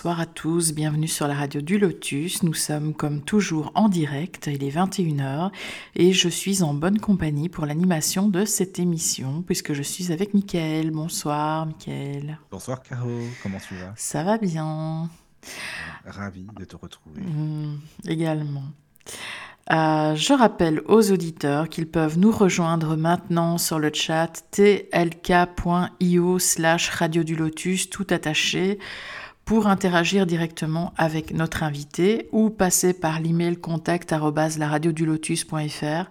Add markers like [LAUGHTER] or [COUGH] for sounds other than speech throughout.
Bonsoir à tous, bienvenue sur la radio du Lotus. Nous sommes comme toujours en direct, il est 21h et je suis en bonne compagnie pour l'animation de cette émission puisque je suis avec Mickaël. Bonsoir Mickaël. Bonsoir Caro, comment tu vas? Ça va bien. Ravi de te retrouver. Mmh, également. Euh, je rappelle aux auditeurs qu'ils peuvent nous rejoindre maintenant sur le chat tlk.io slash radio du lotus tout attaché pour interagir directement avec notre invité ou passer par l'email contact lotus.fr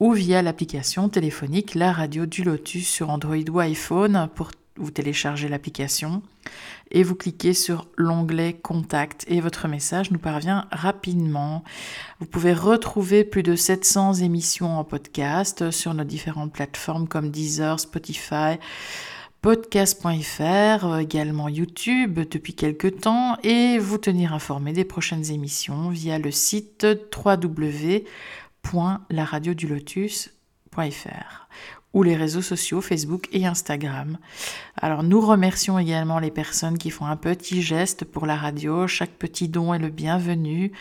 ou via l'application téléphonique La Radio du Lotus sur Android ou iPhone pour vous télécharger l'application et vous cliquez sur l'onglet Contact et votre message nous parvient rapidement. Vous pouvez retrouver plus de 700 émissions en podcast sur nos différentes plateformes comme Deezer, Spotify, podcast.fr, euh, également YouTube depuis quelques temps et vous tenir informé des prochaines émissions via le site www.laradiodulotus.fr ou les réseaux sociaux Facebook et Instagram. Alors nous remercions également les personnes qui font un petit geste pour la radio. Chaque petit don est le bienvenu.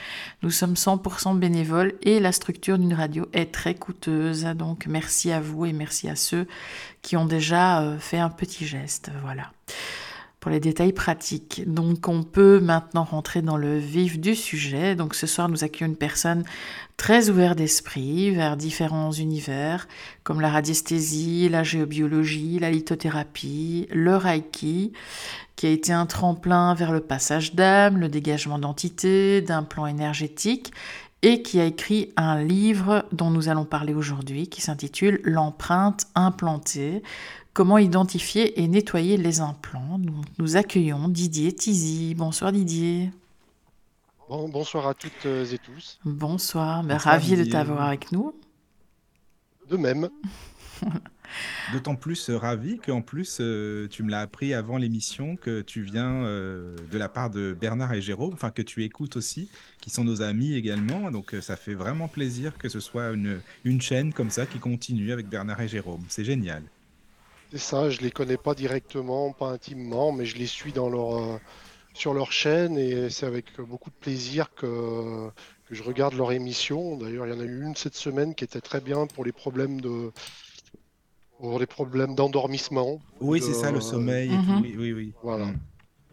Nous sommes 100% bénévoles et la structure d'une radio est très coûteuse. Donc merci à vous et merci à ceux qui ont déjà euh, fait un petit geste. Voilà les détails pratiques. Donc on peut maintenant rentrer dans le vif du sujet. Donc ce soir nous accueillons une personne très ouverte d'esprit vers différents univers comme la radiesthésie, la géobiologie, la lithothérapie, le reiki qui a été un tremplin vers le passage d'âme, le dégagement d'entités, d'un plan énergétique et qui a écrit un livre dont nous allons parler aujourd'hui qui s'intitule L'empreinte implantée Comment identifier et nettoyer les implants Nous accueillons Didier Tizi. Bonsoir Didier. bonsoir à toutes et tous. Bonsoir, ben, ravi de t'avoir avec nous. De même. [LAUGHS] D'autant plus euh, ravi qu'en plus, euh, tu me l'as appris avant l'émission que tu viens euh, de la part de Bernard et Jérôme, enfin que tu écoutes aussi, qui sont nos amis également. Donc ça fait vraiment plaisir que ce soit une, une chaîne comme ça qui continue avec Bernard et Jérôme. C'est génial. C'est ça, je les connais pas directement, pas intimement, mais je les suis dans leur, euh, sur leur chaîne et c'est avec beaucoup de plaisir que, que je regarde leur émission. D'ailleurs, il y en a eu une cette semaine qui était très bien pour les problèmes de pour les problèmes d'endormissement. Oui, c'est ça, le sommeil. Mhm. Oui, oui, oui. Voilà. Mm.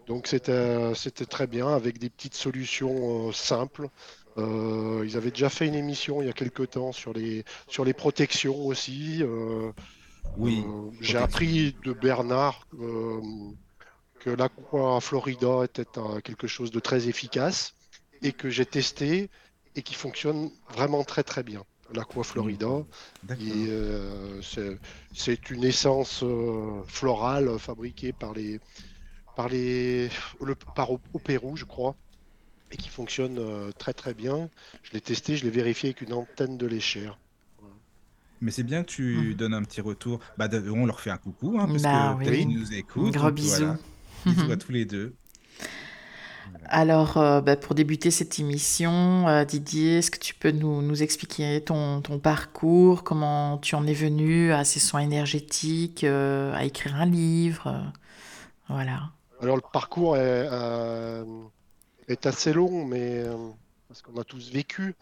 Donc c'était c'était très bien avec des petites solutions euh, simples. Euh, ils avaient déjà fait une émission il y a quelque temps sur les sur les protections aussi. Oui. Euh, j'ai appris de Bernard euh, que l'Aqua Florida était quelque chose de très efficace et que j'ai testé et qui fonctionne vraiment très très bien. L'Aqua Florida, euh, c'est une essence florale fabriquée par les par les le, par au, Pérou, je crois, et qui fonctionne très très bien. Je l'ai testé, je l'ai vérifié avec une antenne de l'échelle. Mais c'est bien que tu mmh. donnes un petit retour. Bah, on leur fait un coucou, hein, parce bah que nous écoutent. Gros bisous. [LAUGHS] Bisous à tous les deux. Alors, euh, bah, pour débuter cette émission, euh, Didier, est-ce que tu peux nous, nous expliquer ton, ton, parcours, comment tu en es venu à ces soins énergétiques, euh, à écrire un livre Voilà. Alors, le parcours est, est assez long, mais parce qu'on a tous vécu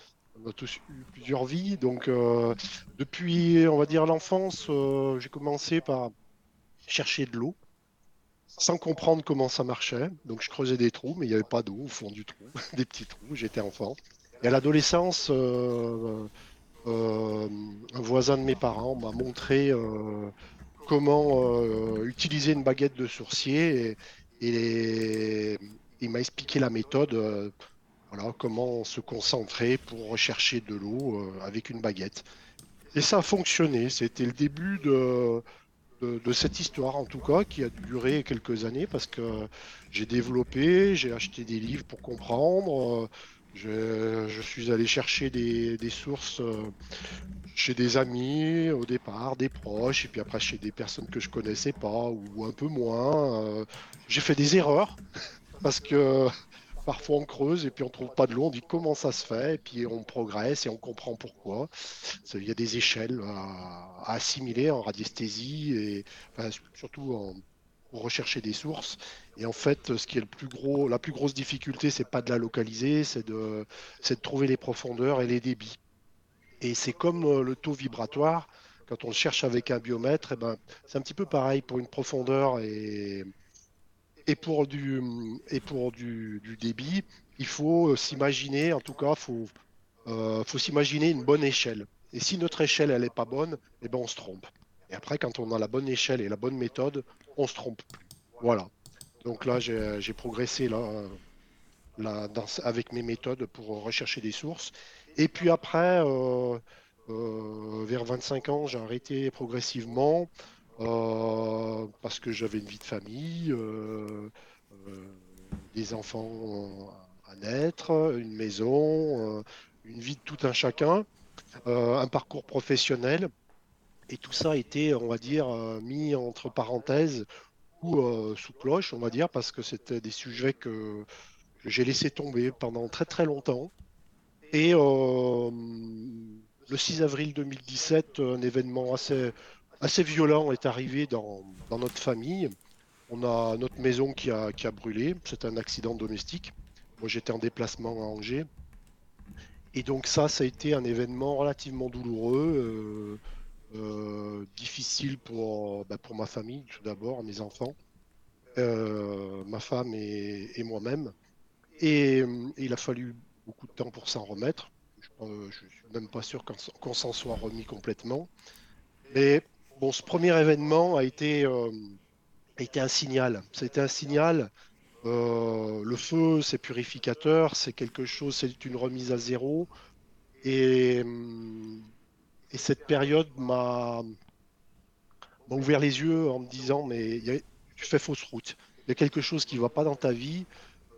on a tous eu plusieurs vies. Donc, euh, depuis, on va dire, l'enfance, euh, j'ai commencé par chercher de l'eau, sans comprendre comment ça marchait. Donc, je creusais des trous, mais il n'y avait pas d'eau au fond du trou, [LAUGHS] des petits trous. J'étais enfant. Et à l'adolescence, euh, un voisin de mes parents m'a montré comment utiliser une baguette de sourcier et, et il m'a expliqué la méthode voilà, comment se concentrer pour rechercher de l'eau euh, avec une baguette. Et ça a fonctionné. C'était le début de, cette histoire, en tout cas, qui a duré quelques années parce que j'ai développé, j'ai acheté des livres pour comprendre. Je, suis allé chercher des, sources euh, chez des amis au départ, des proches, et puis après chez des personnes que je connaissais pas ou un peu moins. Euh, j'ai fait des erreurs [LAUGHS] parce que parfois on creuse et puis on trouve pas de l'eau, on dit comment ça se fait, et puis on progresse et on comprend pourquoi. Il y a des échelles à, assimiler en radiesthésie et surtout en, pour rechercher des sources. Et en fait, ce qui est le plus gros, la plus grosse difficulté, c'est pas de la localiser, c'est de, de trouver les profondeurs et les débits. Et c'est comme euh, le taux vibratoire, quand on le cherche avec un biomètre, et eh ben, c'est un petit peu pareil pour une profondeur et, et pour du, et pour du, débit. Il faut euh, s'imaginer, en tout cas, faut, euh, faut s'imaginer une bonne échelle. Et si notre échelle, elle n'est pas bonne, et ben, on se trompe. Et après, quand on a la bonne échelle et la bonne méthode, on se trompe plus. Voilà. Donc là, j'ai progressé là, là avec mes méthodes pour rechercher des sources. Et puis après, euh, vers 25 ans, j'ai arrêté progressivement parce que j'avais une vie de famille, des enfants à naître, une maison, une vie de tout un chacun, un parcours professionnel. Et tout ça a été, on va dire, mis entre parenthèses ou euh, sous cloche, on va dire, parce que c'était des sujets que, j'ai laissé tomber pendant très très longtemps. Et euh, le 6 avril 2017, un événement assez, assez violent est arrivé dans, notre famille. On a notre maison qui a, qui a brûlé. C'est un accident domestique. Moi, j'étais en déplacement à Angers. Et donc ça, ça a été un événement relativement douloureux. Euh, euh, difficile pour, bah, pour ma famille, tout d'abord, mes enfants, euh, ma femme et, moi-même. Et, il a fallu beaucoup de temps pour s'en remettre. Je ne suis même pas sûr qu'on s'en soit remis complètement. Mais bon, ce premier événement a été, a été un signal. C'était un signal. le feu, c'est purificateur, c'est quelque chose, c'est une remise à zéro. Et et cette période m'a ouvert les yeux en me disant mais tu fais fausse route. Il y a quelque chose qui ne va pas dans ta vie.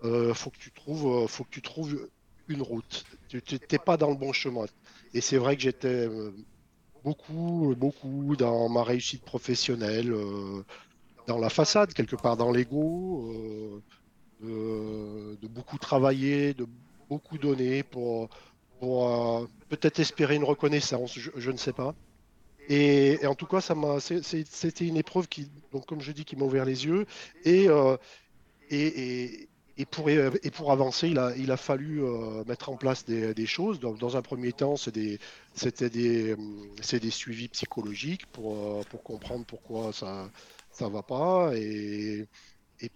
Euh, faut que tu trouves, euh, faut que tu trouves une route. Tu n'es pas dans le bon chemin. Et c'est vrai que j'étais euh, beaucoup, beaucoup dans ma réussite professionnelle, euh, dans la façade, quelque part dans l'ego, de beaucoup travailler, de beaucoup donner pour euh, peut-être espérer une reconnaissance, je, ne sais pas. Et, en tout cas, ça m'a, c'était une épreuve qui, donc comme je dis, qui m'a ouvert les yeux. Euh, et, et, pour, et pour avancer, il a, il a fallu euh, mettre en place des, des choses. Donc, dans un premier temps, c'était des, des, des suivis psychologiques pour, comprendre pourquoi ça ça va pas. Et,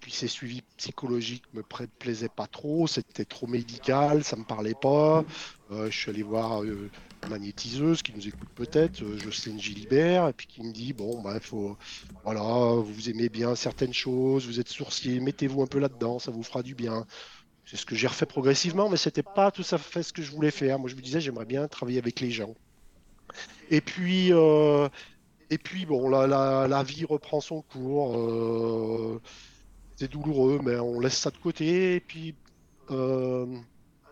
puis ces suivis psychologiques me plaisaient pas trop, c'était trop médical, ça me parlait pas. Euh, je suis allé voir euh, magnétiseuse qui nous écoute peut-être, euh, Jocelyne Gilibert, et puis qui me dit bon bah faut voilà, vous aimez bien certaines choses, vous êtes sourcier, mettez-vous un peu là-dedans, ça vous fera du bien. C'est ce que j'ai refait progressivement, mais c'était pas tout à fait ce que je voulais faire. Moi je me disais j'aimerais bien travailler avec les gens. Et puis et puis bon la, la, vie reprend son cours c'est douloureux, mais on laisse ça de côté. Et puis, euh,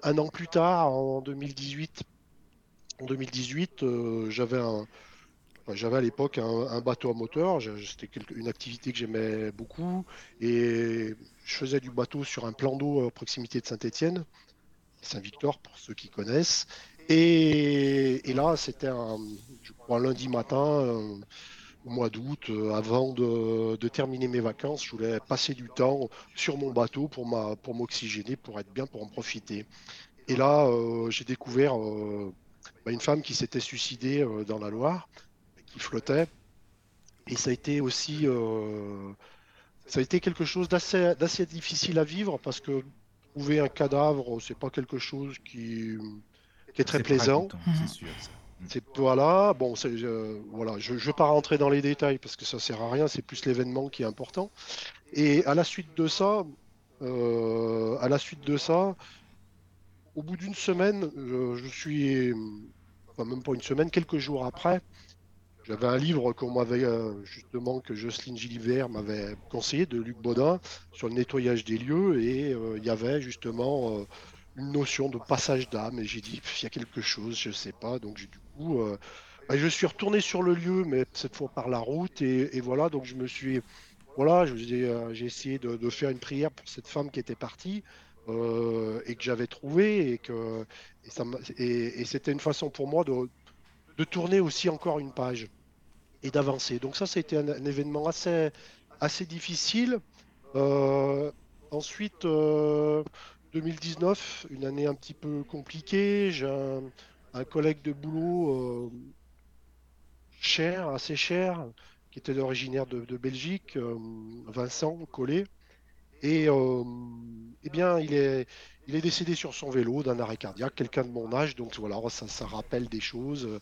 un an plus tard, en 2018, en 2018 euh, j'avais un, à l'époque un, bateau à moteur. C'était une activité que j'aimais beaucoup. Et je faisais du bateau sur un plan d'eau à proximité de Saint-Étienne, Saint-Victor pour ceux qui connaissent. Et, là, c'était un, un lundi matin au mois d'août, euh, avant de, terminer mes vacances, je voulais passer du temps sur mon bateau pour m'oxygéner, pour, être bien, pour en profiter. Et là, euh, j'ai découvert euh, bah, une femme qui s'était suicidée dans la Loire, qui flottait. Et ça a été aussi, ça a été quelque chose d'assez difficile à vivre parce que trouver un cadavre, c'est pas quelque chose qui, est très plaisant. C'est sûr. C'est voilà, bon, voilà, je ne veux pas rentrer dans les détails parce que ça sert à rien, c'est plus l'événement qui est important. Et à la suite de ça, euh, à la suite de ça, au bout d'une semaine, je, suis, enfin même pas une semaine, quelques jours après, j'avais un livre qu'on m'avait euh, justement que Jocelyne Gilliver m'avait conseillé de Luc Baudin sur le nettoyage des lieux et euh, il y avait justement une notion de passage d'âme. Et j'ai dit, il y a quelque chose, je sais pas. Donc du coup, bah, je suis retourné sur le lieu, mais cette fois par la route. Et, voilà, donc je me suis, voilà, j'ai essayé de, faire une prière pour cette femme qui était partie. Et que j'avais trouvé et que c'était une façon pour moi de, de tourner aussi encore une page et d'avancer. Donc ça, c'était un, un, événement assez, difficile. Euh, ensuite, 2019, euh, une année un petit peu compliquée. J'ai un, collègue de boulot euh, cher, assez cher, qui était originaire de, Belgique, Vincent Collet. Et eh bien, il est, il est décédé sur son vélo d'un arrêt cardiaque, quelqu'un de mon âge, donc voilà, ça, rappelle des choses,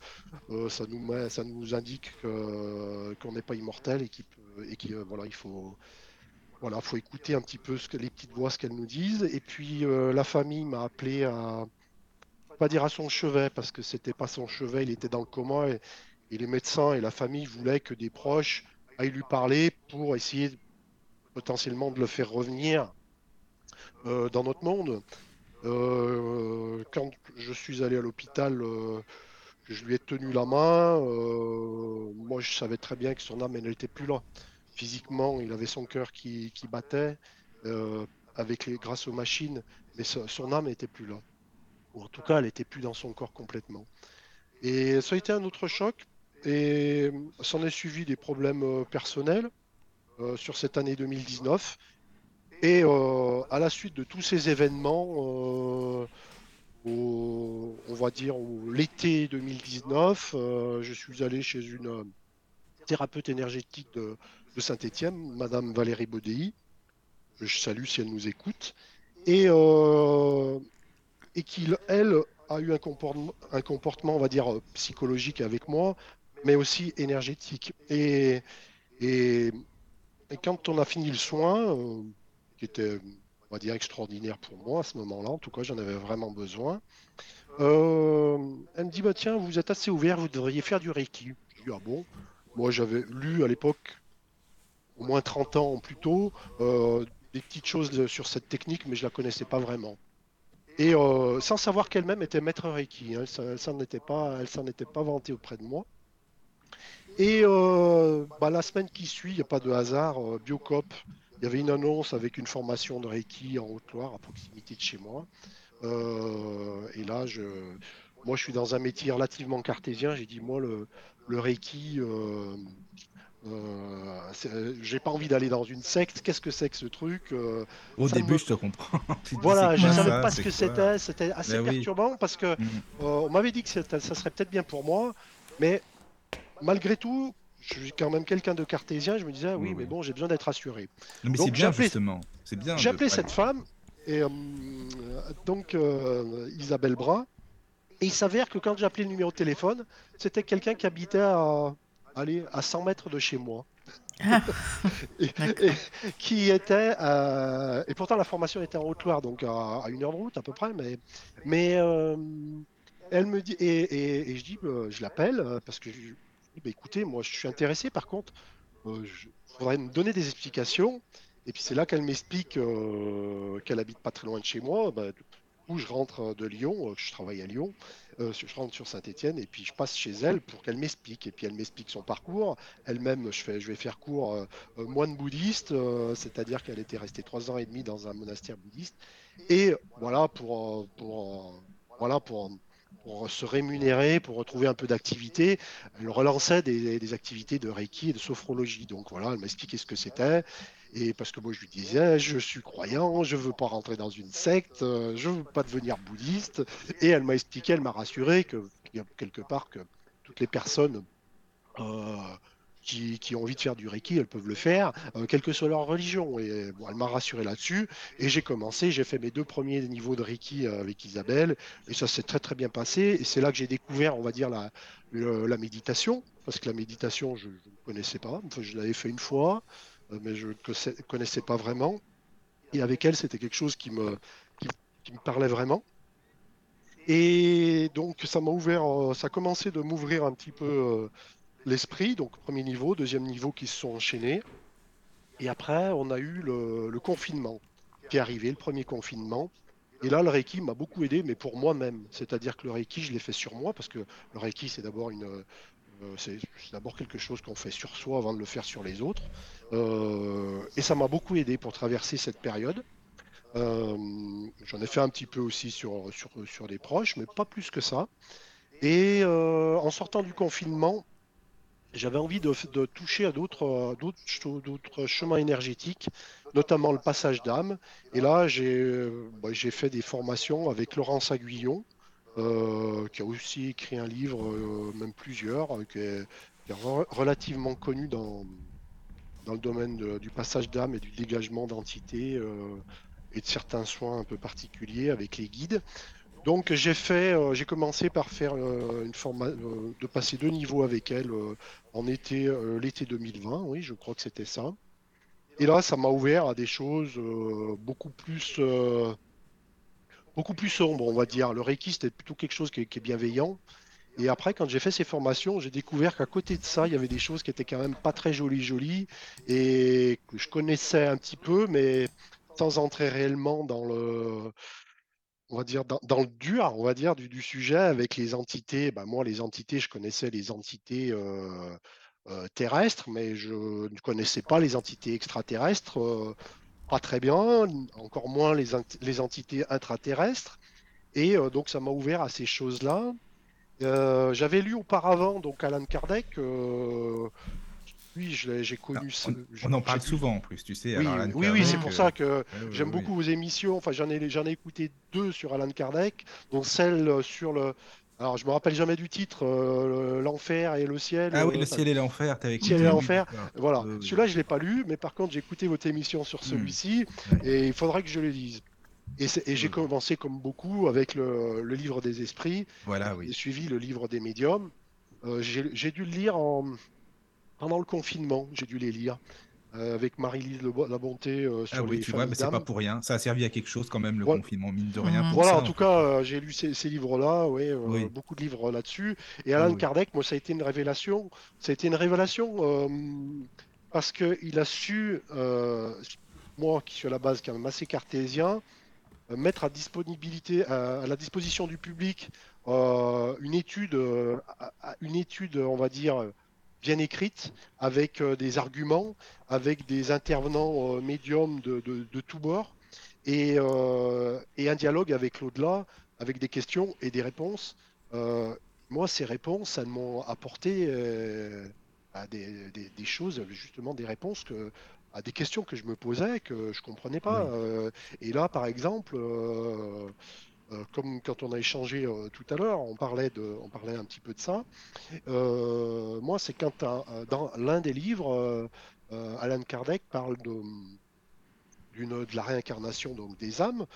euh, ça, nous ça nous indique qu'on n'est pas immortel et qu'il et euh, voilà, il faut, voilà, faut écouter un petit peu les petites voix, ce qu'elles nous disent. Et puis euh, la famille m'a appelé à, pas dire à son chevet, parce que c'était pas son chevet, il était dans le coma, et, les médecins et la famille voulaient que des proches aillent lui parler pour essayer potentiellement de le faire revenir euh, dans notre monde. Euh, quand je suis allé à l'hôpital, euh, je lui ai tenu la main. moi, je savais très bien que son âme n'était plus là. Physiquement, il avait son cœur qui, battait avec les, grâce aux machines, mais son âme n'était plus là. Ou en tout cas, elle n'était plus dans son corps complètement. Et ça a été un autre choc. Et s'en est suivi des problèmes personnels sur cette année 2019 et euh, à la suite de tous ces événements, euh, on va dire l'été 2019, euh, je suis allé chez une thérapeute énergétique de, Saint-Étienne, Madame Valérie Baudéi. Je salue si elle nous écoute. Et, et qu'il, elle, a eu un comportement, un comportement, on va dire, psychologique avec moi, mais aussi énergétique. Et, et quand on a fini le soin, qui était, on va dire, extraordinaire pour moi à ce moment-là. En tout cas, j'en avais vraiment besoin. Euh, elle me dit, bah, tiens, vous êtes assez ouvert, vous devriez faire du Reiki. Je dis, ah bon? Moi, j'avais lu à l'époque, au moins 30 ans plus tôt, euh, des petites choses sur cette technique, mais je la connaissais pas vraiment. Et euh, sans savoir qu'elle-même était maître Reiki, hein, elle, elle s'en était pas vantée auprès de moi. Et bah, la semaine qui suit, il n'y a pas de hasard, Biocop il y avait une annonce avec une formation de Reiki en Haute-Loire, à proximité de chez moi. Euh, et là, je, moi, je suis dans un métier relativement cartésien. J'ai dit, moi, le, le Reiki, euh, euh, j'ai pas envie d'aller dans une secte. Qu'est-ce que c'est que ce truc Au début, [LAUGHS] je te comprends. [LAUGHS] voilà, je ne savais pas ce que c'était. C'était assez ben perturbant parce que on m'avait dit que ça serait peut-être bien pour moi, mais malgré tout, je suis quand même quelqu'un de cartésien, je me disais, ah oui, mais bon, j'ai besoin d'être assuré. mais c'est bien, justement. C'est bien. J'ai appelé cette femme, et euh, donc euh, Isabelle Bras, et il s'avère que quand j'ai appelé le numéro de téléphone, c'était quelqu'un qui habitait à, allez, à 100 mètres de chez moi. Ah. [LAUGHS] et, qui était euh, et pourtant la formation était en Haute-Loire donc à, une heure de route à peu près mais mais elle me dit et, et je dis je l'appelle parce que je, bah, écoutez, moi je suis intéressé par contre, euh, je voudrais me donner des explications. Et puis c'est là qu'elle m'explique euh, qu'elle habite pas très loin de chez moi. Bah, où je rentre de Lyon, euh, je travaille à Lyon, je rentre sur Saint-Etienne et puis je passe chez elle pour qu'elle m'explique. Et puis elle m'explique son parcours. Elle-même, je, vais faire cours moine bouddhiste, c'est-à-dire qu'elle était restée trois ans et demi dans un monastère bouddhiste. Et voilà, pour, voilà, pour pour se rémunérer, pour retrouver un peu d'activité. Elle relançait des, activités de Reiki et de sophrologie. Donc voilà, elle m'a expliqué ce que c'était. Et parce que moi, je lui disais, je suis croyant, je veux pas rentrer dans une secte, je veux pas devenir bouddhiste. Et elle m'a expliqué, elle m'a rassuré que quelque part que toutes les personnes euh, qui, ont envie de faire du Reiki, elles peuvent le faire, euh, quelle que soit leur religion. Et bon, elle m'a rassuré là-dessus. Et j'ai commencé, j'ai fait mes deux premiers niveaux de Reiki euh, avec Isabelle. Et ça s'est très très bien passé. Et c'est là que j'ai découvert, on va dire, la, la méditation. Parce que la méditation, je ne connaissais pas. Je l'avais fait une fois, euh, mais je ne connaissais pas vraiment. Et avec elle, c'était quelque chose qui me, qui, me parlait vraiment. Et donc, ça m'a ouvert, ça a commencé de m'ouvrir un petit peu l'esprit, donc premier niveau, deuxième niveau qui se sont enchaînés. Et après, on a eu le, confinement qui est arrivé, le premier confinement. Et là, le Reiki m'a beaucoup aidé, mais pour moi-même. C'est-à-dire que le Reiki, je l'ai fait sur moi, parce que le Reiki, c'est d'abord une, euh, c'est d'abord quelque chose qu'on fait sur soi avant de le faire sur les autres. Euh, et ça m'a beaucoup aidé pour traverser cette période. Euh, j'en ai fait un petit peu aussi sur, sur, sur des proches, mais pas plus que ça. Et en sortant du confinement, j'avais envie de, toucher à d'autres chemins énergétiques, notamment le passage d'âme. Et là, j'ai bah, fait des formations avec Laurence Aguillon, euh, qui a aussi écrit un livre, euh, même plusieurs, euh, qui est, relativement connu dans le domaine du passage d'âme et du dégagement d'entités et de certains soins un peu particuliers avec les guides. Donc j'ai fait, j'ai commencé par faire une forme de passer deux niveaux avec elle en été, l'été 2020, oui, je crois que c'était ça. Et là, ça m'a ouvert à des choses beaucoup plus beaucoup plus sombre, on va dire. Le Reiki, c'était plutôt quelque chose qui est, bienveillant. Et après, quand j'ai fait ces formations, j'ai découvert qu'à côté de ça, il y avait des choses qui étaient quand même pas très jolies, jolies, et que je connaissais un petit peu, mais sans entrer réellement dans le, on va dire, dans, le dur, on va dire, du, sujet avec les entités. Ben, moi, les entités, je connaissais les entités euh, euh, terrestres, mais je ne connaissais pas les entités extraterrestres. Euh, pas très bien, encore moins les, les entités intraterrestres. Et donc ça m'a ouvert à ces choses-là. J'avais lu auparavant donc Alan Kardec. Euh, oui, j'ai connu. Ah, on, en parle souvent en plus, tu sais. Oui, oui, oui c'est pour ça que j'aime beaucoup vos émissions. Enfin, j'en ai, ai écouté deux sur Alan Kardec, dont celle sur le, alors, je me rappelle jamais du titre, euh, l'enfer et le ciel. Ah oui, le ciel et l'enfer, t'avais écouté. Ciel et l'enfer. Voilà. Celui-là, je l'ai pas lu, mais par contre, j'ai écouté votre émission sur hmm. celui-ci, et il faudrait que je le lise. Et, j'ai hmm. commencé comme beaucoup avec le, livre des esprits. Voilà, oui. J'ai suivi le livre des médiums. Euh, j'ai dû le lire en... pendant le confinement. J'ai dû les lire. Euh, avec Marie-Lise La Bonté euh, sur ah oui, tu vois, mais c'est pas pour rien. Ça a servi à quelque chose quand même le confinement, mine de rien. Mmh. Voilà, en tout cas, euh, j'ai lu ces, livres-là, oui, beaucoup de livres là-dessus. Et Alan Kardec, moi, ça a été une révélation. Ça a été une révélation parce qu'il a su, moi qui suis à la base quand même assez cartésien, mettre à disponibilité, à, la disposition du public une étude, une étude, on va dire bien écrite, avec euh, des arguments, avec des intervenants euh, médiums de, de, tous bords, et, euh, et, un dialogue avec l'au-delà, avec des questions et des réponses. moi, ces réponses, elles m'ont apporté à des, des, choses, justement des réponses que, à des questions que je me posais, que je comprenais pas. et là, par exemple, euh, comme quand on a échangé euh, tout à l'heure, on parlait de, on parlait un petit peu de ça. Euh, moi, c'est quand dans l'un des livres, Alan Kardec parle de, de la réincarnation donc des âmes.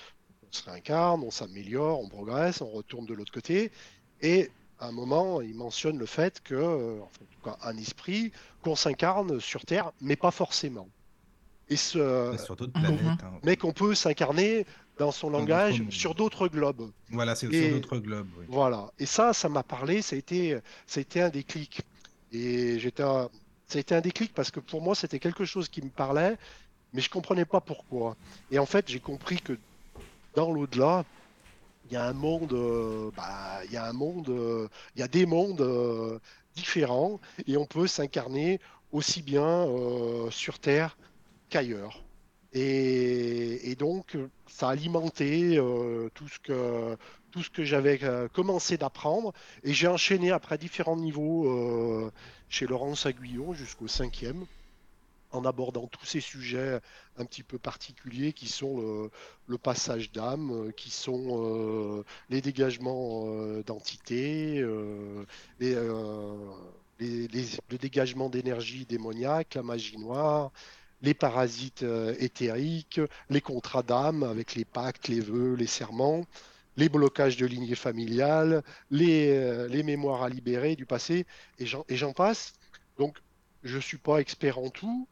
On se réincarne, on s'améliore, on progresse, on retourne de l'autre côté. Et à un moment, il mentionne le fait que, en tout cas, un esprit, qu'on s'incarne sur Terre, mais pas forcément. Et ce, sur d'autres planètes. Hein. Mais qu'on peut s'incarner dans son langage sur d'autres globes. Voilà, c'est sur d'autres globes. Voilà. Et ça, ça m'a parlé, ça a, été, ça a été un déclic. Et j'étais, ça a été un déclic parce que pour moi, c'était quelque chose qui me parlait, mais je comprenais pas pourquoi. Et en fait, j'ai compris que dans l'au-delà, il y a un monde, euh, bah, il y a un monde, euh, il y a des mondes euh, différents et on peut s'incarner aussi bien sur Terre qu'ailleurs. Et, donc, ça a alimenté euh, tout ce que, tout ce que j'avais euh, commencé d'apprendre. Et j'ai enchaîné après différents niveaux euh, chez Laurence Aguillon jusqu'au cinquième, en abordant tous ces sujets un petit peu particuliers qui sont le, passage d'âme, qui sont les dégagements d'entités, les, le dégagement d'énergie démoniaque, la magie noire les parasites euh, éthériques, les contrats d'âme avec les pactes, les vœux, les serments, les blocages de lignée familiale, les, euh, les mémoires à libérer du passé, et j'en passe. Donc, je ne suis pas expert en tout,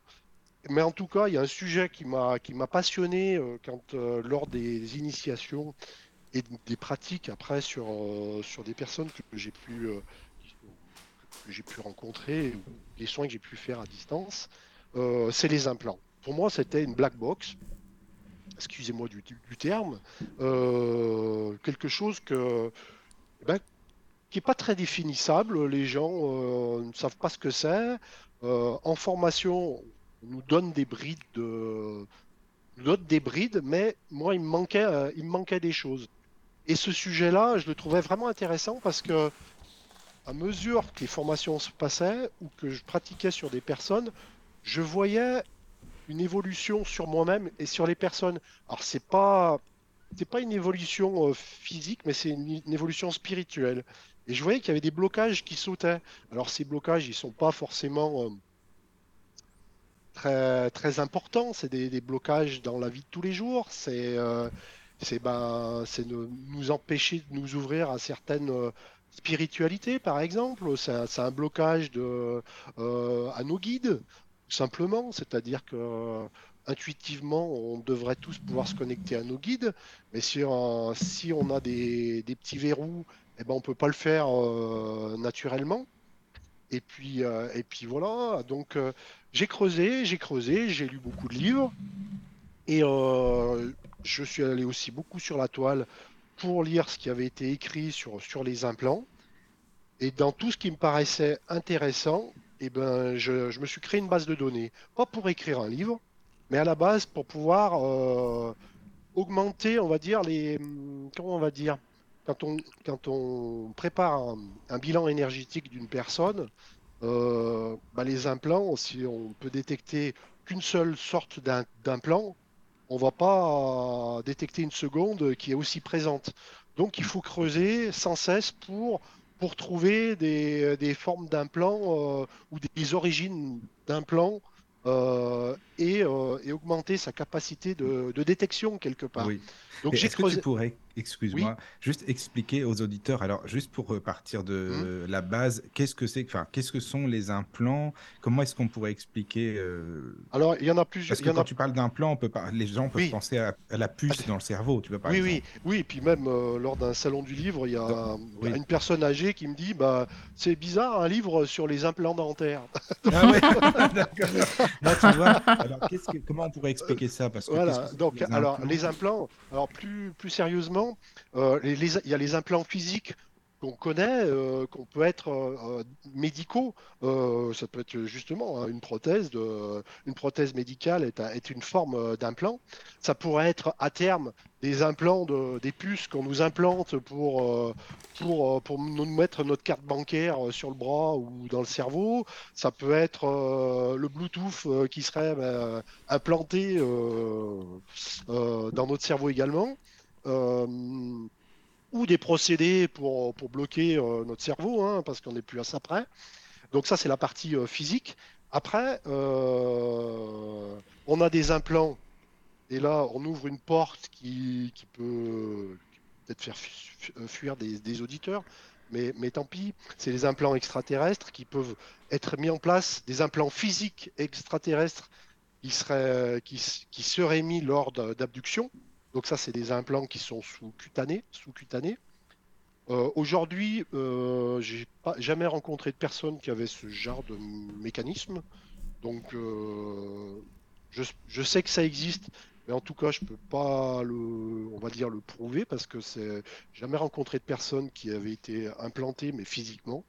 mais en tout cas, il y a un sujet qui m'a passionné euh, quand, lors des initiations et des pratiques après sur, sur des personnes que j'ai pu, j'ai pu rencontrer, les soins que j'ai pu faire à distance. Euh, c'est les implants. Pour moi, c'était une black box. excusez-moi du, terme, euh, quelque chose ben, qui n'est pas très définissable. Les gens euh, ne savent pas ce que c'est. En formation, on nous donne des brides de, des brides, mais moi, il me manquait, il me manquait des choses. Et ce sujet-là, je le trouvais vraiment intéressant parce que, à mesure que les formations se passaient ou que je pratiquais sur des personnes, je voyais une évolution sur moi-même et sur les personnes. Alors c'est pas c'est pas une évolution euh, physique, mais c'est une, évolution spirituelle. Et je voyais qu'il y avait des blocages qui sautaient. Alors ces blocages, ils sont pas forcément euh, très très importants. C'est des, blocages dans la vie de tous les jours. C'est euh, c'est ben nous empêcher de nous ouvrir à certaines spiritualités, par exemple. C'est un, blocage de à nos guides simplement, c'est-à-dire que intuitivement, on devrait tous pouvoir se connecter à nos guides, mais si, on a des, petits verrous, eh ben, on ne peut pas le faire euh, naturellement. Et puis, euh, et puis voilà, donc euh, j'ai creusé, j'ai creusé, j'ai lu beaucoup de livres, et je suis allé aussi beaucoup sur la toile pour lire ce qui avait été écrit sur, sur les implants. Et dans tout ce qui me paraissait intéressant, eh ben, je, me suis créé une base de données. Pas pour écrire un livre, mais à la base pour pouvoir euh, augmenter, on va dire, les. Comment on va dire quand on, quand on prépare un, bilan énergétique d'une personne, euh, bah, les implants, si on peut détecter qu'une seule sorte d'implant, on ne va pas détecter une seconde qui est aussi présente. Donc il faut creuser sans cesse pour pour trouver des, des formes d'implants euh, ou des origines d'implants euh, et, euh, et, augmenter sa capacité de, détection quelque part. Donc j'ai creusé. Que tu pourrais excuse-moi, juste expliquer aux auditeurs, alors juste pour partir de mmh. la base, qu'est-ce que c'est, enfin, qu'est-ce que sont les implants? Comment est-ce qu'on pourrait expliquer euh, Alors, il y en a plusieurs. Parce que quand tu parles d'implant, peut pas... les gens peuvent penser à, la puce ah, dans le cerveau, tu veux pas Oui, oui, oui, et puis même euh, lors d'un salon du livre, il y a, une personne âgée qui me dit, bah, c'est bizarre, un livre sur les implants dentaires. ah ouais, [LAUGHS] d'accord. tu vois, alors que... comment on pourrait expliquer ça? Parce que Voilà, donc, alors, les implants, alors plus, sérieusement, euh, il y a les implants physiques qu'on connaît, euh, qu'on peut être euh, médicaux. ça peut être justement hein, une prothèse, une prothèse médicale est, une forme d'implant. Ça pourrait être à terme des implants, de, des puces qu'on nous implante pour, pour, pour nous mettre notre carte bancaire sur le bras ou dans le cerveau. Ça peut être le Bluetooth qui serait implanté dans notre cerveau également. Euh, ou des procédés pour, pour bloquer euh, notre cerveau, hein, parce qu'on n'est plus à ça près. Donc ça, c'est la partie euh, physique. Après, on a des implants, et là, on ouvre une porte qui, peut peut-être faire fuir des, auditeurs, mais, mais, tant pis, c'est les implants extraterrestres qui peuvent être mis en place, des implants physiques extraterrestres qui, qui seraient mis lors d'abduction. Donc ça, c'est des implants qui sont sous-cutanés. Sous -cutanés. Euh, Aujourd'hui, euh, j'ai pas jamais rencontré de personne qui avait ce genre de mécanisme. Donc, euh, je, sais que ça existe, mais en tout cas, je peux pas le, on va dire le prouver parce que c'est jamais rencontré de personne qui avait été implantée, mais physiquement,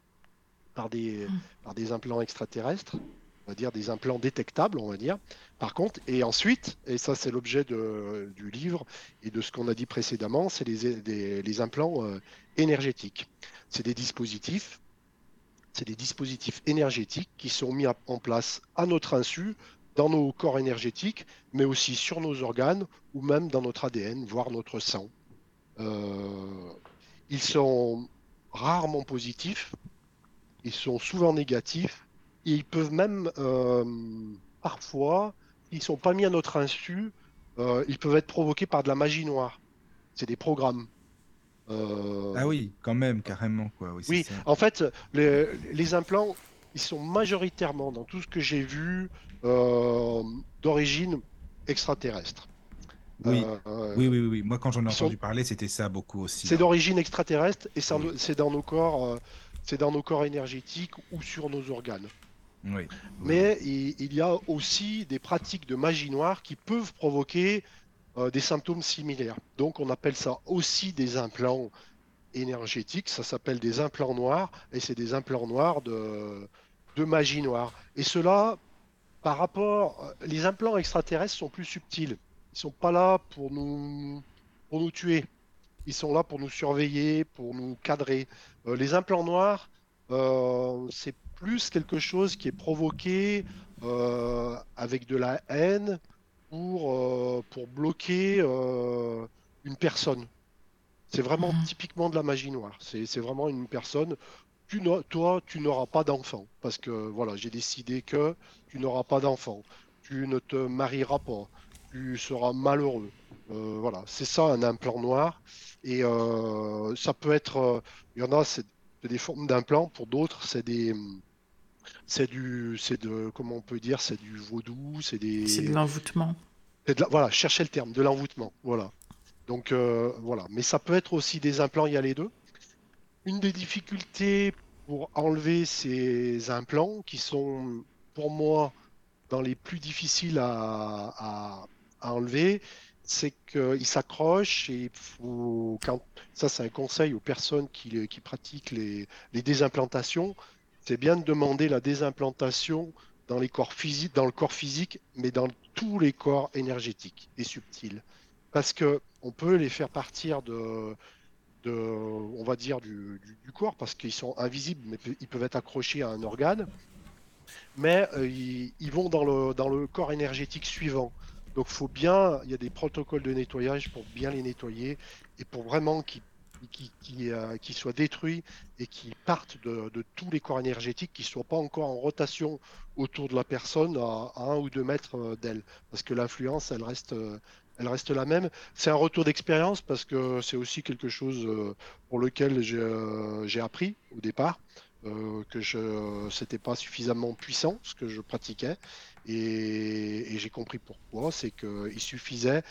par des, mmh. par des implants extraterrestres on va dire des implants détectables, on va dire. Par contre, et ensuite, et ça c'est l'objet du livre et de ce qu'on a dit précédemment, c'est les, implants euh, énergétiques. C'est des dispositifs, c'est des dispositifs énergétiques qui sont mis en place à notre insu dans nos corps énergétiques, mais aussi sur nos organes ou même dans notre ADN, voire notre sang. Euh, ils sont rarement positifs, ils sont souvent négatifs ils peuvent même euh, parfois, ils sont pas mis à notre insu, euh, ils peuvent être provoqués par de la magie noire. C'est des programmes. Euh, ah oui, quand même, carrément quoi. Oui, en fait, les, implants, ils sont majoritairement dans tout ce que j'ai vu d'origine extraterrestre. Oui. oui, oui, oui, Moi, quand j'en ai entendu parler, c'était ça beaucoup aussi. C'est hein. d'origine extraterrestre et c'est dans nos corps, c'est dans nos corps énergétiques ou sur nos organes. Mais il, y a aussi des pratiques de magie noire qui peuvent provoquer des symptômes similaires. Donc on appelle ça aussi des implants énergétiques, ça s'appelle des implants noirs, et c'est des implants noirs de, de magie noire. Et cela, par rapport, les implants extraterrestres sont plus subtils. Ils sont pas là pour nous, pour nous tuer. Ils sont là pour nous surveiller, pour nous cadrer. Euh, les implants noirs, euh, c'est plus quelque chose qui est provoqué euh, avec de la haine pour, pour bloquer une personne. C'est vraiment mhm. typiquement de la magie noire. C'est vraiment une personne. Tu toi, tu n'auras pas d'enfant parce que voilà, j'ai décidé que tu n'auras pas d'enfant. Tu ne te marieras pas. Tu seras malheureux. Euh, voilà, c'est ça un implant noir. Et euh, ça peut être, euh, il y en a, c'est des formes d'implants. Pour d'autres, c'est des, c'est du, c'est de, comment on peut dire, c'est du vaudou, c'est des. C'est de l'envoûtement. voilà, cherchez le terme, de l'envoûtement. Voilà. Donc voilà, mais ça peut être aussi des implants. Il y a les deux. Une des difficultés pour enlever ces implants, qui sont pour moi dans les plus difficiles à, à, à enlever, c'est qu'il s'accroche et faut, quand, ça c'est un conseil aux personnes qui, qui pratiquent les, les désimplantations, c'est bien de demander la désimplantation dans, le corps physique, mais dans tous les corps énergétiques et subtils. Parce que on peut les faire partir de, on va dire, du, du, corps, parce qu'ils sont invisibles, mais ils peuvent être accrochés à un organe, mais euh, ils, ils, vont dans le, dans le corps énergétique suivant. Donc faut bien, il y a des protocoles de nettoyage pour bien les nettoyer et pour vraiment qu'ils euh, soient détruits et qu'ils partent de, tous les corps énergétiques qui ne soient pas encore en rotation autour de la personne à, un ou deux mètres euh, d'elle. Parce que l'influence, elle reste, euh, elle reste la même. C'est un retour d'expérience parce que c'est aussi quelque chose pour lequel j'ai appris au départ. que je c'était pas suffisamment puissant ce que je pratiquais et, j'ai compris pourquoi, c'est qu'il suffisait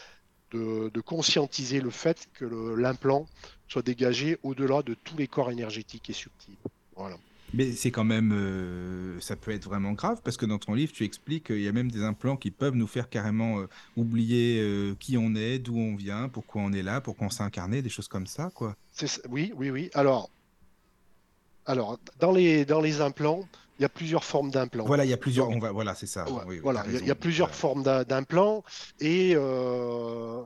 de, conscientiser le fait que l'implant soit dégagé au-delà de tous les corps énergétiques et subtils. Voilà. Mais c'est quand même, euh, ça peut être vraiment grave parce que dans ton livre, tu expliques qu'il y a même des implants qui peuvent nous faire carrément euh, oublier euh, qui on est, d'où on vient, pourquoi on est là, pourquoi on s'est incarné, des choses comme ça, quoi. Oui, oui, oui. Alors, alors dans les dans les implants, il y a plusieurs formes d'implants. Voilà, il y a plusieurs. On va, voilà, c'est ça. voilà, il y, a plusieurs formes d'implants et, euh,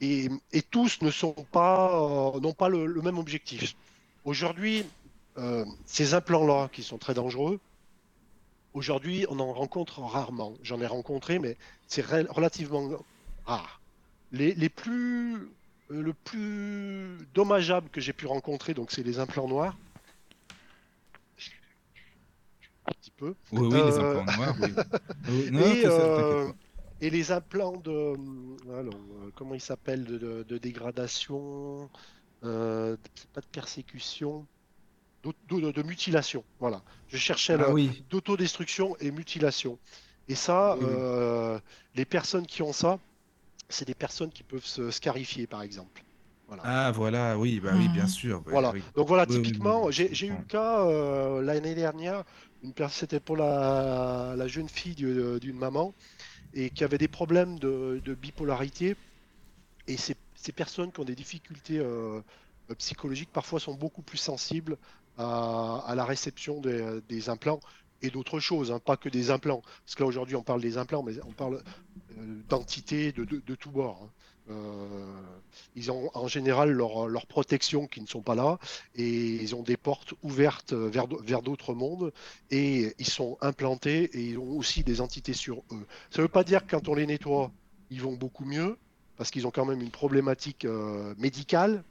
et, et tous ne sont pas euh, n'ont pas le, même objectif. Aujourd'hui, euh, ces implants-là qui sont très dangereux. Aujourd'hui, on en rencontre rarement. J'en ai rencontré, mais c'est relativement rare. Les, les plus le plus dommageable que j'ai pu rencontrer, donc c'est les implants noirs un petit peu. Oui, oui, les implants noirs, oui. [LAUGHS] et, euh, et, les implants de. Alors, euh, comment ils s'appellent de, de, dégradation, euh, pas de persécution, de, mutilation. Voilà. Je cherchais ah, oui. d'autodestruction et mutilation. Et ça, euh, les personnes qui ont ça, c'est des personnes qui peuvent se scarifier, par exemple. Ah voilà, oui, bah oui, bien mmh. sûr. voilà. Donc voilà, typiquement, j'ai eu le cas euh, l'année dernière, c'était pour la, jeune fille d'une maman et qui avait des problèmes de, bipolarité. Et ces, personnes qui ont des difficultés euh, psychologiques parfois sont beaucoup plus sensibles à, la réception des, des implants et d'autres choses, hein, pas que des implants. Parce que là aujourd'hui on parle des implants, mais on parle euh, d'entités de, de, de tous bords. Hein. Euh, ils ont en général leurs leur protection qui ne sont pas là et ils ont des portes ouvertes vers, vers d'autres mondes et ils sont implantés et ils ont aussi des entités sur eux. Ça ne veut pas dire que quand on les nettoie, ils vont beaucoup mieux parce qu'ils ont quand même une problématique euh, médicale,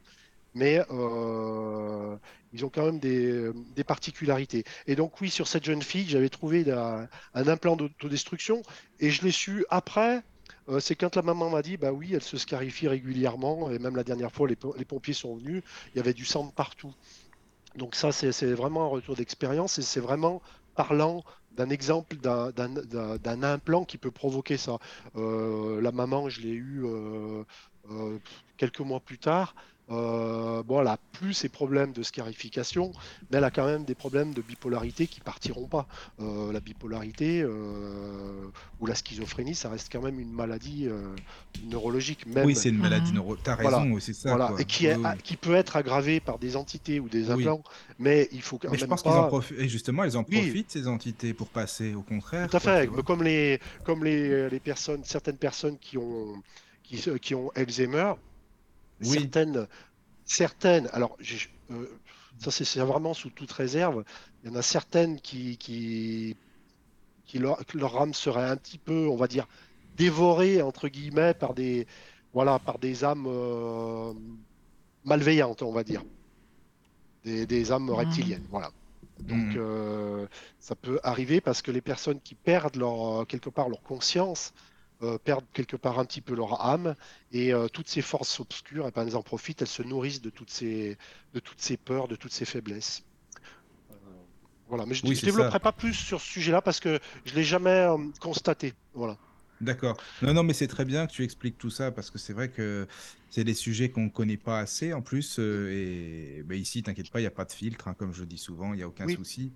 mais euh, ils ont quand même des, des, particularités. Et donc oui, sur cette jeune fille, j'avais trouvé un implant d'autodestruction et je l'ai su après euh, c'est quand la maman m'a dit, bah oui, elle se scarifie régulièrement, et même la dernière fois, les, pompiers sont venus, il y avait du sang partout. Donc ça, c'est vraiment un retour d'expérience, et c'est vraiment parlant d'un exemple d'un implant qui peut provoquer ça. Euh, la maman, je l'ai eu euh, quelques mois plus tard. Euh, bon, elle a plus ses problèmes de scarification, mais elle a quand même des problèmes de bipolarité qui partiront pas. Euh, la bipolarité euh, ou la schizophrénie, ça reste quand même une maladie euh, neurologique. Même, Oui, c'est une maladie Mhm. neuro. T'as Voilà. raison, oui, c'est ça. voilà, quoi. et qui, est, Oui, oui. qui peut être aggravée par des entités ou des Oui. implants, mais il faut quand Mais je même pense qu'ils en pas. profitent. Et justement, elles en Oui. profitent, ces entités, pour passer au contraire. Tout à fait, comme les, comme les, les personnes, certaines personnes qui ont, qui, qui ont Alzheimer, Oui. certaines, certaines, alors j'ai- euh, ça c'est c'est vraiment sous toute réserve, il y en a certaines qui, qui, qui leur, que leur âme serait un petit peu, on va dire, dévorée entre guillemets par des, voilà, par des âmes euh, malveillantes, on va dire, des, des âmes reptiliennes, voilà. Donc Mhm. euh, ça peut arriver parce que les personnes qui perdent leur, quelque part leur conscience euh, perdent quelque part un petit peu leur âme et euh, toutes ces forces obscures, et ben, elles en profitent, elles se nourrissent de toutes ces, de toutes ces peurs, de toutes ces faiblesses. Voilà, mais je ne Oui, développerai ça. pas plus sur ce sujet-là parce que je ne l'ai jamais euh, constaté. Voilà. D'accord. Non, non, mais c'est très bien que tu expliques tout ça parce que c'est vrai que c'est des sujets qu'on ne connaît pas assez en plus. euh, et ben, ici, t'inquiète pas, il n'y a pas de filtre, hein, comme je dis souvent, il n'y a aucun Oui. souci.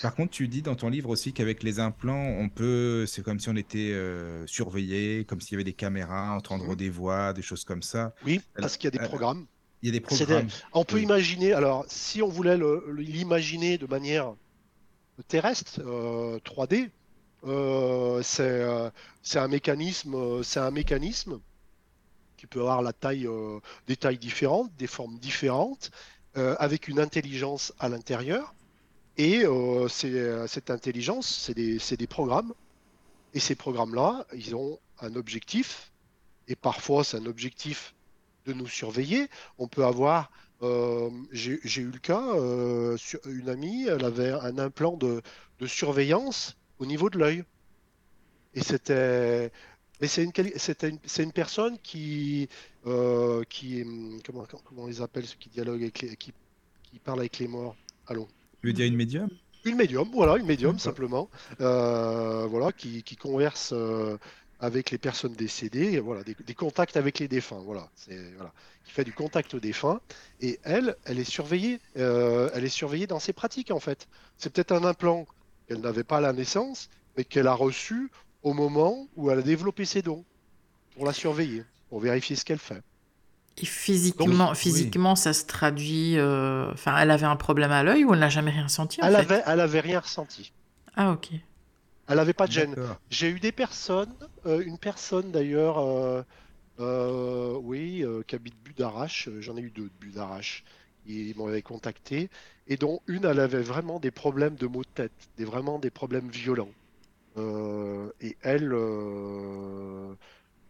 Par contre, tu dis dans ton livre aussi qu'avec les implants, on peut, c'est comme si on était euh, surveillé, comme s'il y avait des caméras, entendre Mhm. des voix, des choses comme ça. Oui, Alors, parce qu'il y a des euh, programmes. Il y a des C'est des- programmes. On peut Oui. imaginer, alors si on voulait le- le- l'imaginer de manière terrestre, euh, 3D, euh, c'est euh, c'est un mécanisme, euh, c'est un mécanisme qui peut avoir la taille, euh, des tailles différentes, des formes différentes, euh, avec une intelligence à l'intérieur. Et euh, cette intelligence, c'est des, des programmes. Et ces programmes-là, ils ont un objectif. Et parfois, c'est un objectif de nous surveiller. On peut avoir, euh, j'ai eu le cas, euh, une amie, elle avait un implant de, de surveillance au niveau de l'œil. Et c'était, mais c'est une, c'était une, c'est une personne qui, euh, qui, comment, comment on les appelle ceux qui dialoguent avec les, qui, qui parlent avec les morts? Allons. Tu veux dire une médium? Une médium, voilà, une médium simplement, euh, voilà, qui, qui converse euh, avec les personnes décédées, voilà, des, des contacts avec les défunts, voilà, c'est voilà, qui fait du contact aux défunts. Et elle, elle est surveillée, elle est surveillée dans ses pratiques en fait. C'est peut-être un implant qu'elle n'avait pas à la naissance, mais qu'elle a reçu au moment où elle a développé ses dons pour la surveiller, pour vérifier ce qu'elle fait. Et physiquement, physiquement, ça se traduit. euh, Enfin, elle avait un problème à l'œil ou elle n'a jamais rien senti en Elle fait? avait, elle avait rien ressenti. Ah ok. Elle n'avait pas de gêne. J'ai eu des personnes, euh, une personne d'ailleurs, euh, euh, oui, euh, qui habite Budarache, j'en ai eu deux de Budarache, ils m'avaient contacté, et dont une, elle avait vraiment des problèmes de maux de tête, des, vraiment des problèmes violents. Euh, et elle, euh,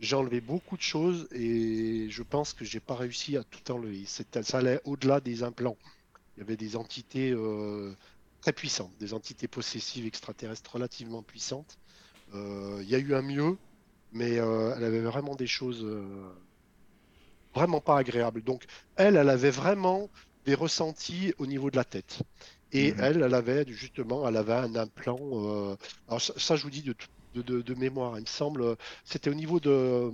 j'ai enlevé beaucoup de choses, et je pense que j'ai pas réussi à tout enlever. Ça allait au-delà des implants. Il y avait des entités euh, très puissantes, des entités possessives extraterrestres relativement puissantes. Il y a eu un mieux, mais elle avait vraiment des choses vraiment pas agréables. Donc, elle, elle avait vraiment des ressentis au niveau de la tête. Et Mhm. elle, elle avait justement, elle avait un implant. euh, alors ça, ça, je vous dis de, de, de- de mémoire, il me semble, c'était au niveau de,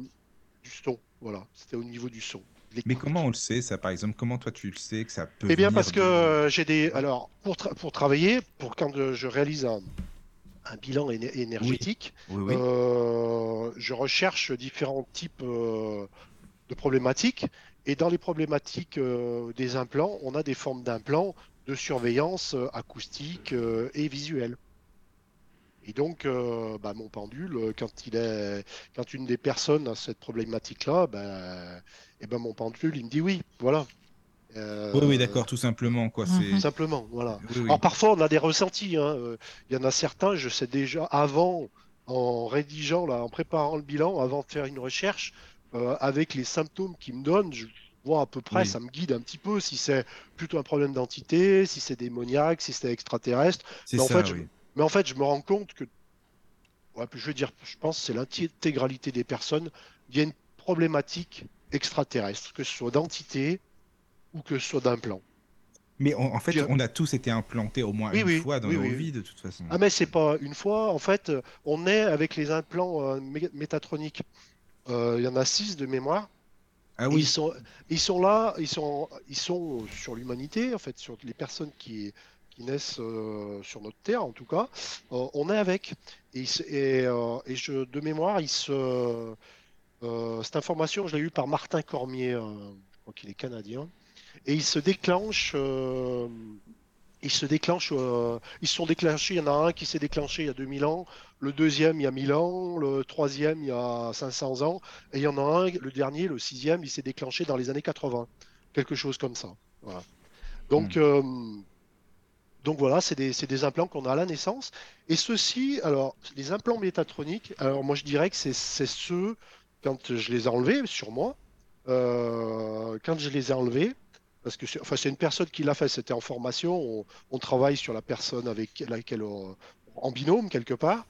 du son. Voilà, c'était au niveau du son. Mais comment on le sait, ça, par exemple? Comment toi, tu le sais que ça peut Eh bien, parce que j'ai des. Alors, pour, tra- pour travailler, pour quand je réalise un, un bilan éner- énergétique, Oui, oui. euh, je recherche différents types euh, de problématiques. Et dans les problématiques euh, des implants, on a des formes d'implants de surveillance euh, acoustique euh, et visuelle. Et donc, euh, bah, mon pendule, quand, il est, quand une des personnes a cette problématique-là, bah, eh ben, mon pendule, il me dit oui, voilà. Euh, Oui, oui, d'accord, tout simplement, quoi. Mhm. Tout simplement, voilà. Oui, oui. Alors parfois on a des ressentis. hein, Il y en a certains, je sais déjà avant, en rédigeant, là, en préparant le bilan, avant de faire une recherche, euh, avec les symptômes qu'ils me donnent, je vois à peu près, Oui. ça me guide un petit peu si c'est plutôt un problème d'entité, si c'est démoniaque, si c'est extraterrestre. Mais en ça, fait, je- oui. Mais en fait, je me rends compte que, ouais, je veux dire, je pense que c'est l'intégralité des personnes, il y a une problématique extraterrestre, que ce soit d'entité ou que ce soit d'implant. Mais en, en fait, Puis, on a tous été implantés au moins Oui, une oui, fois dans oui, nos vies, de toute façon. Ah mais c'est pas une fois, en fait, on est avec les implants euh, mé- métatroniques. Euh, Il y en a six de mémoire. Ah oui. Ils sont, ils sont là, ils sont, ils sont sur l'humanité, en fait, sur les personnes qui, qui naissent euh, sur notre terre, en tout cas. Euh, on est avec. Et, et, euh, et je, de mémoire, il se, cette information, je l'ai eue par Martin Cormier, je crois qu'il est canadien. Et il se déclenche. Euh, il se déclenche, euh, ils se sont déclenchés. Il y en a un qui s'est déclenché il y a 2000 ans, le deuxième il y a 1000 ans, le troisième il y a 500 ans, et il y en a un, le dernier, le sixième, il s'est déclenché dans les années 80, quelque chose comme ça. Voilà. Donc, euh, donc voilà, c'est des, des implants qu'on a à la naissance. Et ceux-ci, alors, les implants métatroniques, alors moi je dirais que c'est c'est ceux, quand je les ai enlevés sur moi, euh, quand je les ai enlevés, parce que c'est enfin, une personne qui l'a fait, c'était en formation, on, on travaille sur la personne avec laquelle on- en binôme quelque part.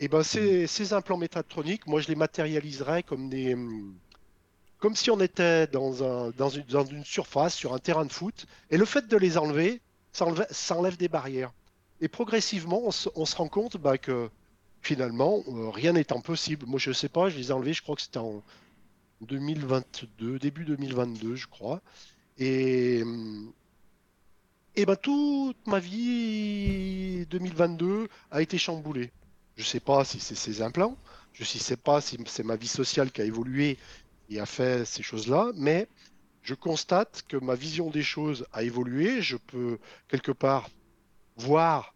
Et ben ces, ces implants métatroniques, moi je les matérialiserais comme des, comme si on était dans un, dans une, dans une surface, sur un terrain de foot, et le fait de les enlever, ça enlève, ça enlève des barrières. Et progressivement, on se, on se rend compte bah, que finalement, euh, rien n'est impossible. Moi, je sais pas, je les ai enlevés, je crois que c'était en 2022, début 2022, je crois. Et, hum, et ben, toute ma vie 2022 a été chamboulée. Je sais pas si c'est ces implants, je ne sais pas si c'est ma vie sociale qui a évolué et a fait ces choses-là, mais je constate que ma vision des choses a évolué. Je peux quelque part voir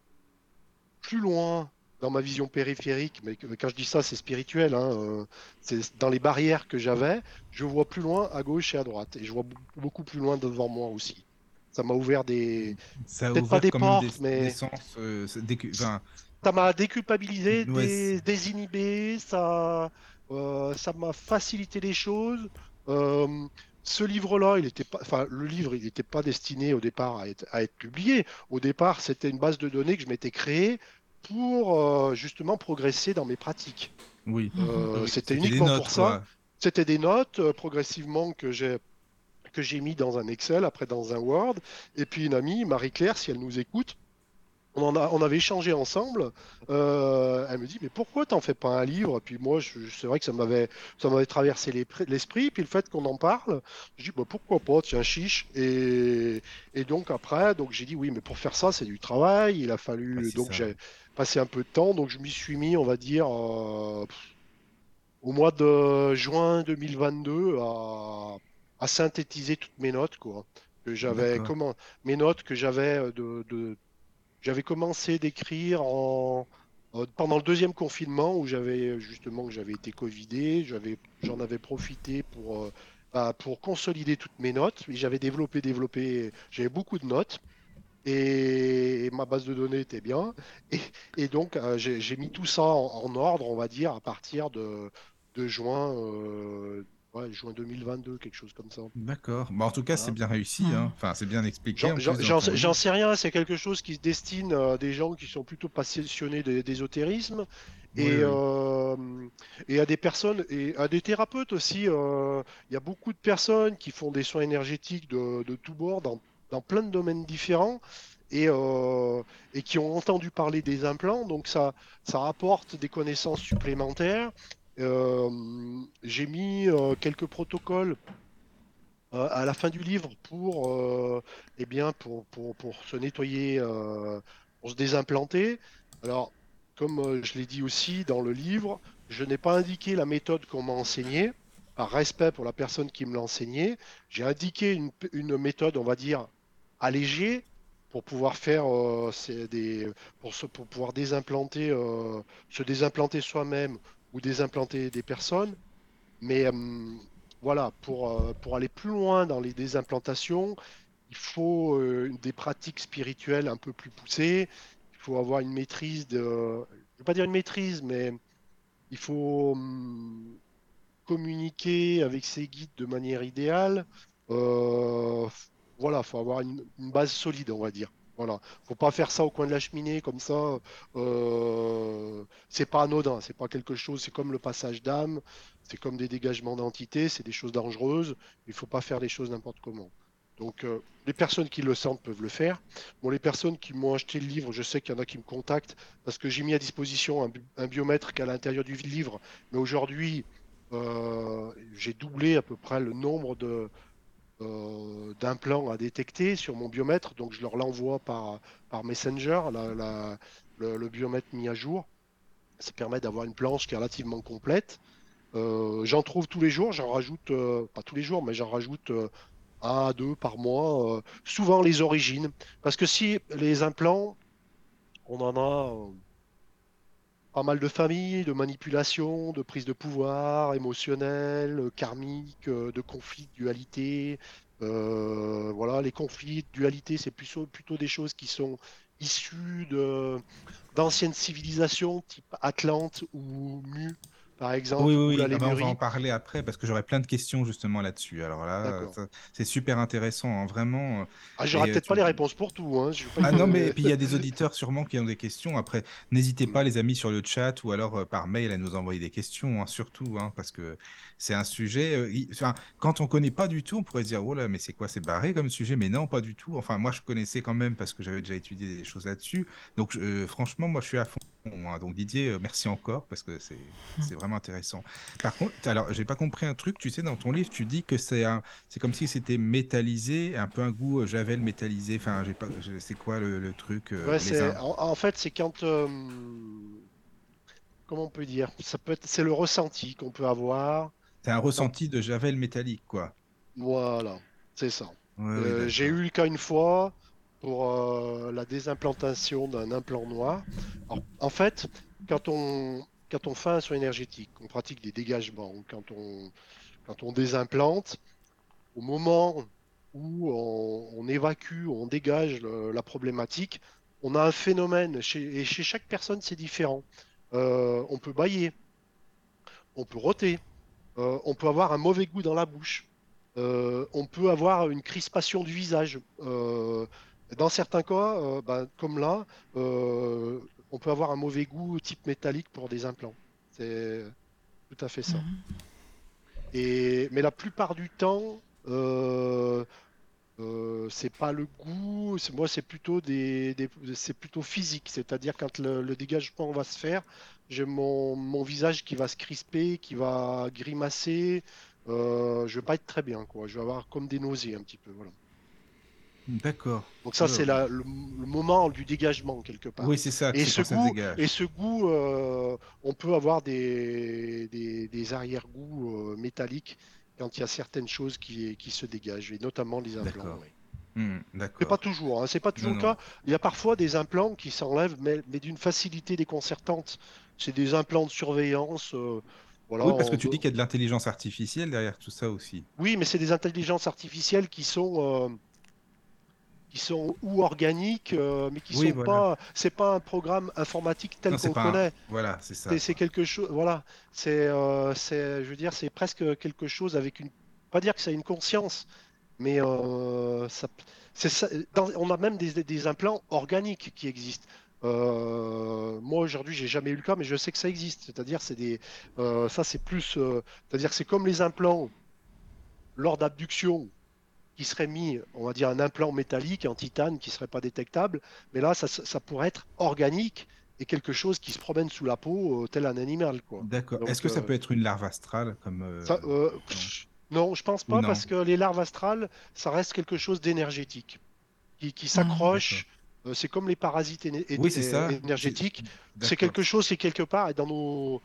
plus loin dans ma vision périphérique, mais quand je dis ça, c'est spirituel, hein, euh, c'est dans les barrières que j'avais, je vois plus loin à gauche et à droite, et je vois beaucoup, plus loin devant moi aussi. Ça m'a ouvert des, Ça a pas des portes, mais- sens. euh, enfin, ça m'a déculpabilisé, Ouais, dé- désinhibé, ça, euh, ça m'a facilité les choses. Euh, ce livre-là, il était pas, enfin, le livre, il n'était pas destiné au départ à être, à être publié. Au départ, c'était une base de données que je m'étais créée pour euh, justement progresser dans mes pratiques. oui. Euh, [LAUGHS] Oui, c'était uniquement notes, pour ça. C'était des notes euh, progressivement que j'ai que j'ai mis dans un Excel, après dans un Word. Et puis une amie, Marie-Claire, si elle nous écoute, on, en a, on avait échangé ensemble. Euh, elle me dit, mais pourquoi t'en fais pas un livre? Puis moi, c'est vrai que ça m'avait ça m'avait traversé les- l'esprit. Puis le fait qu'on en parle, je dis, bah, pourquoi pas, tiens, chiche. Et, et donc après, donc j'ai dit, oui, mais pour faire ça, c'est du travail. Il a fallu, c'est donc j'ai passé un peu de temps. Donc je m'y suis mis, on va dire, euh, au mois de juin 2022 à, à synthétiser toutes mes notes, quoi. Que j'avais comment mes notes que j'avais euh, de, de- j'avais commencé d'écrire en euh, pendant le deuxième confinement où j'avais justement que j'avais été covidé, j'avais j'en avais profité pour euh, bah, pour consolider toutes mes notes. Et J'avais développé développé, j'avais beaucoup de notes. Et, et ma base de données était bien. Et, et donc, euh, j'ai mis tout ça en, en ordre, on va dire, à partir de, de juin, euh, ouais, juin 2022, quelque chose comme ça. D'accord. Bah, en tout cas, Voilà. c'est bien réussi. Hein. Enfin, c'est bien expliqué. J'en- sais rien, c'est quelque chose qui se destine à des gens qui sont plutôt passionnés d'é- d'ésotérisme et, Oui, oui. euh, et à des personnes et à des thérapeutes aussi. euh, Il y a beaucoup de personnes qui font des soins énergétiques de, de tous bords dans, dans plein de domaines différents et, euh, et qui ont entendu parler des implants. Donc ça, ça rapporte des connaissances supplémentaires. Euh, J'ai mis euh, quelques protocoles à la fin du livre pour, eh bien, pour, pour, pour se nettoyer, pour se désimplanter. Alors, comme je l'ai dit aussi dans le livre, je n'ai pas indiqué la méthode qu'on m'a enseignée, par respect pour la personne qui me l'a enseignée. J'ai indiqué une méthode, on va dire, allégée pour pouvoir faire euh, des, pour, se, pour pouvoir désimplanter, euh, se désimplanter soi-même ou désimplanter des personnes. Mais hum, voilà, pour, euh, pour aller plus loin dans les désimplantations, il faut euh, des pratiques spirituelles un peu plus poussées. Il faut avoir une maîtrise de. Je veux pas dire une maîtrise, mais il faut hum, communiquer avec ses guides de manière idéale. Voilà, il faut avoir une, base solide, on va dire. Voilà, faut pas faire ça au coin de la cheminée comme ça. Euh, c'est pas anodin, c'est pas quelque chose. C'est comme le passage d'âme, c'est comme des dégagements d'entités, c'est des choses dangereuses. Il faut pas faire les choses n'importe comment. Donc, euh, les personnes qui le sentent peuvent le faire. Bon, les personnes qui m'ont acheté le livre, je sais qu'il y en a qui me contactent parce que j'ai mis à disposition un, un biomètre qui est à l'intérieur du livre. Mais aujourd'hui, euh, j'ai doublé à peu près le nombre de euh, d'implants à détecter sur mon biomètre, donc je leur l'envoie par, Messenger, le, biomètre mis à jour. Ça permet d'avoir une planche qui est relativement complète. Euh, j'en trouve tous les jours, j'en rajoute, pas tous les jours, mais j'en rajoute un à deux par mois, souvent les origines. Parce que si les implants, on en a pas mal de familles, de manipulation, de prise de pouvoir émotionnelle, euh, karmique, euh, de conflits, dualité. Euh, voilà, les conflits, dualité, c'est plutôt, plutôt des choses qui sont issues d'anciennes civilisations type Atlante ou Mu par exemple. Oui, oui, oui. Ah bah, on va en parler après parce que j'aurais plein de questions justement là-dessus. Alors là, c'est super intéressant, hein, vraiment. Euh, ah, j'aurais peut-être pas les réponses pour tout. Hein. Ah non, mais [LAUGHS] puis il y a des auditeurs sûrement qui ont des questions. Après, n'hésitez pas, les amis, sur le chat ou alors euh, par mail à nous envoyer des questions, hein, surtout, parce que c'est un sujet. Euh, enfin, quand on connaît pas du tout, on pourrait se dire, oh là, mais c'est quoi, c'est barré comme sujet? Mais non, pas du tout. Enfin, moi, je connaissais quand même parce que j'avais déjà étudié des choses là-dessus. Donc, franchement, moi, je suis à fond. Donc Didier, merci encore parce que c'est mmh. Vraiment intéressant. Par contre, alors j'ai pas compris un truc, tu sais, dans ton livre, tu dis que c'est c'est comme si c'était métallisé, un peu un goût euh, javel métallisé. Enfin, j'ai pas, c'est quoi le, truc euh, en, fait, c'est quand, euh, comment on peut dire, ça peut être, c'est le ressenti qu'on peut avoir. C'est un ressenti de javel métallique, quoi. Voilà, c'est ça. j'ai eu le cas une fois pour la désimplantation d'un implant noir. en fait, quand on, quand on fait un soin énergétique, on pratique des dégagements, quand on, quand désimplante, au moment où on, évacue, on dégage la problématique, on a un phénomène, et chez chaque personne c'est différent. Euh, on peut bailler, on peut roter, euh, on peut avoir un mauvais goût dans la bouche, euh, on peut avoir une crispation du visage. dans certains cas, ben, comme là, on peut avoir un mauvais goût type métallique pour des implants. C'est tout à fait ça. Mhm. Et, mais la plupart du temps, euh, euh, c'est pas le goût, moi c'est plutôt des, c'est plutôt physique, c'est-à-dire quand le, dégagement va se faire, j'ai mon, mon, visage qui va se crisper, qui va grimacer, euh, je vais pas être très bien quoi, je vais avoir comme des nausées un petit peu, voilà. D'accord. Donc ça, c'est le, moment du dégagement quelque part. Oui, c'est ça. Et ce, goût, et ce goût, euh, on peut avoir des, des, arrière-goûts euh, métalliques quand il y a certaines choses qui, qui se dégagent, et notamment les implants. Hmm, c'est pas toujours, hein, c'est pas toujours le cas. Il y a parfois des implants qui s'enlèvent, mais, mais d'une facilité déconcertante. C'est des implants de surveillance. Euh, voilà, oui, parce que tu dis qu'il y a de l'intelligence artificielle derrière tout ça aussi. Oui, mais c'est des intelligences artificielles qui sont qui sont ou organiques, euh, mais qui sont pas. C'est pas un programme informatique tel qu'on connaît. Voilà, c'est ça. C'est quelque chose. Voilà, c'est, euh, c'est, je veux dire, c'est presque quelque chose avec une. Pas dire que ça a une conscience, mais euh, ça, c'est ça, on a même des, des, implants organiques qui existent. moi aujourd'hui, j'ai jamais eu le cas, mais je sais que ça existe. C'est-à-dire, c'est des, ça c'est plus, c'est-à-dire c'est comme les implants lors d'abduction qui serait mis, on va dire, un implant métallique en titane qui serait pas détectable, mais là, ça, pourrait être organique et quelque chose qui se promène sous la peau, euh, tel un animal. D'accord. Est-ce que ça euh, peut être une larve astrale comme euh, Non, je pense pas, parce que les larves astrales, ça reste quelque chose d'énergétique, qui, qui s'accroche. c'est comme les parasites énergétiques. C'est quelque chose, c'est quelque part, dans nos,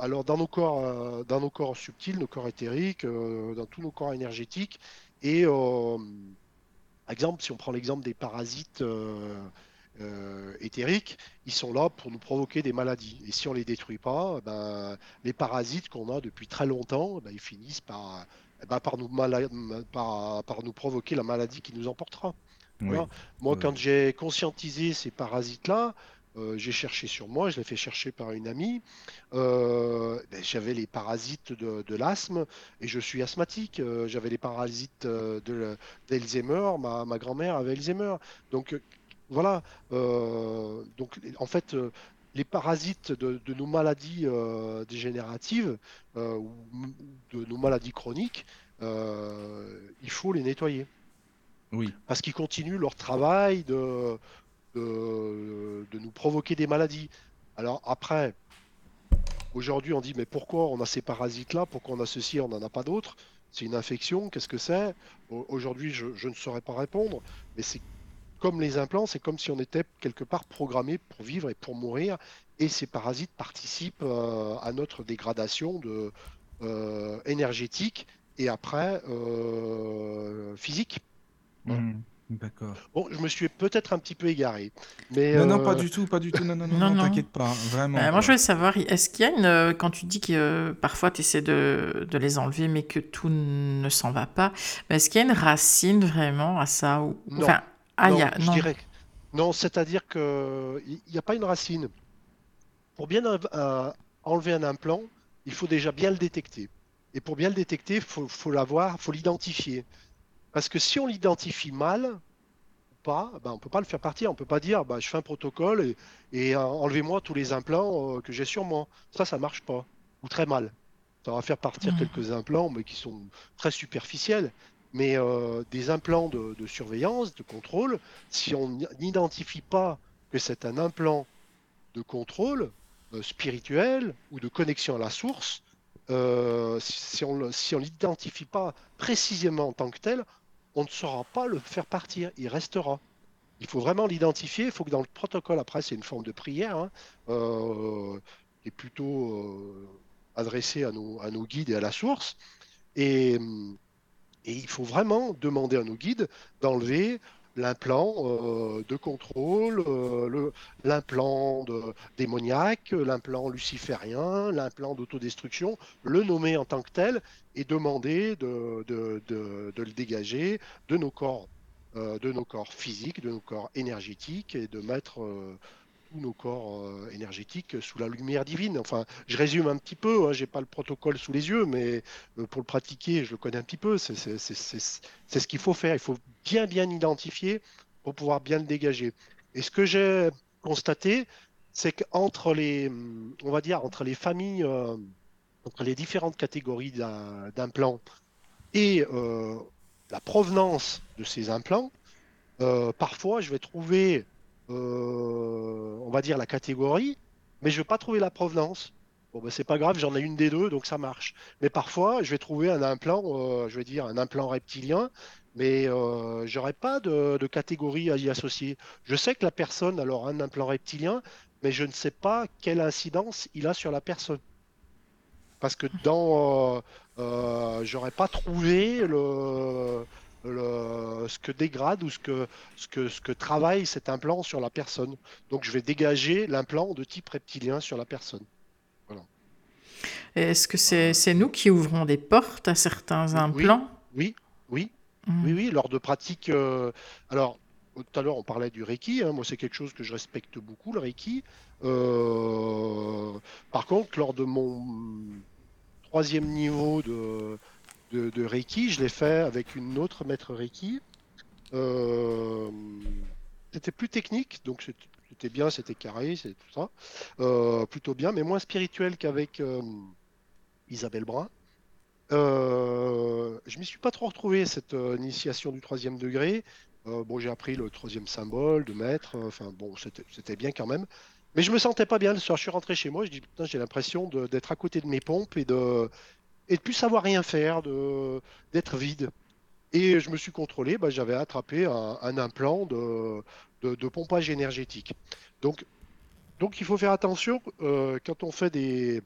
alors dans nos corps, dans nos corps subtils, nos corps éthériques, dans tous nos corps énergétiques, et euh, par exemple, si on prend l'exemple des parasites euh, euh, éthériques, ils sont là pour nous provoquer des maladies. Et si on les détruit pas, ben, les parasites qu'on a depuis très longtemps, ben, ils finissent par, ben, par, nous par, par, nous provoquer la maladie qui nous emportera. Moi, quand j'ai conscientisé ces parasites-là, euh, j'ai cherché sur moi, je l'ai fait chercher par une amie. Euh, ben, j'avais les parasites de, l'asthme et je suis asthmatique. Euh, j'avais les parasites d'Alzheimer, ma, ma grand-mère avait Alzheimer. Donc voilà. donc en fait, les parasites de, nos maladies dégénératives ou de nos maladies chroniques, il faut les nettoyer. Oui. Parce qu'ils continuent leur travail de, de, nous provoquer des maladies. Alors après, Aujourd'hui, on dit mais pourquoi on a ces parasites-là? Pourquoi on a ceci, on n'en a pas d'autres? C'est une infection Qu'est-ce que c'est? Aujourd'hui, je, ne saurais pas répondre, mais c'est comme les implants, c'est comme si on était quelque part programmé pour vivre et pour mourir, et ces parasites participent euh, à notre dégradation de, euh, énergétique et après euh, physique. Mmh. D'accord. Bon, je me suis peut-être un petit peu égaré. Mais non, non, euh, pas du tout, pas du tout. Non, non, non, Non, non, t'inquiète pas, vraiment. Euh, pas. moi, je voulais savoir, est-ce qu'il y a une. euh, Quand tu dis que euh, parfois tu essaies de, de les enlever, mais que tout ne s'en va pas, mais est-ce qu'il y a une racine vraiment à ça ou... Non. Enfin, ah, il non, y a. je Non. dirais que- non, c'est-à-dire que il n'y a pas une racine. Pour bien euh, euh, enlever un implant, il faut déjà bien le détecter. Et pour bien le détecter, il faut, faut l'avoir, faut l'identifier. Parce que si on l'identifie mal ou pas, ben, on ne peut pas le faire partir. On ne peut pas dire bah, je fais un protocole et, et, euh, enlevez-moi tous les implants euh, que j'ai sur moi. Ça, ça marche pas. Ou très mal. Ça va faire partir Mhm. quelques implants, mais qui sont très superficiels. Mais euh, des implants de, de surveillance, de contrôle, si on n'identifie pas que c'est un implant de contrôle spirituel ou de connexion à la source, si on si on l'identifie pas précisément en tant que tel, on ne saura pas le faire partir, il restera. Il faut vraiment l'identifier, il faut que dans le protocole, après c'est une forme de prière, hein, euh, qui est plutôt euh, adressée à nos, guides et à la source. Et il faut vraiment demander à nos guides d'enlever l'implant euh, de contrôle, euh, le- l'implant démoniaque, l'implant luciférien, l'implant d'autodestruction, le nommer en tant que tel et demander de, de- de- le dégager de nos corps, euh, de nos corps physiques, de nos corps énergétiques et de mettre euh, tous nos corps euh, énergétiques sous la lumière divine. Enfin, je résume un petit peu, hein, j'ai pas le protocole sous les yeux, mais euh, pour le pratiquer, je le connais un petit peu. C'est ce qu'il faut faire. Il faut bien bien identifier pour pouvoir bien le dégager. Et ce que j'ai constaté, c'est qu'entre les, on va dire, entre les familles, euh, entre les différentes catégories d'implants et la provenance de ces implants, parfois je vais trouver, on va dire, la catégorie, mais je ne vais pas trouver la provenance. Bon, ben, c'est pas grave, j'en ai une des deux, donc ça marche. Mais parfois, je vais trouver un implant, euh, je vais dire un implant reptilien, mais euh, j'aurai pas de, catégorie à y associer. Je sais que la personne a alors un implant reptilien, mais je ne sais pas quelle incidence il a sur la personne. Parce que dans, euh, euh, j'aurais pas trouvé le, le- ce que dégrade ou ce que, ce que, ce que travaille cet implant sur la personne. Donc je vais dégager l'implant de type reptilien sur la personne. Est-ce que c'est c'est nous qui ouvrons des portes à certains implants? Oui, oui, Hmm. Oui, oui, lors de pratiques. euh, alors, tout à l'heure, on parlait du Reiki. hein, moi, c'est quelque chose que je respecte beaucoup, le Reiki. Euh, par contre, lors de mon troisième niveau de, de, Reiki, je l'ai fait avec une autre maître Reiki. Euh, c'était plus technique, donc c'était bien, c'était carré, c'est tout ça. Euh, plutôt bien, mais moins spirituel qu'avec euh, Isabelle Brun. Je m'y suis pas trop retrouvé cette initiation du troisième degré. Bon, j'ai appris le troisième symbole de maître. Enfin, bon, c'était bien quand même. Mais je me sentais pas bien le soir. Je suis rentré chez moi. Je dis putain, j'ai l'impression d'être à côté de mes pompes et de et de plus savoir rien faire, de d'être vide. Et je me suis contrôlé. Bah, j'avais attrapé un, implant de, de, pompage énergétique. Donc, donc, il faut faire attention euh, quand on fait des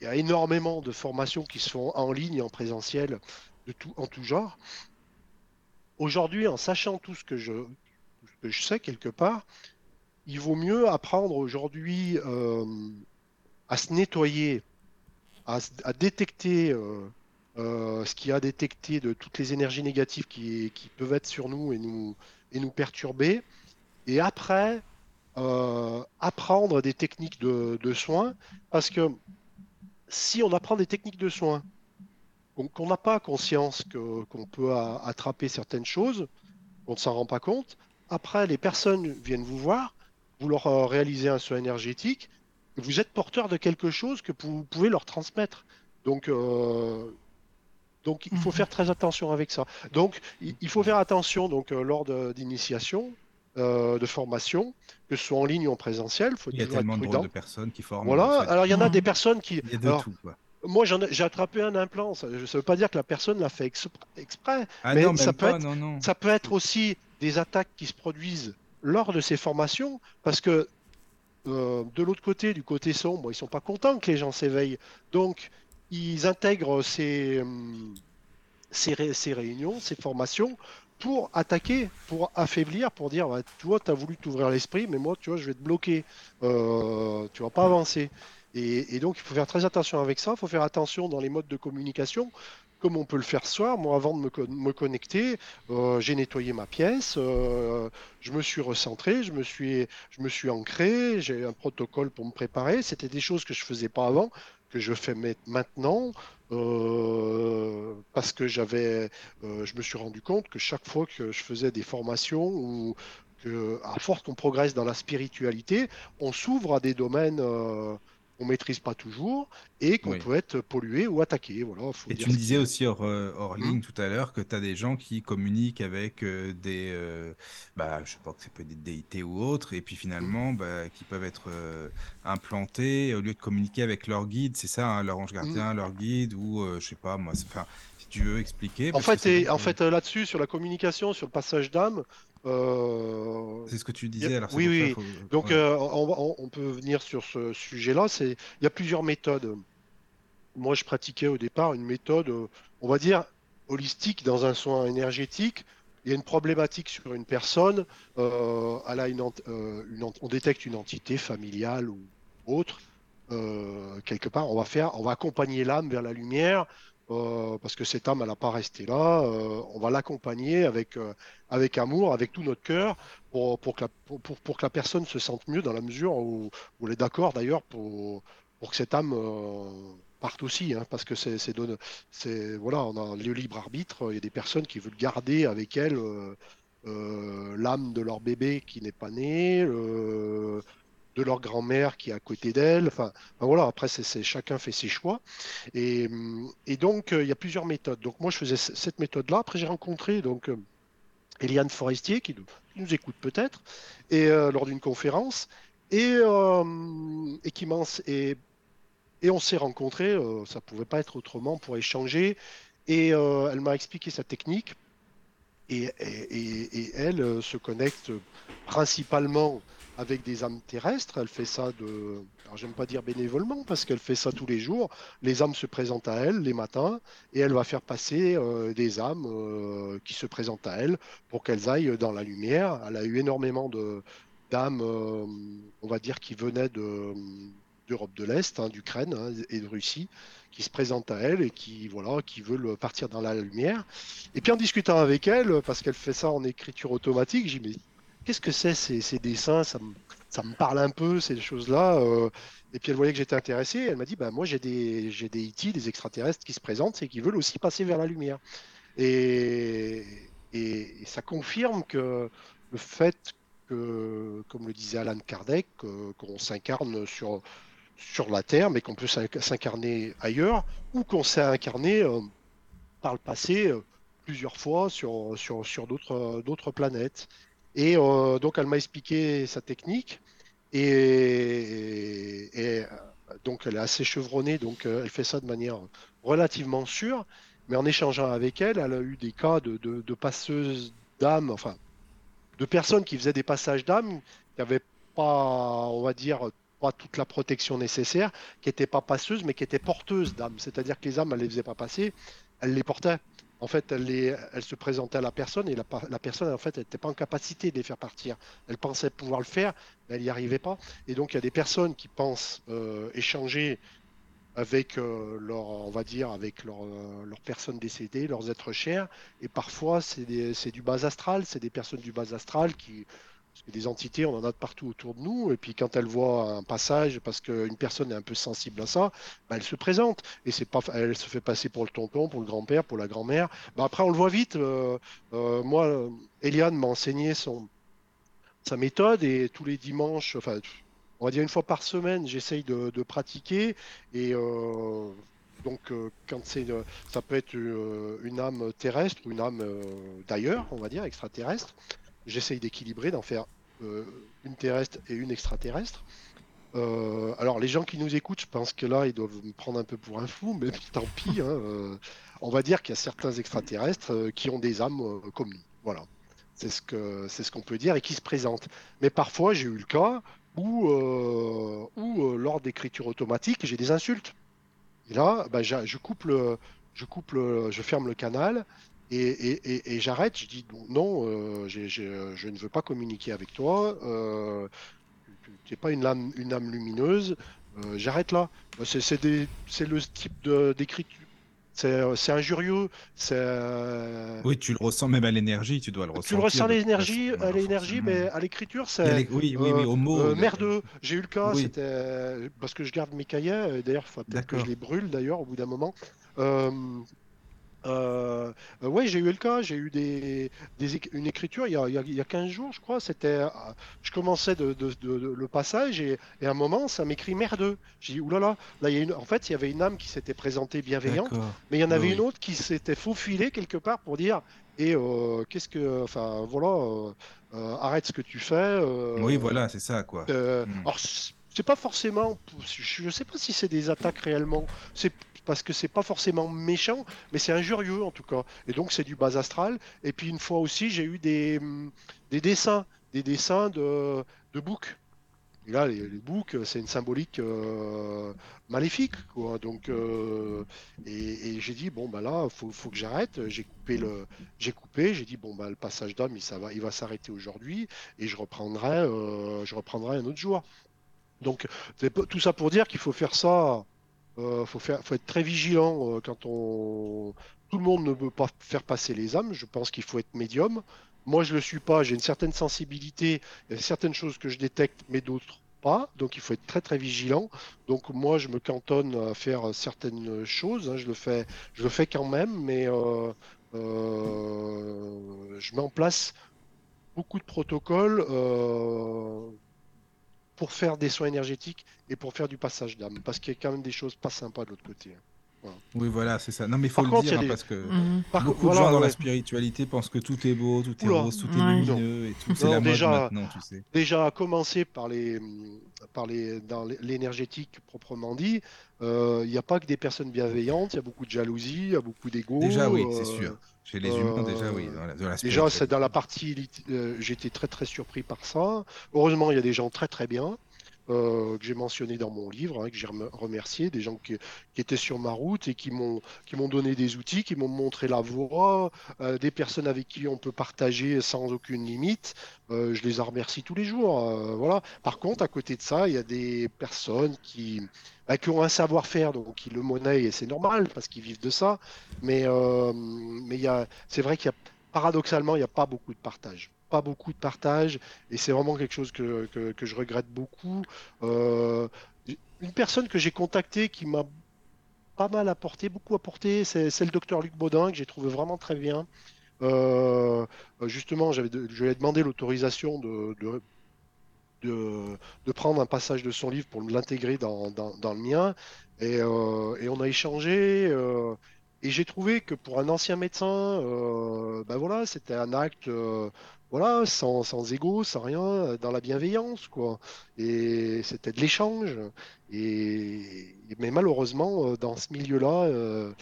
il y a énormément de formations qui se font en ligne, en présentiel, de tout, en tout genre. Aujourd'hui, en sachant tout ce que je, que je sais quelque part, il vaut mieux apprendre aujourd'hui euh, à se nettoyer, à, détecter euh, euh, ce qu'il y a à détecter de toutes les énergies négatives qui, peuvent être sur nous et nous, perturber. Et après, euh, apprendre des techniques de, soins, parce que si on apprend des techniques de soins, qu'on n'a pas conscience qu'on peut attraper certaines choses, on ne s'en rend pas compte, après les personnes viennent vous voir, vous leur réalisez un soin énergétique, vous êtes porteur de quelque chose que vous pouvez leur transmettre. Donc, euh, donc il faut Mhm. faire très attention avec ça. Donc, il, faut faire attention donc, euh, lors de- d'initiation. de formation, que ce soit en ligne ou en présentiel. Faut il y a tellement de, personnes qui forment. Voilà, en fait. alors il y en a Mhm. des personnes qui. Il y a de alors, tout. Quoi. moi, j'ai attrapé un implant. Ça ne veut pas dire que la personne l'a fait ex- exprès. Ah mais non, ça peut pas, être- non, non. Ça peut être aussi des attaques qui se produisent lors de ces formations, parce que euh, de l'autre côté, du côté sombre, ils sont pas contents que les gens s'éveillent. Donc, ils intègrent ces, hum, ces, ré- ces réunions, ces formations pour attaquer, pour affaiblir, pour dire, tu vois, tu as voulu t'ouvrir l'esprit, mais moi, tu vois, je vais te bloquer. Euh, tu vas pas avancer. Et, et donc, il faut faire très attention avec ça. Il faut faire attention dans les modes de communication, comme on peut le faire ce soir. Moi, avant de me, co- me connecter, euh, j'ai nettoyé ma pièce, euh, je me suis recentré, je me suis, je me suis ancré, j'ai un protocole pour me préparer. C'était des choses que je faisais pas avant, que je fais ma- maintenant, euh, parce que j'avais, je me suis rendu compte que chaque fois que je faisais des formations ou que, à force qu'on progresse dans la spiritualité, on s'ouvre à des domaines qu'on maîtrise pas toujours et qu'on Oui. peut être pollué ou attaqué. Voilà, faut Et dire tu me disais aussi hors, euh, hors Hmm. ligne tout à l'heure que tu as des gens qui communiquent avec euh, des, euh, bah, je sais pas que ça peut être des déités ou autres, et puis finalement, bah, qui peuvent être euh, implantés au lieu de communiquer avec leur guide, c'est ça, hein, leur ange gardien, leur guide, ou je sais pas, moi, c'est- enfin, si tu veux expliquer. En fait, et, en fait là-dessus, sur la communication, sur le passage d'âme, euh, c'est ce que tu y a- disais, alors oui, oui, faut- Donc, ouais. euh, on, on- peut venir sur ce sujet-là. C'est, il y a plusieurs méthodes. Moi, je pratiquais au départ une méthode, euh, on va dire, holistique dans un soin énergétique. Il y a une problématique sur une personne. euh, elle a une, ent- une ent- on détecte une entité familiale ou autre. quelque part, on va faire, on va accompagner l'âme vers la lumière. Euh, parce que cette âme, elle n'a pas resté là. euh, on va l'accompagner avec, euh, avec amour, avec tout notre cœur, pour, pour, que la, pour, pour- que la personne se sente mieux dans la mesure où, où elle est d'accord d'ailleurs pour, pour que cette âme parte aussi, hein, parce que c'est, c'est, voilà, on a le libre arbitre. Il y a des personnes qui veulent garder avec elles l'âme de leur bébé qui n'est pas né, de leur grand-mère qui est à côté d'elle. Enfin, voilà, après, c'est, chacun fait ses choix. Et, donc, euh, il y a plusieurs méthodes. Donc, moi, je faisais cette méthode-là. Après, j'ai rencontré donc, euh, Eliane Forestier, qui nous, écoute peut-être, euh, lors d'une conférence, et, euh, et et, et on s'est rencontrés. euh, ça pouvait pas être autrement pour échanger. Et elle m'a expliqué sa technique. Et, et- elle se connecte principalement avec des âmes terrestres. Elle fait ça de, alors j'aime pas dire bénévolement parce qu'elle fait ça tous les jours. Les âmes se présentent à elle les matins et elle va faire passer euh, des âmes euh, qui se présentent à elle pour qu'elles aillent dans la lumière. Elle a eu énormément de d'âmes, euh, on va dire, qui venaient de d'Europe de l'Est, hein, d'Ukraine hein, et de Russie, qui se présentent à elle et qui voilà, qui veulent partir dans la lumière. Et puis en discutant avec elle, parce qu'elle fait ça en écriture automatique, j'ai dit mais qu'est-ce que c'est ces, dessins? Ça me, ça me parle un peu ces choses-là. euh. Et puis elle voyait que j'étais intéressé. Elle m'a dit bah moi j'ai des j'ai des IT, des extraterrestres qui se présentent et qui veulent aussi passer vers la lumière. Et, et, ça confirme que le fait que, comme le disait Alan Kardec, que- qu'on s'incarne sur sur la Terre, mais qu'on peut s'inc- s'incarner ailleurs, ou qu'on s'est incarné euh, par le passé euh, plusieurs fois sur, sur, sur d'autres d'autres planètes. Et euh, donc, elle m'a expliqué sa technique. Et, donc, elle est assez chevronnée. Donc, euh, elle fait ça de manière relativement sûre. Mais en échangeant avec elle, elle a eu des cas de, passeuses d'âme, enfin, de personnes qui faisaient des passages d'âme, qui n'avaient pas, on va dire, toute la protection nécessaire, qui n'étaient pas passeuses, mais qui étaient porteuses d'âme. C'est-à-dire que les âmes, elle les faisait pas passer, elle les portait. En fait, elle, se présentait à la personne et la, personne, en fait, n'était pas en capacité de les faire partir. Elle pensait pouvoir le faire, mais elle n'y arrivait pas. Et donc, il y a des personnes qui pensent euh, échanger avec euh, leur, on va dire, avec leur, euh, leurs leurs êtres chers. Et parfois, c'est du bas astral, c'est des personnes du bas astral qui, parce que des entités, on en a de partout autour de nous. Et puis quand elles voient un passage, parce qu'une personne est un peu sensible à ça, bah, elle se présente. Et c'est pas, elle se fait passer pour le tonton, pour le grand-père, pour la grand-mère. Bah, après, on le voit vite. euh, euh, moi, Eliane m'a enseigné son, sa méthode et tous les dimanches, enfin, on va dire une fois par semaine, j'essaye de, pratiquer. Et euh, donc, quand c'est, ça peut être une âme terrestre ou une âme d'ailleurs, on va dire extraterrestre. J'essaye d'équilibrer, d'en faire une terrestre et une extraterrestre. alors les gens qui nous écoutent, je pense que là, ils doivent me prendre un peu pour un fou, mais [LAUGHS] tant pis. Hein, on va dire qu'il y a certains extraterrestres qui ont des âmes comme nous. Voilà. C'est ce que ce qu'on peut dire et qui se présentent. Mais parfois, j'ai eu le cas où, où lors d'écriture automatique, j'ai des insultes. Et là, bah, je coupe le, je coupe je ferme le canal et, j'arrête. Je dis non, euh, je ne veux pas communiquer avec toi. Euh, tu n'es pas une âme, une âme lumineuse. Euh, j'arrête là. C'est le type d'écriture. C'est injurieux. Oui, tu le ressens même à l'énergie, tu dois le ressentir. Tu le ressens à l'énergie, à l'énergie, mais à l'écriture, c'est. Oui, oui, oui, au mot. merdeux. J'ai eu le cas, c'était parce que je garde mes cahiers. D'ailleurs, il faut peut-être que je les brûle d'ailleurs au bout d'un moment. Euh, euh, oui, j'ai eu le cas, j'ai eu des, une écriture il y, a, il, y a, 15 jours, je crois. C'était, euh, je commençais de, le passage et, à un moment, ça m'écrit merdeux. J'ai dit, oulala, là, il y a une, en fait, il y avait une âme qui s'était présentée bienveillante, mais il y en avait une autre qui s'était faufilée quelque part pour dire, et euh, qu'est-ce que, enfin, voilà, arrête ce que tu fais. oui, voilà, c'est ça, quoi. Hmm. Alors, c'est pas forcément, je sais pas si c'est des attaques réellement. C'est parce que c'est pas forcément méchant, mais c'est injurieux en tout cas. Et donc c'est du bas astral. Et puis une fois aussi, j'ai eu des, mm, des dessins, des dessins de, de boucs. Là, les, boucs, c'est une symbolique euh, maléfique, quoi. Donc, euh, et, j'ai dit bon bah là, faut, faut que j'arrête. J'ai coupé j'ai dit bon bah le passage d'homme, il, va, il va s'arrêter aujourd'hui, et je reprendrai, euh, je reprendrai un autre jour. Donc, tout ça pour dire qu'il faut faire ça il euh, faut, faire, faut être très vigilant euh, quand on. Tout le monde ne peut pas faire passer les âmes. Je pense qu'il faut être médium. Moi, je le suis pas. J'ai une certaine sensibilité. Il y a certaines choses que je détecte, mais d'autres pas. Donc, il faut être très très vigilant. Donc, moi, je me cantonne à faire certaines choses. Hein. Je le fais, je le fais quand même, mais euh, je mets en place beaucoup de protocoles pour faire des soins énergétiques et pour faire du passage d'âme. Parce qu'il y a quand même des choses pas sympas de l'autre côté. Oui, voilà, c'est ça. Non, mais il faut le dire, hein, parce que mhm. beaucoup de gens dans la spiritualité pensent que tout est beau, tout est rose, tout est lumineux, et tout c'est la déjà, mode maintenant, tu sais. Déjà, à commencer par les, par les, dans l'énergétique proprement dit, euh, il n'y a pas que des personnes bienveillantes, il y a beaucoup de jalousie, il y a beaucoup d'ego. Déjà, oui, c'est sûr. Chez les humains, déjà, oui. Dans la, déjà, c'est dans la partie, euh, j'étais très très surpris par ça. Heureusement, il y a des gens très très bien. Euh, que j'ai mentionné dans mon livre, hein, que j'ai remercié, des gens qui, étaient sur ma route et qui m'ont donné des outils, qui m'ont montré la voie, euh, des personnes avec qui on peut partager sans aucune limite. Euh, je les remercie tous les jours. voilà. Par contre, à côté de ça, il y a des personnes qui bah, qui ont un savoir-faire, donc qui le monnaient et c'est normal parce qu'ils vivent de ça. Mais mais c'est vrai qu'il y a paradoxalement, il n'y a pas beaucoup de partage pas beaucoup de partage et c'est vraiment quelque chose que, que, je regrette beaucoup. Euh, une personne que j'ai contactée qui m'a pas mal apporté, beaucoup apporté, c'est le docteur Luc Baudin que j'ai trouvé vraiment très bien. Euh, justement, j'avais je lui ai demandé l'autorisation de, de, de, prendre un passage de son livre pour l'intégrer dans, dans, le mien. Et, euh, et on a échangé. et j'ai trouvé que pour un ancien médecin, ben voilà, c'était un acte voilà, sans, sans ego, sans rien, dans la bienveillance, quoi. Et c'était de l'échange. Et, mais malheureusement, euh, dans ce milieu-là, euh,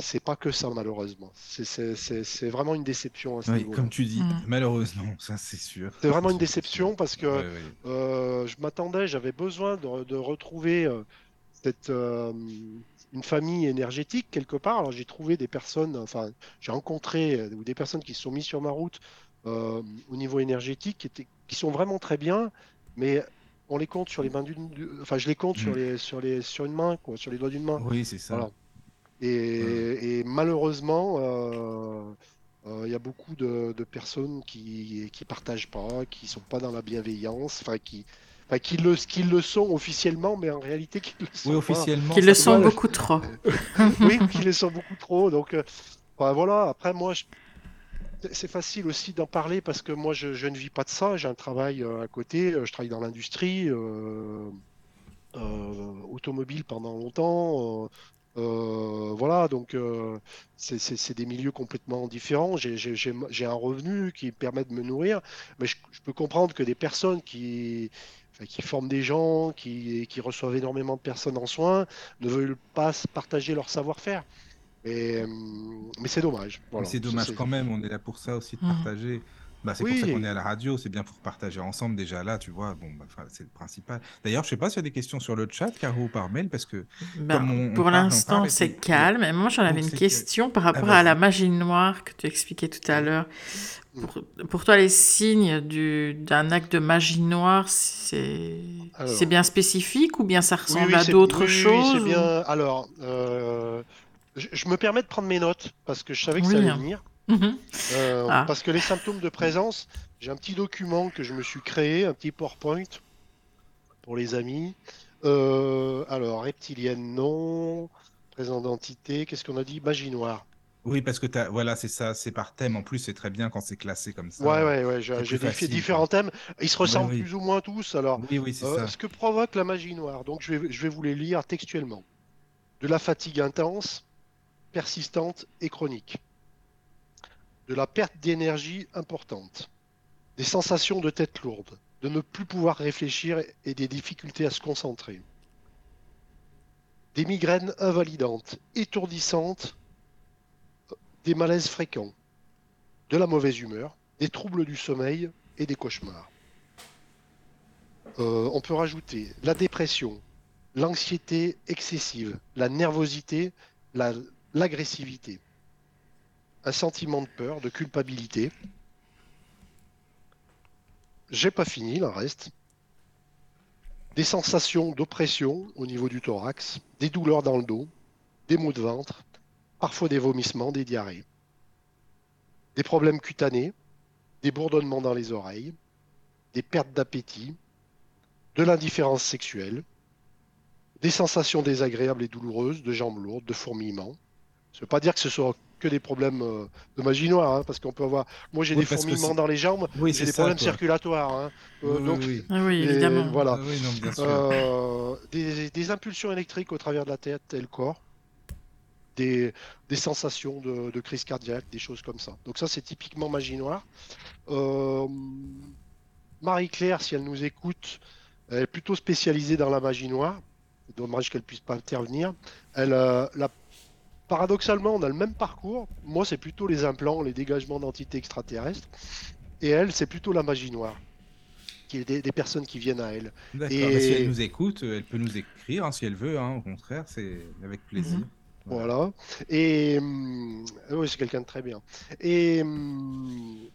c'est pas que ça, malheureusement. C'est vraiment une déception. À ce oui, comme tu dis, mm. malheureusement, ça c'est sûr. C'est vraiment une déception parce que euh, je m'attendais, j'avais besoin de, de retrouver euh, cette, euh, une famille énergétique quelque part. Alors j'ai trouvé des personnes, enfin j'ai rencontré euh, des personnes qui se sont mises sur ma route euh, au niveau énergétique qui, étaient, qui sont vraiment très bien, mais on les compte sur les mains d'une, enfin je les compte sur mm. les sur les sur une main quoi, sur les doigts d'une main. Oui c'est ça. Et, et, malheureusement. il y a beaucoup de, de personnes qui qui partagent pas, qui sont pas dans la bienveillance, enfin qui qu'ils le, qu'ils le sont officiellement, mais en réalité qu'ils le sont oui, officiellement. Qu'ils le sont beaucoup trop. [LAUGHS] oui, qu'ils le sont beaucoup trop. Donc, euh, voilà. Après, moi, c'est facile aussi d'en parler parce que moi, je, ne vis pas de ça. J'ai un travail euh, à côté. Euh, je travaille dans l'industrie automobile pendant longtemps. Euh, voilà, donc euh, c'est des milieux complètement différents. J'ai un revenu qui permet de me nourrir, mais je, peux comprendre que des personnes qui, qui forment des gens, qui, qui, reçoivent énormément de personnes en soins, ne veulent pas partager leur savoir-faire. Mais, mais c'est dommage. c'est dommage quand même, on est là pour ça aussi, de mmh. partager. Bah, c'est pour ça qu'on est à la radio, c'est bien pour partager ensemble déjà là, tu vois. Bon, bah, c'est le principal. D'ailleurs, je sais pas s'il y a des questions sur le chat, Caro ou par mail, parce que ben, pour l'instant c'est calme. Et moi, j'en avais une question par rapport ah, à la magie noire que tu expliquais tout à l'heure. Pour, toi, les signes d'un acte de magie noire, c'est bien spécifique ou bien ça ressemble à d'autres choses c'est bien. Alors, euh, je, me permets de prendre mes notes parce que je savais que ça allait venir. Mhm. Euh, ah. Parce que les symptômes de présence, j'ai un petit document que je me suis créé, un petit PowerPoint pour les amis. Euh, alors, reptilienne, non. Présent d'entité, qu'est-ce qu'on a dit? Magie noire. Oui, parce que as, voilà, c'est ça, c'est par thème. En plus, c'est très bien quand c'est classé comme ça. Ouais, ouais, ouais. J'ai fait différents thèmes. Ils se ressemblent plus ou moins tous. Alors, oui, oui, c'est euh, Ce que provoque la magie noire. Donc, je vais, je vais vous les lire textuellement. De la fatigue intense, persistante et chronique de la perte d'énergie importante, des sensations de tête lourde, de ne plus pouvoir réfléchir et des difficultés à se concentrer, des migraines invalidantes, étourdissantes, des malaises fréquents, de la mauvaise humeur, des troubles du sommeil et des cauchemars. Euh, on peut rajouter la dépression, l'anxiété excessive, la nervosité, l'agressivité un sentiment de peur, de culpabilité. J'ai pas fini, il en reste. Des sensations d'oppression au niveau du thorax, des douleurs dans le dos, des maux de ventre, parfois des vomissements, des diarrhées. Des problèmes cutanés, des bourdonnements dans les oreilles, des pertes d'appétit, de l'indifférence sexuelle, des sensations désagréables et douloureuses, de jambes lourdes, de fourmillements. Ça ne pas dire que ce soit que des problèmes euh, de magie noire, hein, parce qu'on peut avoir. Moi, j'ai des fourmillements dans les jambes, j'ai des problèmes circulatoires. Hein. Euh, oui, donc, ah oui. évidemment. Voilà. Ah euh, des, impulsions électriques au travers de la tête et le corps. Des, sensations de, crise cardiaque, des choses comme ça. Donc ça, c'est typiquement magie noire. Marie-Claire, si elle nous écoute, elle est plutôt spécialisée dans la magie noire. Dommage qu'elle puisse pas intervenir. Elle, la paradoxalement, on a le même parcours. Moi, c'est plutôt les implants, les dégagements d'entités extraterrestres. Et elle, c'est plutôt la magie noire. Qui est des, personnes qui viennent à elle. D'accord. Et... Si elle nous écoute, elle peut nous écrire hein, si elle veut. Hein. Au contraire, c'est avec plaisir. Mhm. Voilà. Et hum, oui, c'est quelqu'un de très bien. Et,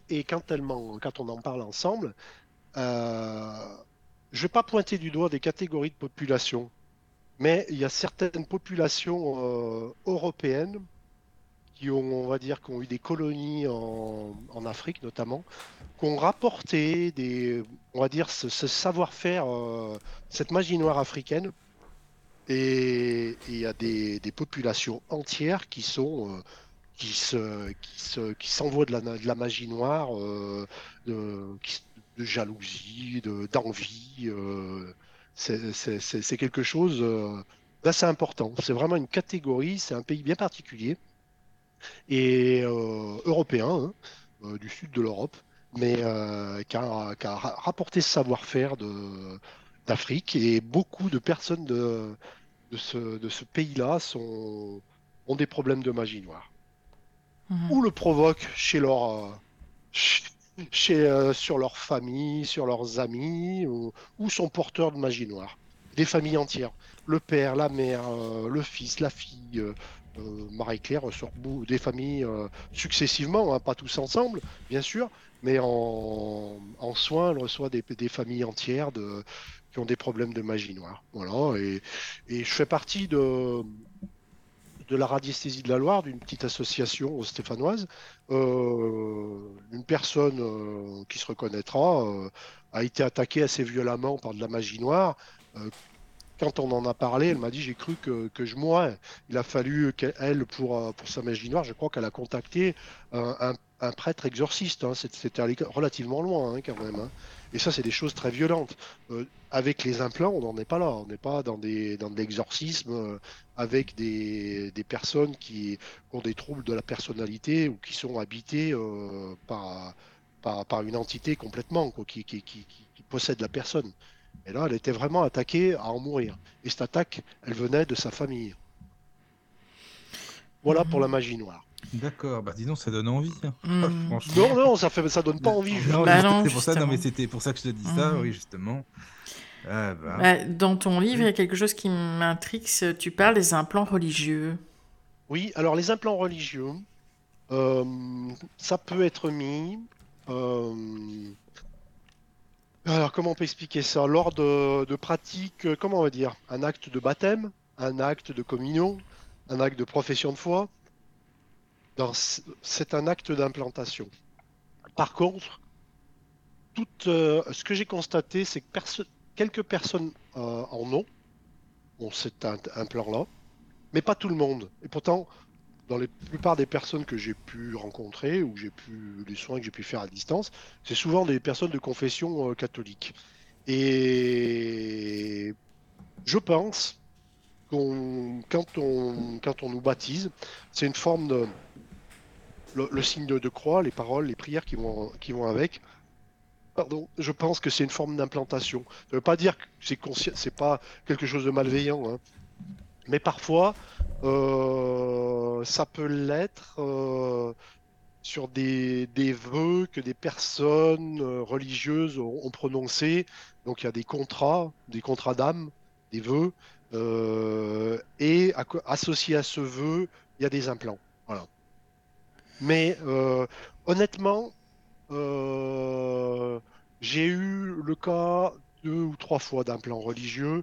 et quand, elle quand on en parle ensemble, euh, je ne vais pas pointer du doigt des catégories de population mais il y a certaines populations euh, européennes qui ont, on va dire, qui ont eu des colonies en, Afrique notamment, qui ont rapporté des, on va dire, ce, savoir-faire, euh, cette magie noire africaine. Et il y a des, populations entières qui sont euh, qui se qui qui s'envoient de la, de magie noire, de, de, jalousie, d'envie c'est quelque chose euh, d'assez important. C'est vraiment une catégorie, c'est un pays bien particulier et euh, européen, hein, euh, du sud de l'Europe, mais qui a, rapporté ce savoir-faire d'Afrique et beaucoup de personnes de, ce, pays-là ont des problèmes de magie noire. Mhm. Ou le provoquent chez leur, chez, euh, sur leur famille, sur leurs amis, ou, sont porteurs de magie noire. Des familles entières. Le père, la mère, euh, le fils, la fille. Euh, Marie-Claire sort des familles successivement, hein, pas tous ensemble, bien sûr, mais en, soins, elle reçoit des, familles entières qui ont des problèmes de magie noire. Voilà, et je fais partie de, de la radiesthésie de la Loire, d'une petite association stéphanoise. Euh, une personne euh, qui se reconnaîtra euh, a été attaquée assez violemment par de la magie noire. quand on en a parlé, elle m'a dit j'ai cru que, je mourrais. Il a fallu qu'elle, pour, pour sa magie noire, je crois qu'elle a contacté un, prêtre exorciste. Hein. C'était relativement loin hein, quand même. Hein. Et ça, c'est des choses très violentes. Euh, avec les implants, on n'en est pas là. On n'est pas dans, de l'exorcisme euh, avec des, personnes qui, ont des troubles de la personnalité ou qui sont habitées euh, par, une entité complètement, qui, possède la personne. Et là, elle était vraiment attaquée à en mourir. Et cette attaque, elle venait de sa famille. Voilà pour la magie noire. D'accord, bah dis ça donne envie. Hein. [LAUGHS] Mm. Non, non, ça fait, ça donne pas envie. Non, bah pour ça, non, mais c'était pour ça que je te dis ça, oui, justement. Ah, bah. Bah, dans ton livre, il y a quelque chose qui m'intrigue. Tu parles des implants religieux. Oui, alors les implants religieux, euh, ça peut être mis. Euh, alors, comment on peut expliquer ça? Lors de, de pratiques, euh, comment on va dire? Un acte de baptême, un acte de communion, un acte de profession de foi c'est un acte d'implantation. Par contre, euh, ce que j'ai constaté, c'est que quelques personnes euh, en ont, ont cet implant-là, mais pas tout le monde. Et pourtant, dans la plupart des personnes que j'ai pu rencontrer ou j'ai pu les soins que j'ai pu faire à distance, c'est souvent des personnes de confession euh, catholique. Et je pense qu'on quand on quand on nous baptise, c'est une forme de le, signe de, croix, les paroles, les prières qui vont, avec. Pardon, je pense que c'est une forme d'implantation. Ça ne veut pas dire que c'est c'est pas quelque chose de malveillant, hein. mais parfois euh, ça peut l'être euh, sur des, des, vœux que des personnes euh, religieuses ont, ont prononcés. Donc il y a des contrats, des contrats d'âme, des vœux, et associé à ce vœu, il y a des implants. Voilà. Mais euh, honnêtement, euh, j'ai eu le cas deux ou trois fois d'un plan religieux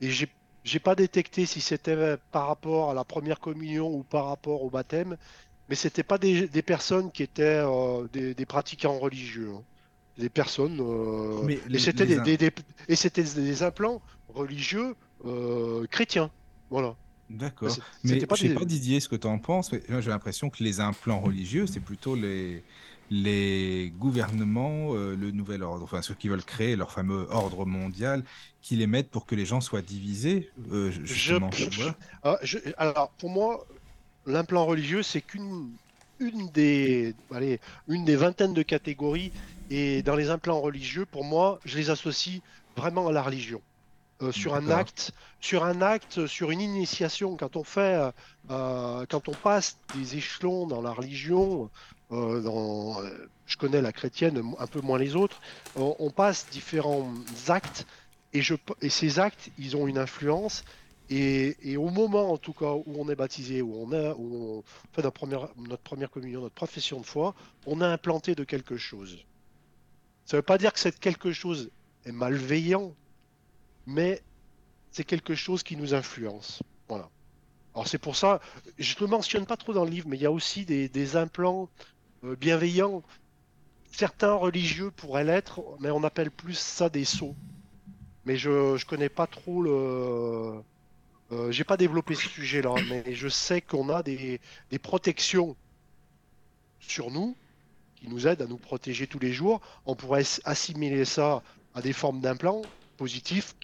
et j'ai j'ai pas détecté si c'était par rapport à la première communion ou par rapport au baptême, mais c'était pas des, des, personnes qui étaient euh, des, des, pratiquants religieux, hein. des personnes. mais et c'était des, des, et c'était des implants religieux chrétiens, voilà. D'accord. Mais je sais pas, Didier, ce que tu en penses. J'ai l'impression que les implants religieux, c'est plutôt les, les gouvernements, euh, le nouvel ordre, enfin ceux qui veulent créer leur fameux ordre mondial, qui les mettent pour que les gens soient divisés. Euh, ah, alors, pour moi, l'implant religieux, c'est qu'une une des, allez, une des vingtaines de catégories. Et dans les implants religieux, pour moi, je les associe vraiment à la religion. Euh, sur un acte, sur un acte, sur une initiation. Quand on fait, euh, euh, quand on passe des échelons dans la religion, dans, je connais la chrétienne, un peu moins les autres, on, passe différents actes et, je, et ces actes, ils ont une influence. Et, et, au moment, en tout cas, où on est baptisé, où on, a, où on fait notre première, notre première communion, notre profession de foi, on a implanté de quelque chose. Ça ne veut pas dire que cette quelque chose est malveillant, mais c'est quelque chose qui nous influence. Voilà. Alors c'est pour ça, je ne le mentionne pas trop dans le livre, mais il y a aussi des, implants euh, bienveillants. Certains religieux pourraient l'être, mais on appelle plus ça des sceaux. Mais je ne connais pas trop le... Euh, j'ai pas développé ce sujet-là, mais je sais qu'on a des, des protections sur nous qui nous aident à nous protéger tous les jours. On pourrait assimiler ça à des formes d'implants positifs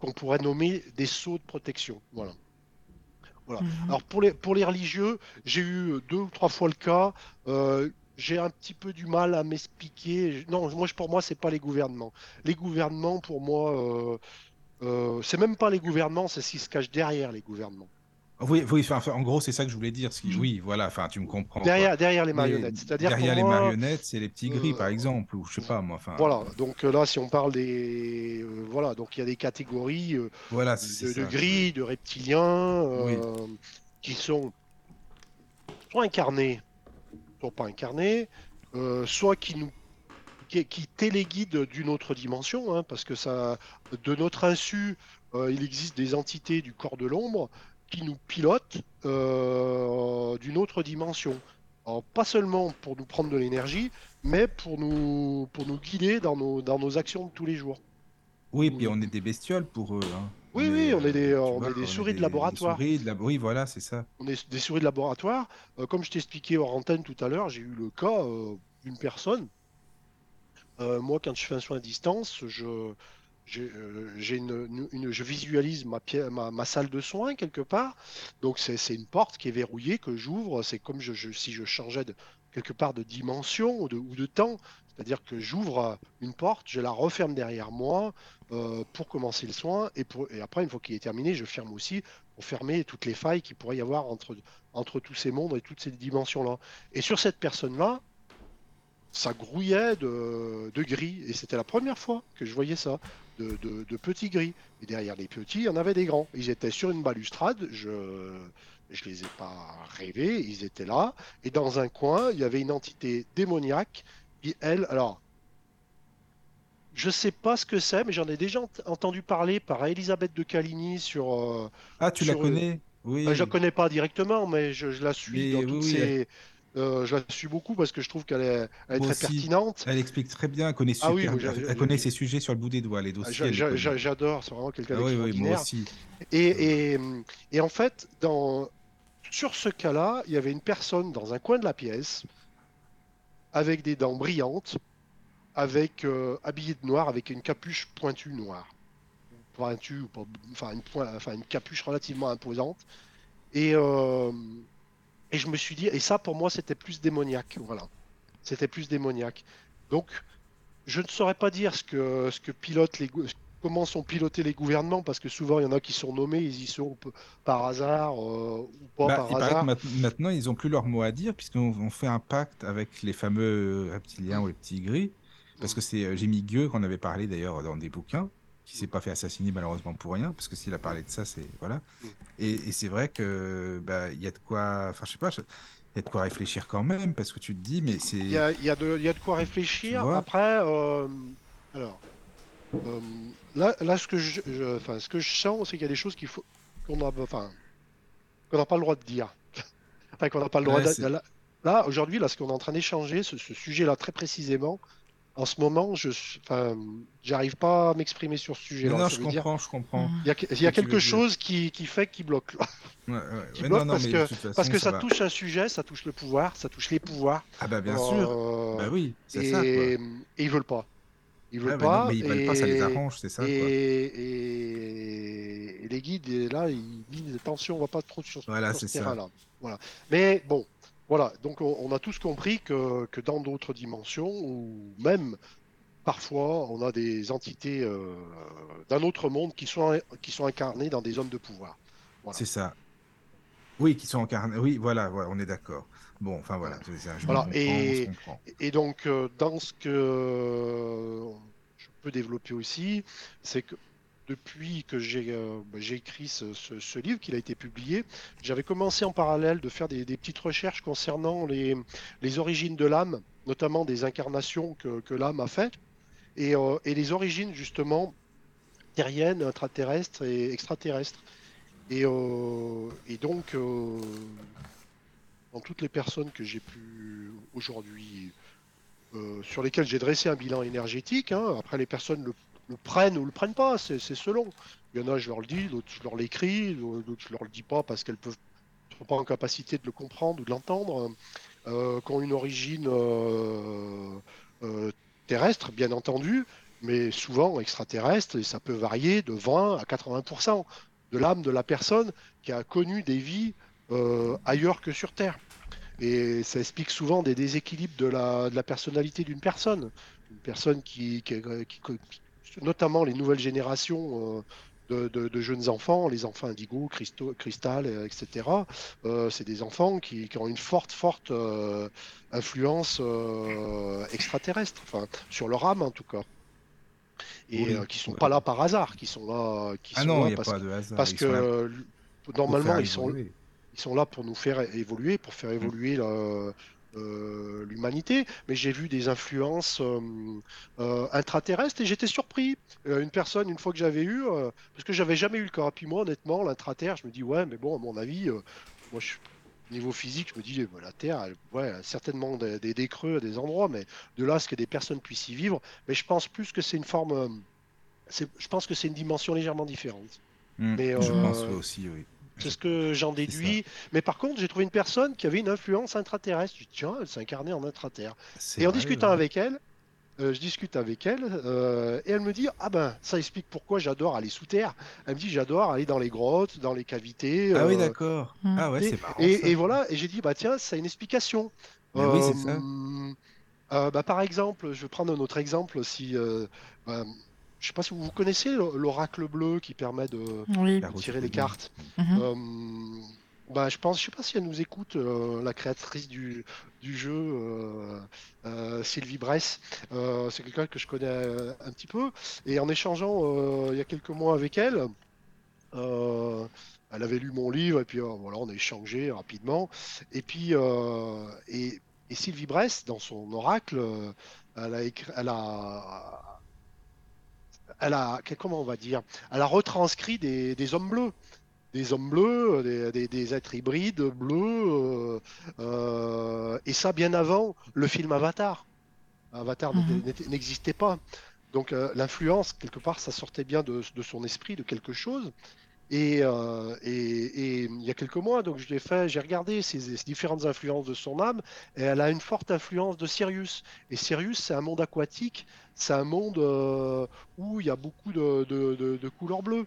qu'on pourrait nommer des sceaux de protection. Voilà. Voilà. Mhm. Alors pour les, pour les religieux, j'ai eu deux ou trois fois le cas. Euh, j'ai un petit peu du mal à m'expliquer. Non, moi, pour moi, c'est pas les gouvernements. Les gouvernements, pour moi, euh, euh, c'est même pas les gouvernements, c'est ce qui se cache derrière les gouvernements. Oui, oui en gros, c'est ça que je voulais dire. Oui, voilà, enfin, tu me comprends. Derrière, derrière les marionnettes. C'est-à-dire derrière les marionnettes, c'est les petits gris, par euh, exemple, ou je sais pas moi. Voilà, donc euh, là, si on parle des. Euh, voilà, donc il y a des catégories voilà, de, gris, de reptiliens, qui sont soit incarnés, soit pas incarnés, soit qui nous qui, qui téléguident d'une autre dimension, hein, parce que ça, de notre insu, il existe des entités du corps de l'ombre qui nous pilote euh, d'une autre dimension. Alors, pas seulement pour nous prendre de l'énergie, mais pour nous, pour nous guider dans nos, dans nos actions de tous les jours. Oui, puis on est des bestioles pour eux. Hein. Oui, oui, on est des, on est des souris de laboratoire. Souris de Oui, voilà, c'est ça. On est des souris de laboratoire. Euh, comme je t'expliquais hors antenne tout à l'heure, j'ai eu le cas euh, d'une personne moi, quand je fais un soin à distance, je, j'ai, euh, une, je visualise ma, ma, ma salle de soins quelque part. Donc, c'est, une porte qui est verrouillée que j'ouvre. C'est comme je- si je changeais de, quelque part de dimension ou de, ou de temps. C'est-à-dire que j'ouvre euh, une porte, je la referme derrière moi euh, pour commencer le soin. Et, pour, et après, une fois qu'il est terminé, je ferme aussi pour fermer toutes les failles qu'il pourrait y avoir entre, entre tous ces mondes et toutes ces dimensions-là. Et sur cette personne-là, ça grouillait de, de gris. Et c'était la première fois que je voyais ça, de, de- de petits gris. Et derrière les petits, il y en avait des grands. Ils étaient sur une balustrade. Je je les ai pas rêvés. Ils étaient là. Et dans un coin, il y avait une entité démoniaque qui, elle, alors, je sais pas ce que c'est, mais j'en ai déjà ent- entendu parler par Elisabeth de Caligny sur. euh, Ah, tu la sur, euh, connais? Oui. euh, je la connais pas directement, mais je, je la suis Mais dans oui, toutes oui, ses. Euh, je la suis beaucoup parce que je trouve qu'elle est, elle est Moi très aussi. pertinente. Elle explique très bien, elle connaît Ah oui, super, moi, j'ai- elle connaît ses sujets sur le bout des doigts, les dossiers. J'a- J'adore, c'est vraiment quelqu'un Ah oui, oui, moi aussi. Et, et, et en fait, dans, sur ce cas-là, il y avait une personne dans un coin de la pièce, avec des dents brillantes, avec euh, habillée de noir, avec une capuche pointue noire. Pointue, ou pas- enfin une, point- enfin une capuche relativement imposante. Et, euh, et je me suis dit, et ça pour moi c'était plus démoniaque, voilà. C'était plus démoniaque. Donc, je ne saurais pas dire ce que, ce que pilote les, comment sont pilotés les gouvernements, parce que souvent il y en a qui sont nommés, ils y sont par hasard euh, ou pas Bah, par hasard. maintenant, ils n'ont plus leur mot à dire, puisqu'on on fait un pacte avec les fameux reptiliens ou les petits gris. Parce que c'est euh, Jimmy Gueux qu'on avait parlé d'ailleurs dans des bouquins, qui s'est pas fait assassiner malheureusement pour rien, parce que s'il a parlé de ça, c'est. Voilà. Mm. Et, et c'est vrai que bah, il y a de quoi. Enfin, je sais pas, il y a de quoi réfléchir quand même, parce que tu te dis, mais c'est. Il y a, y a y a de quoi réfléchir. Après, euh, alors, euh, là, là, ce que je, je- enfin, ce que je sens, c'est qu'il y a des choses qu'il faut qu'on a, enfin, qu'on n'a pas le droit de dire. [LAUGHS] enfin, qu'on n'a pas le droit Ouais, de. c'est- Là, là, aujourd'hui, là, ce qu'on est en train d'échanger, ce, ce sujet-là très précisément, en ce moment, je, enfin, j'arrive pas à m'exprimer sur ce Non, sujet-là. non, Ça je dire, comprends, je comprends. Mm. il y a, il y quelque chose qui, qui fait qui bloque. là. Ouais, ouais, [LAUGHS] Qui ouais, bloque non, non, parce mais que- façon, Parce que ça, touche un sujet, ça touche le pouvoir, ça touche les pouvoirs. Ah, bah, bien sûr. Euh, Bah oui, c'est et, ça, quoi. et ils veulent pas. Ils veulent Ouais, bah non, pas. mais ils veulent pas, ça les et- arrange, c'est ça, quoi. Et, et- et les guides, et là, ils disent attention, on va pas trop sur, Voilà, sur ce c'est ça. terrain-là. Voilà. Mais bon, voilà. Donc, on, on a tous compris que, que dans d'autres dimensions, ou même parfois, on a des entités euh, d'un autre monde qui sont, qui sont incarnées dans des hommes de pouvoir. Voilà. C'est ça. Oui, qui sont incarnés. Oui, voilà, voilà, on est d'accord. Bon, enfin voilà, je Voilà, et-. Et donc, euh, dans ce que je peux développer aussi, c'est que depuis que j'ai euh, bah, écrit ce, livre, qu'il a été publié, j'avais commencé en parallèle de faire des, petites recherches concernant les, origines de l'âme, notamment des incarnations que, l'âme a faites, et, euh, et les origines justement terriennes, intraterrestres et extraterrestres. Et, euh, donc, dans toutes les personnes que j'ai pu aujourd'hui, sur lesquelles j'ai dressé un bilan énergétique, hein, après les personnes le, le prennent ou le prennent pas, c'est selon. Il y en a, je leur le dis, d'autres, je leur l'écris, d'autres, je leur le dis pas parce qu'elles peuvent sont pas en capacité de le comprendre ou de l'entendre, euh, qui ont une origine euh, euh, terrestre, bien entendu, mais souvent extraterrestre, et ça peut varier de 20 à 80% de l'âme de la personne qui a connu des vies euh, ailleurs que sur Terre. Et ça explique souvent des déséquilibres de la, personnalité d'une personne. Une personne qui- qui- notamment les nouvelles générations euh, de, de- de jeunes enfants, les enfants indigo, Christo, cristal, euh, etc. euh, c'est des enfants qui, qui ont une forte, forte euh, influence euh, extraterrestre, enfin sur leur âme en tout cas. Et Oui. euh, qui sont pas là par hasard, qui sont là, qui Ah sont non, là parce pas de hasard. parce que euh, normalement, ils sont, ils sont là pour nous faire évoluer, pour faire évoluer la- euh, l'humanité. Mais j'ai vu des influences euh, euh, intraterrestres et j'étais surpris. Euh, une personne, une fois que j'avais eu, euh, parce que j'avais jamais eu le cas. Puis moi, honnêtement, l'intraterre, je me dis, ouais, mais bon, à mon avis, euh, moi, je suis. Niveau physique, je me dis, la Terre, elle- ouais, elle a certainement des, des- des creux à des endroits, mais de là à ce que des personnes puissent y vivre, mais je pense plus que c'est une forme, je pense que c'est une dimension légèrement différente. Hmm, mais, Je euh, pense aussi, oui. C'est ce que j'en déduis. Mais par contre, j'ai trouvé une personne qui avait une influence intraterrestre. Je dis, tiens, elle s'est incarnée en intraterre. Et en vrai, discutant ouais. avec elle, euh, je discute avec elle euh, et elle me dit ah ben ça explique pourquoi j'adore aller sous terre. Elle me dit j'adore aller dans les grottes, dans les cavités. Ah oui, euh, d'accord. Hmm. Ah ouais, et, c'est marrant. et- ça. et voilà, et j'ai dit bah tiens, ça a une explication. Mais oui, c'est ça. euh, bah, par exemple, je vais prendre un autre exemple. Si, euh, bah, je sais pas si vous connaissez l'oracle bleu qui permet de Oui. Tirer les cartes. Mhm. Euh, bah, je pense, je sais pas si elle nous écoute, euh, la créatrice du, du jeu, euh, euh, Sylvie Bress. Euh, c'est quelqu'un que je connais euh, un petit peu. Et en échangeant euh, il y a quelques mois avec elle, euh, elle avait lu mon livre et puis euh, voilà, on a échangé rapidement. Et puis euh, et, et Sylvie Bress, dans son oracle, elle a écrit, elle a, elle a, comment on va dire, elle a retranscrit des, des hommes bleus des hommes bleus, des, des- des êtres hybrides bleus, euh, euh, et ça bien avant le film Avatar. Avatar Mhm. n'existait pas. Donc euh, l'influence, quelque part, ça sortait bien de, de son esprit, de quelque chose. Et, euh, et- et il y a quelques mois, donc fait, j'ai regardé ces, ces différentes influences de son âme, et elle a une forte influence de Sirius. Et Sirius, c'est un monde aquatique, c'est un monde euh, où il y a beaucoup de, de- de- de couleurs bleues.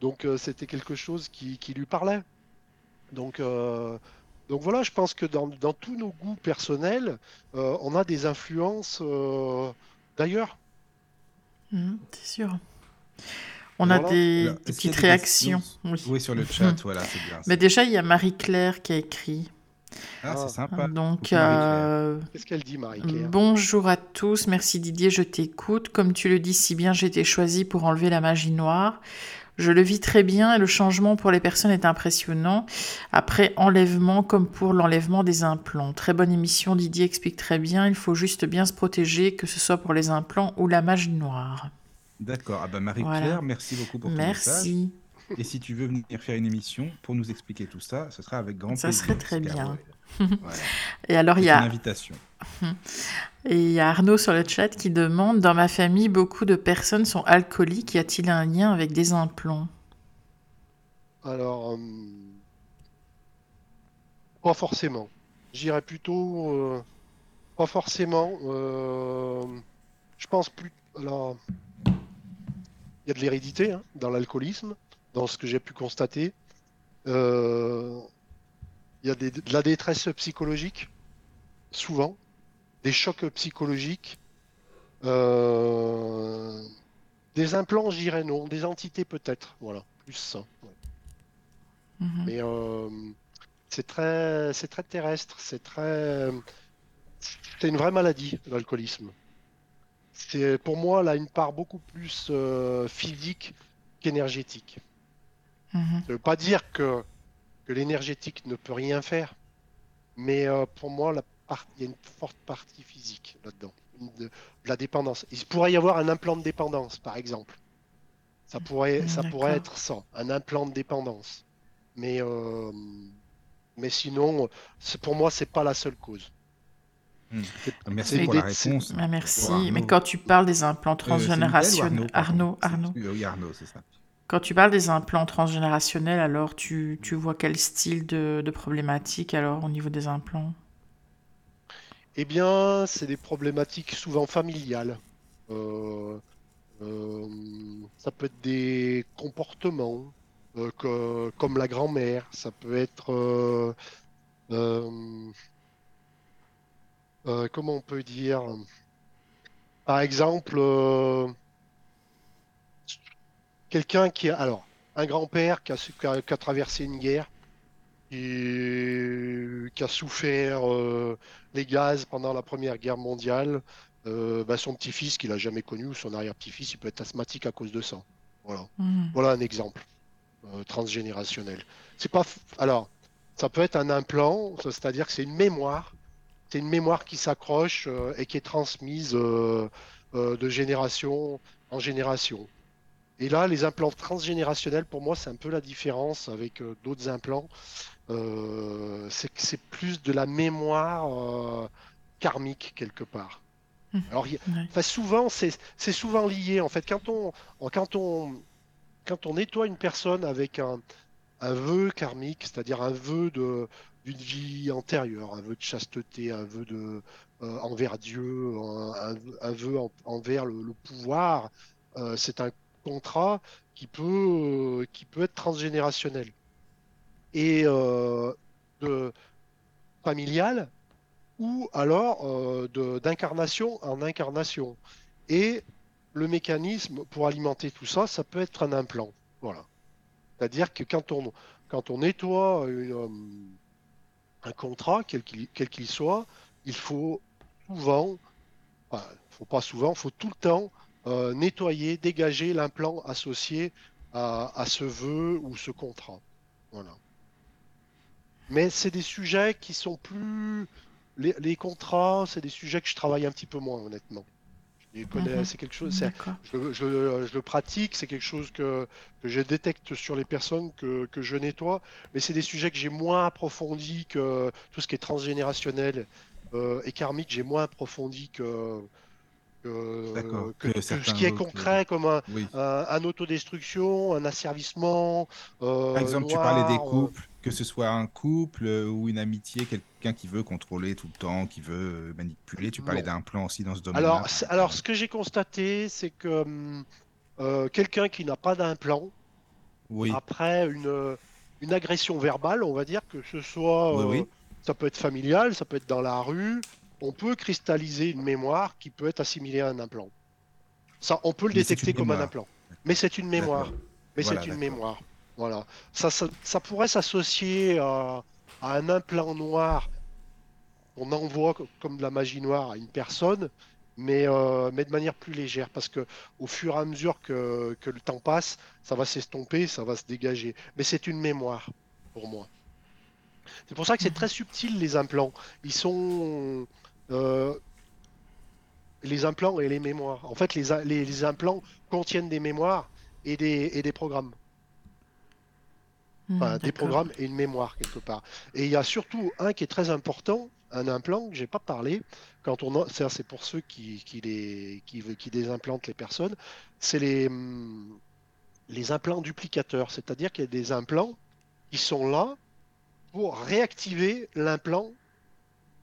Donc euh, c'était quelque chose qui, qui lui parlait. Donc, euh, donc voilà, je pense que dans, dans tous nos goûts personnels, euh, on a des influences euh, d'ailleurs. Mhm, C'est sûr. On a des, Alors, petites des réactions. Oui. Oui, sur le [LAUGHS] chat, voilà, c'est bien. Mais déjà, il y a Marie-Claire qui a écrit. Ah, c'est sympa. Donc, euh, Qu'est-ce qu'elle dit, Marie-Claire bonjour à tous. Merci Didier, je t'écoute. Comme tu le dis si bien, j'ai été choisie pour enlever la magie noire. Je le vis très bien et le changement pour les personnes est impressionnant. Après enlèvement, comme pour l'enlèvement des implants. Très bonne émission, Didier explique très bien. Il faut juste bien se protéger, que ce soit pour les implants ou la magie noire. D'accord. Ah bah Marie-Claire, Voilà. merci beaucoup pour ton message. Merci. Et si tu veux venir faire une émission pour nous expliquer tout ça, ce sera avec grand Ça plaisir. serait très bien. [LAUGHS] Voilà. Et alors, il y a invitation. [LAUGHS] Et il y a Arnaud sur le chat qui demande Dans ma famille, beaucoup de personnes sont alcooliques. Y a-t-il un lien avec des implants? Alors, euh, pas forcément. J'irais plutôt euh, pas forcément. euh, je pense plus. Alors, il y a de l'hérédité hein, dans l'alcoolisme, dans ce que j'ai pu constater. Euh, Il y a des- de la détresse psychologique, souvent, des chocs psychologiques. Euh, des implants, je dirais non. Des entités, peut-être. Voilà, plus ça. ouais. Mhm. Mais euh, c'est très, c'est très terrestre, c'est très, c'est une vraie maladie, l'alcoolisme. C'est pour moi là une part beaucoup plus euh, physique qu'énergétique. Mhm. Ça veut pas dire que, que l'énergétique ne peut rien faire, mais euh, pour moi la part- il y a une forte partie physique là-dedans, de, de la dépendance. Il pourrait y avoir un implant de dépendance, par exemple. Ça pourrait, ça pourrait D'accord. être ça, un implant de dépendance. Mais, euh, mais sinon, pour moi, c'est pas la seule cause. Hmm. C'est- Merci c'est pour la réponse. Ah, merci. Mais quand tu parles des implants Euh, transgénérationnels, Arnaud, Arnaud, Arnaud, Oui, Arnaud, c'est ça. Quand tu parles des implants transgénérationnels, alors tu, tu vois quel style de, problématique alors au niveau des implants? Eh bien, c'est des problématiques souvent familiales. Euh, euh, ça peut être des comportements euh, comme la grand-mère. Ça peut être, comment on peut dire, par exemple, quelqu'un qui a, alors, un grand-père qui a, su- qui a- qui a traversé une guerre, qui a souffert euh, les gaz pendant la Première Guerre mondiale, euh, bah, son petit-fils qu'il a jamais connu, ou son arrière-petit-fils, il peut être asthmatique à cause de ça. Voilà, Mhm. voilà un exemple euh, transgénérationnel. C'est pas, alors, ça peut être un implant, c'est-à-dire que c'est une mémoire, c'est une mémoire qui s'accroche et qui est transmise de génération en génération. Et là, les implants transgénérationnels, pour moi, c'est un peu la différence avec euh, d'autres implants. Euh, c'est que c'est plus de la mémoire euh, karmique quelque part. Mhm. Alors, y Ouais. enfin, souvent, c'est souvent lié. En fait, quand on, quand on, quand on nettoie une personne avec un, un vœu karmique, c'est-à-dire un vœu de d'une vie antérieure, un vœu de chasteté, un vœu de envers Dieu, un, vœu envers le, pouvoir. c'est un contrat qui peut, qui peut être transgénérationnel. Et de familial, ou alors d'incarnation en incarnation. Et le mécanisme pour alimenter tout ça, ça peut être un implant. Voilà. C'est-à-dire que quand on, quand on nettoie euh, un contrat, quel qu'il soit, il faut souvent, enfin, faut pas souvent, il faut tout le temps euh, nettoyer, dégager l'implant associé à, ce vœu ou ce contrat. Voilà. Mais c'est des sujets qui sont plus. les contrats, c'est des sujets que je travaille un petit peu moins, honnêtement. Mhm. C'est quelque chose. Je, je, le pratique, c'est quelque chose que, que, je détecte sur les personnes que, que je nettoie, mais c'est des sujets que j'ai moins approfondis que tout ce qui est transgénérationnel euh, et karmique. J'ai moins approfondi que que, que, ce qui est concret comme un, un, autodestruction, un asservissement. Euh, Par exemple, tu parlais des couples, que ce soit un couple euh, ou une amitié, quelqu'un qui veut contrôler tout le temps, qui veut euh, manipuler. Tu parlais d'un plan aussi dans ce domaine. Alors, alors, ce que j'ai constaté, c'est que euh, quelqu'un qui n'a pas d'implant, oui. après une, une agression verbale, on va dire que ce soit, ça peut être familial, ça peut être dans la rue, on peut cristalliser une mémoire qui peut être assimilée à un implant. Ça, on peut le détecter comme un implant. Mais c'est une mémoire. Mais c'est une mémoire. Voilà. Ça, ça, pourrait s'associer à, un implant noir qu'on envoie comme de la magie noire à une personne, mais, euh, mais de manière plus légère, parce que au fur et à mesure que, que le temps passe, ça va s'estomper, ça va se dégager. Mais c'est une mémoire pour moi. C'est pour ça que c'est très subtil les implants. Ils sont euh, les implants et les mémoires. En fait, les, les, implants contiennent des mémoires et des, et des programmes. Hmm, des programmes et une mémoire quelque part. Et il y a surtout un qui est très important, un implant que j'ai pas parlé. Quand on, c'est pour ceux qui, qui, les, qui, qui désimplantent les personnes, c'est les, hmm, les implants duplicateurs. C'est-à-dire qu'il y a des implants qui sont là pour réactiver l'implant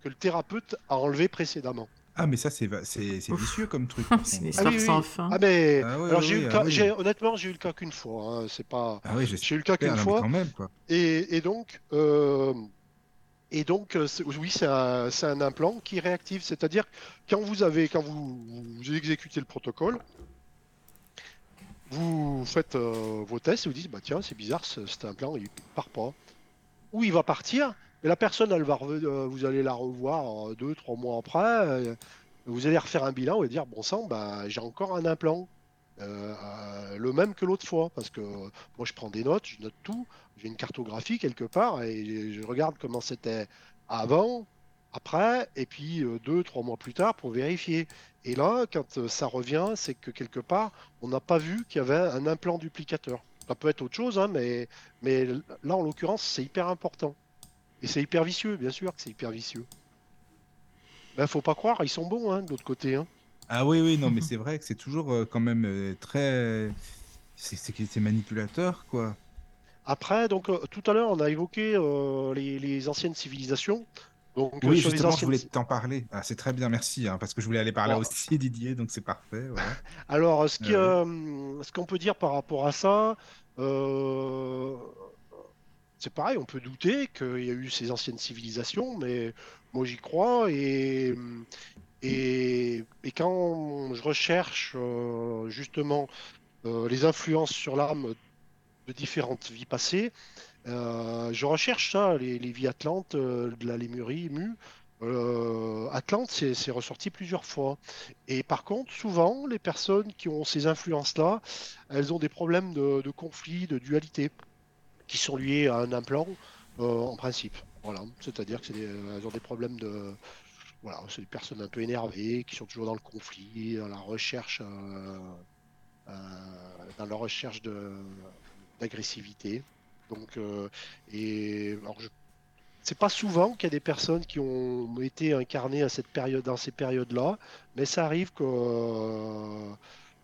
que le thérapeute a enlevé précédemment. Ah, mais ça, c'est vicieux comme truc. [LAUGHS] c'est une histoire sans fin. Ah, mais ah alors, j'ai eu le cas, honnêtement, j'ai eu le cas qu'une fois. Hein. C'est pas. Ah, oui, j'ai eu le cas qu'une fois. Quand même, quoi. Et, et, donc, euh, et donc, euh, oui, c'est un, un, implant qui réactive. C'est-à-dire quand vous avez, quand vous, vous, exécutez le protocole, vous faites euh, vos tests et vous dites, bah tiens, c'est bizarre, cet implant, il part pas. Ou il va partir, mais la personne, euh, vous allez la revoir euh, deux, trois mois après. Euh, vous allez refaire un bilan et dire bon sang, bah, j'ai encore un implant. le même que l'autre fois, parce que moi je prends des notes, je note tout, j'ai une cartographie quelque part et je regarde comment c'était avant, après, et puis deux, trois mois plus tard pour vérifier. Et là, quand ça revient, c'est que quelque part, on n'a pas vu qu'il y avait un implant duplicateur. Ça peut être autre chose, hein, mais là, en l'occurrence, c'est hyper important. Et c'est hyper vicieux, bien sûr que c'est hyper vicieux. Ben, faut pas croire, ils sont bons, hein, de l'autre côté. Hein. Ah oui, oui, non, mais [LAUGHS] c'est vrai que c'est toujours euh, quand même euh, très. C'est manipulateur, quoi. Après, donc, euh, tout à l'heure, on a évoqué les, anciennes civilisations. Donc, oui, justement, je voulais t'en parler. Ah, c'est très bien, merci, hein, parce que je voulais aller parler aussi, [LAUGHS] Didier, donc c'est parfait. Alors, ce qu'on ce qu'on peut dire par rapport à ça, c'est pareil, on peut douter qu'il y a eu ces anciennes civilisations, mais moi j'y crois et, et, quand je recherche euh, justement euh, les influences sur l'âme de différentes vies passées, euh, je recherche ça, les, vies atlantes, de la Lémurie, Mu. Atlante, c'est ressorti plusieurs fois. Et par contre, souvent, les personnes qui ont ces influences-là, elles ont des problèmes de, de conflit, de dualité qui sont liés à un implant euh, en principe. Voilà, c'est-à-dire qu'elles euh, ont des problèmes de. Voilà, c'est des personnes un peu énervées, qui sont toujours dans le conflit, dans la recherche, euh, dans la recherche de, d'agressivité. Donc, et alors je c'est pas souvent qu'il y a des personnes qui ont été incarnées à cette période, dans ces périodes-là, mais ça arrive que,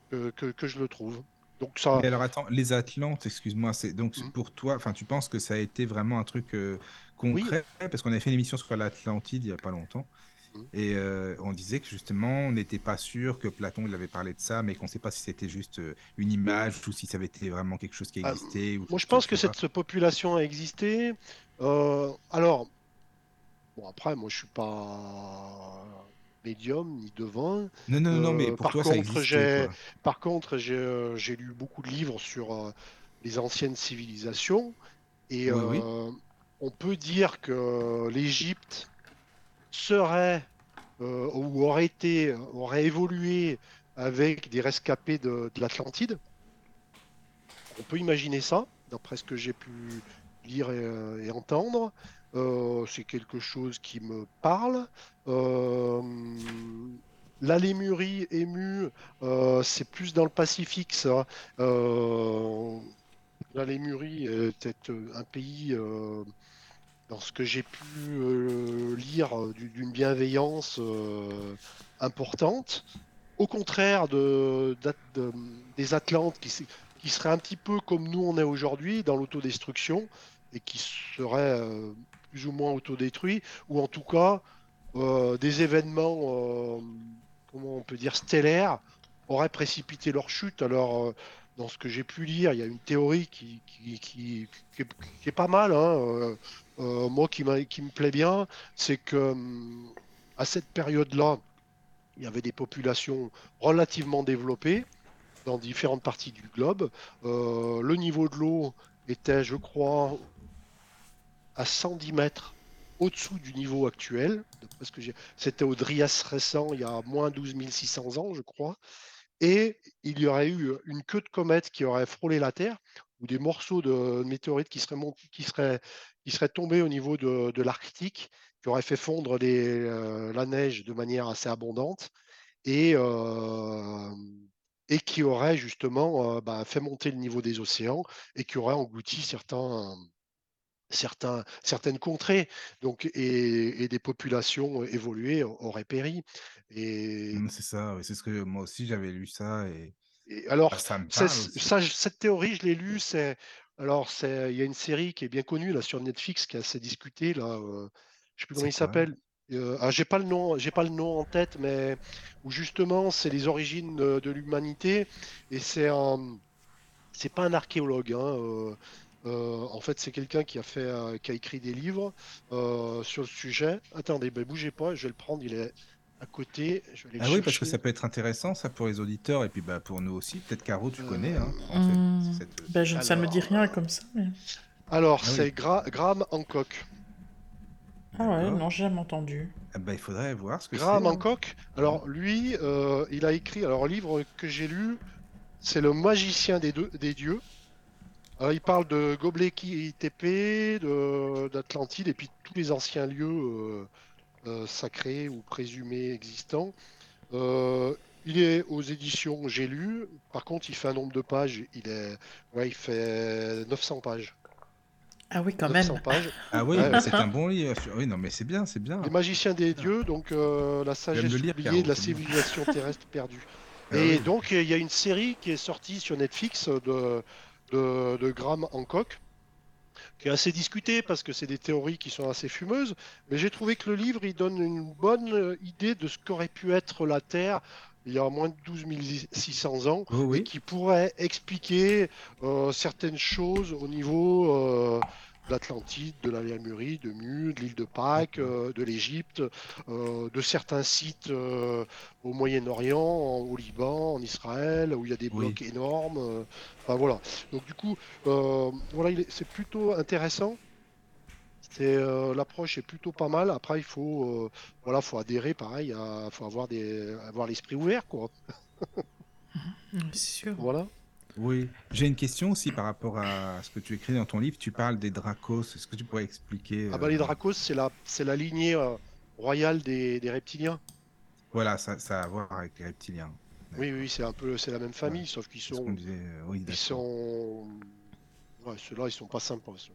que, que, je le trouve. Donc ça. alors attends, les Atlantes, excuse-moi, c'est donc mmh. pour toi, enfin tu penses que ça a été vraiment un truc euh, concret? Parce qu'on avait fait une émission sur l'Atlantide il y a pas longtemps Et euh, on disait que justement, on n'était pas sûr que Platon il avait parlé de ça, mais qu'on ne sait pas si c'était juste euh, une image ou si ça avait été vraiment quelque chose qui Ah, existait. ou Moi, je pense que pas. cette population a existé. Alors, bon, après, moi, je suis pas médium ni devin. Non, non, non, mais Euh, pour par toi, contre, j'ai-. Par contre, j'ai euh, lu beaucoup de livres sur euh, les anciennes civilisations et Oui, oui. euh, on peut dire que l'Égypte serait euh, ou aurait été, aurait évolué avec des rescapés de, de l'Atlantide. On peut imaginer ça, d'après ce que j'ai pu lire et, euh, et entendre. Euh, c'est quelque chose qui me parle. Euh, la Lémurie émue, euh, c'est plus dans le Pacifique, ça. Euh, la Lémurie euh, un pays, dans ce que j'ai pu lire, du- d'une bienveillance importante. Au contraire de, des Atlantes, qui, qui seraient un petit peu comme nous on est aujourd'hui, dans l'autodestruction, et qui seraient plus ou moins autodétruits, ou en tout cas euh, des événements, euh, comment on peut dire, stellaires, auraient précipité leur chute. Alors, euh, dans ce que j'ai pu lire, il y a une théorie qui, qui, est, pas mal, hein, moi qui, qui me plaît bien, c'est que hum, à cette période-là, il y avait des populations relativement développées dans différentes parties du globe. Le niveau de l'eau était, je crois, à 110 mètres au-dessous du niveau actuel. C'était au Drias récent, il y a moins 12 600 ans, je crois. Et il y aurait eu une queue de comète qui aurait frôlé la Terre, ou des morceaux de météorites qui seraient, qui seraient, qui seraient tombés au niveau de, de l'Arctique, qui auraient fait fondre euh, la neige de manière assez abondante, et, euh, et qui auraient justement euh, bah, fait monter le niveau des océans, et qui auraient englouti certains, certains, certaines contrées donc, et, et des populations évoluées auraient péri. Et, Mm, C'est ça, c'est ce que moi aussi j'avais lu ça et et alors, bah, ça cette théorie, je l'ai lue. C'est alors, c'est il y a une série qui est bien connue là sur Netflix qui est assez discutée là. euh, je sais plus comment il s'appelle. Euh, ah, j'ai pas le nom, j'ai pas le nom en tête, mais où justement c'est les origines de, de l'humanité et c'est un, c'est pas un archéologue. hein, euh, euh, en fait, c'est quelqu'un qui a fait, euh, qui a écrit des livres euh, sur le sujet. Attendez, ben, bougez pas, je vais le prendre. Il est à côté. Je vais Ah oui, parce que ça peut être intéressant ça pour les auditeurs et puis bah, pour nous aussi. Peut-être Caro, tu Euh, connais. Hein, en fait, cette- ben, je- ça me dit Alors, rien comme ça. mais- Alors, Ah oui. c'est Gra- Graham Hancock. Ah ouais, D'accord. non, j'ai jamais entendu. Ah bah, il faudrait voir ce que c'est. Graham. Hancock, alors lui, euh, il a écrit, alors un livre que j'ai lu, c'est Le magicien des, deux- des dieux. Alors, il parle de Tepe, de- d'Atlantide et puis tous les anciens lieux euh, euh, sacrés ou présumés existants. Euh, il est aux éditions J'ai lu. Par contre, il fait un nombre de pages. Il est, ouais, il fait 900 pages. Ah oui, quand 900 même. pages. [LAUGHS] Ah oui, Ouais, c'est un bon livre. Oui, non, mais c'est bien, c'est bien. Les magiciens des dieux, donc euh, la sagesse lire, oubliée Caro, de la civilisation terrestre perdue. Ah Et oui. donc, il y a une série qui est sortie sur Netflix de, de, de Graham Hancock, qui est assez discutée parce que c'est des théories qui sont assez fumeuses. Mais j'ai trouvé que le livre, il donne une bonne euh, idée de ce qu'aurait pu être la Terre il y a moins de 12 600 ans Oui, et qui pourrait expliquer euh, certaines choses au niveau euh, l'Atlantide, de la Lémurie, de Mu, de l'île de Pâques, euh, de l'Égypte, euh, de certains sites euh, au Moyen-Orient, en- au Liban, en Israël, où il y a des Oui. blocs énormes. enfin voilà. Donc du coup, voilà, c'est plutôt intéressant. Euh, l'approche est plutôt pas mal. Après, il faut, euh, voilà, faut adhérer, pareil, il faut avoir des, avoir l'esprit ouvert, quoi. Hum, C'est sûr. Voilà. Oui. J'ai une question aussi par rapport à ce que tu écris dans ton livre. Tu parles des Dracos. Est-ce que tu pourrais expliquer Ah bah les euh, Dracos, c'est la, c'est la lignée euh, royale des, des reptiliens. Voilà, ça, ça a à voir avec les reptiliens. Oui, oui, c'est un peu, c'est la même famille, sauf qu'ils sont, disait. euh, Oui, ils sont, ouais, ceux-là, ils sont pas sympas. ceux.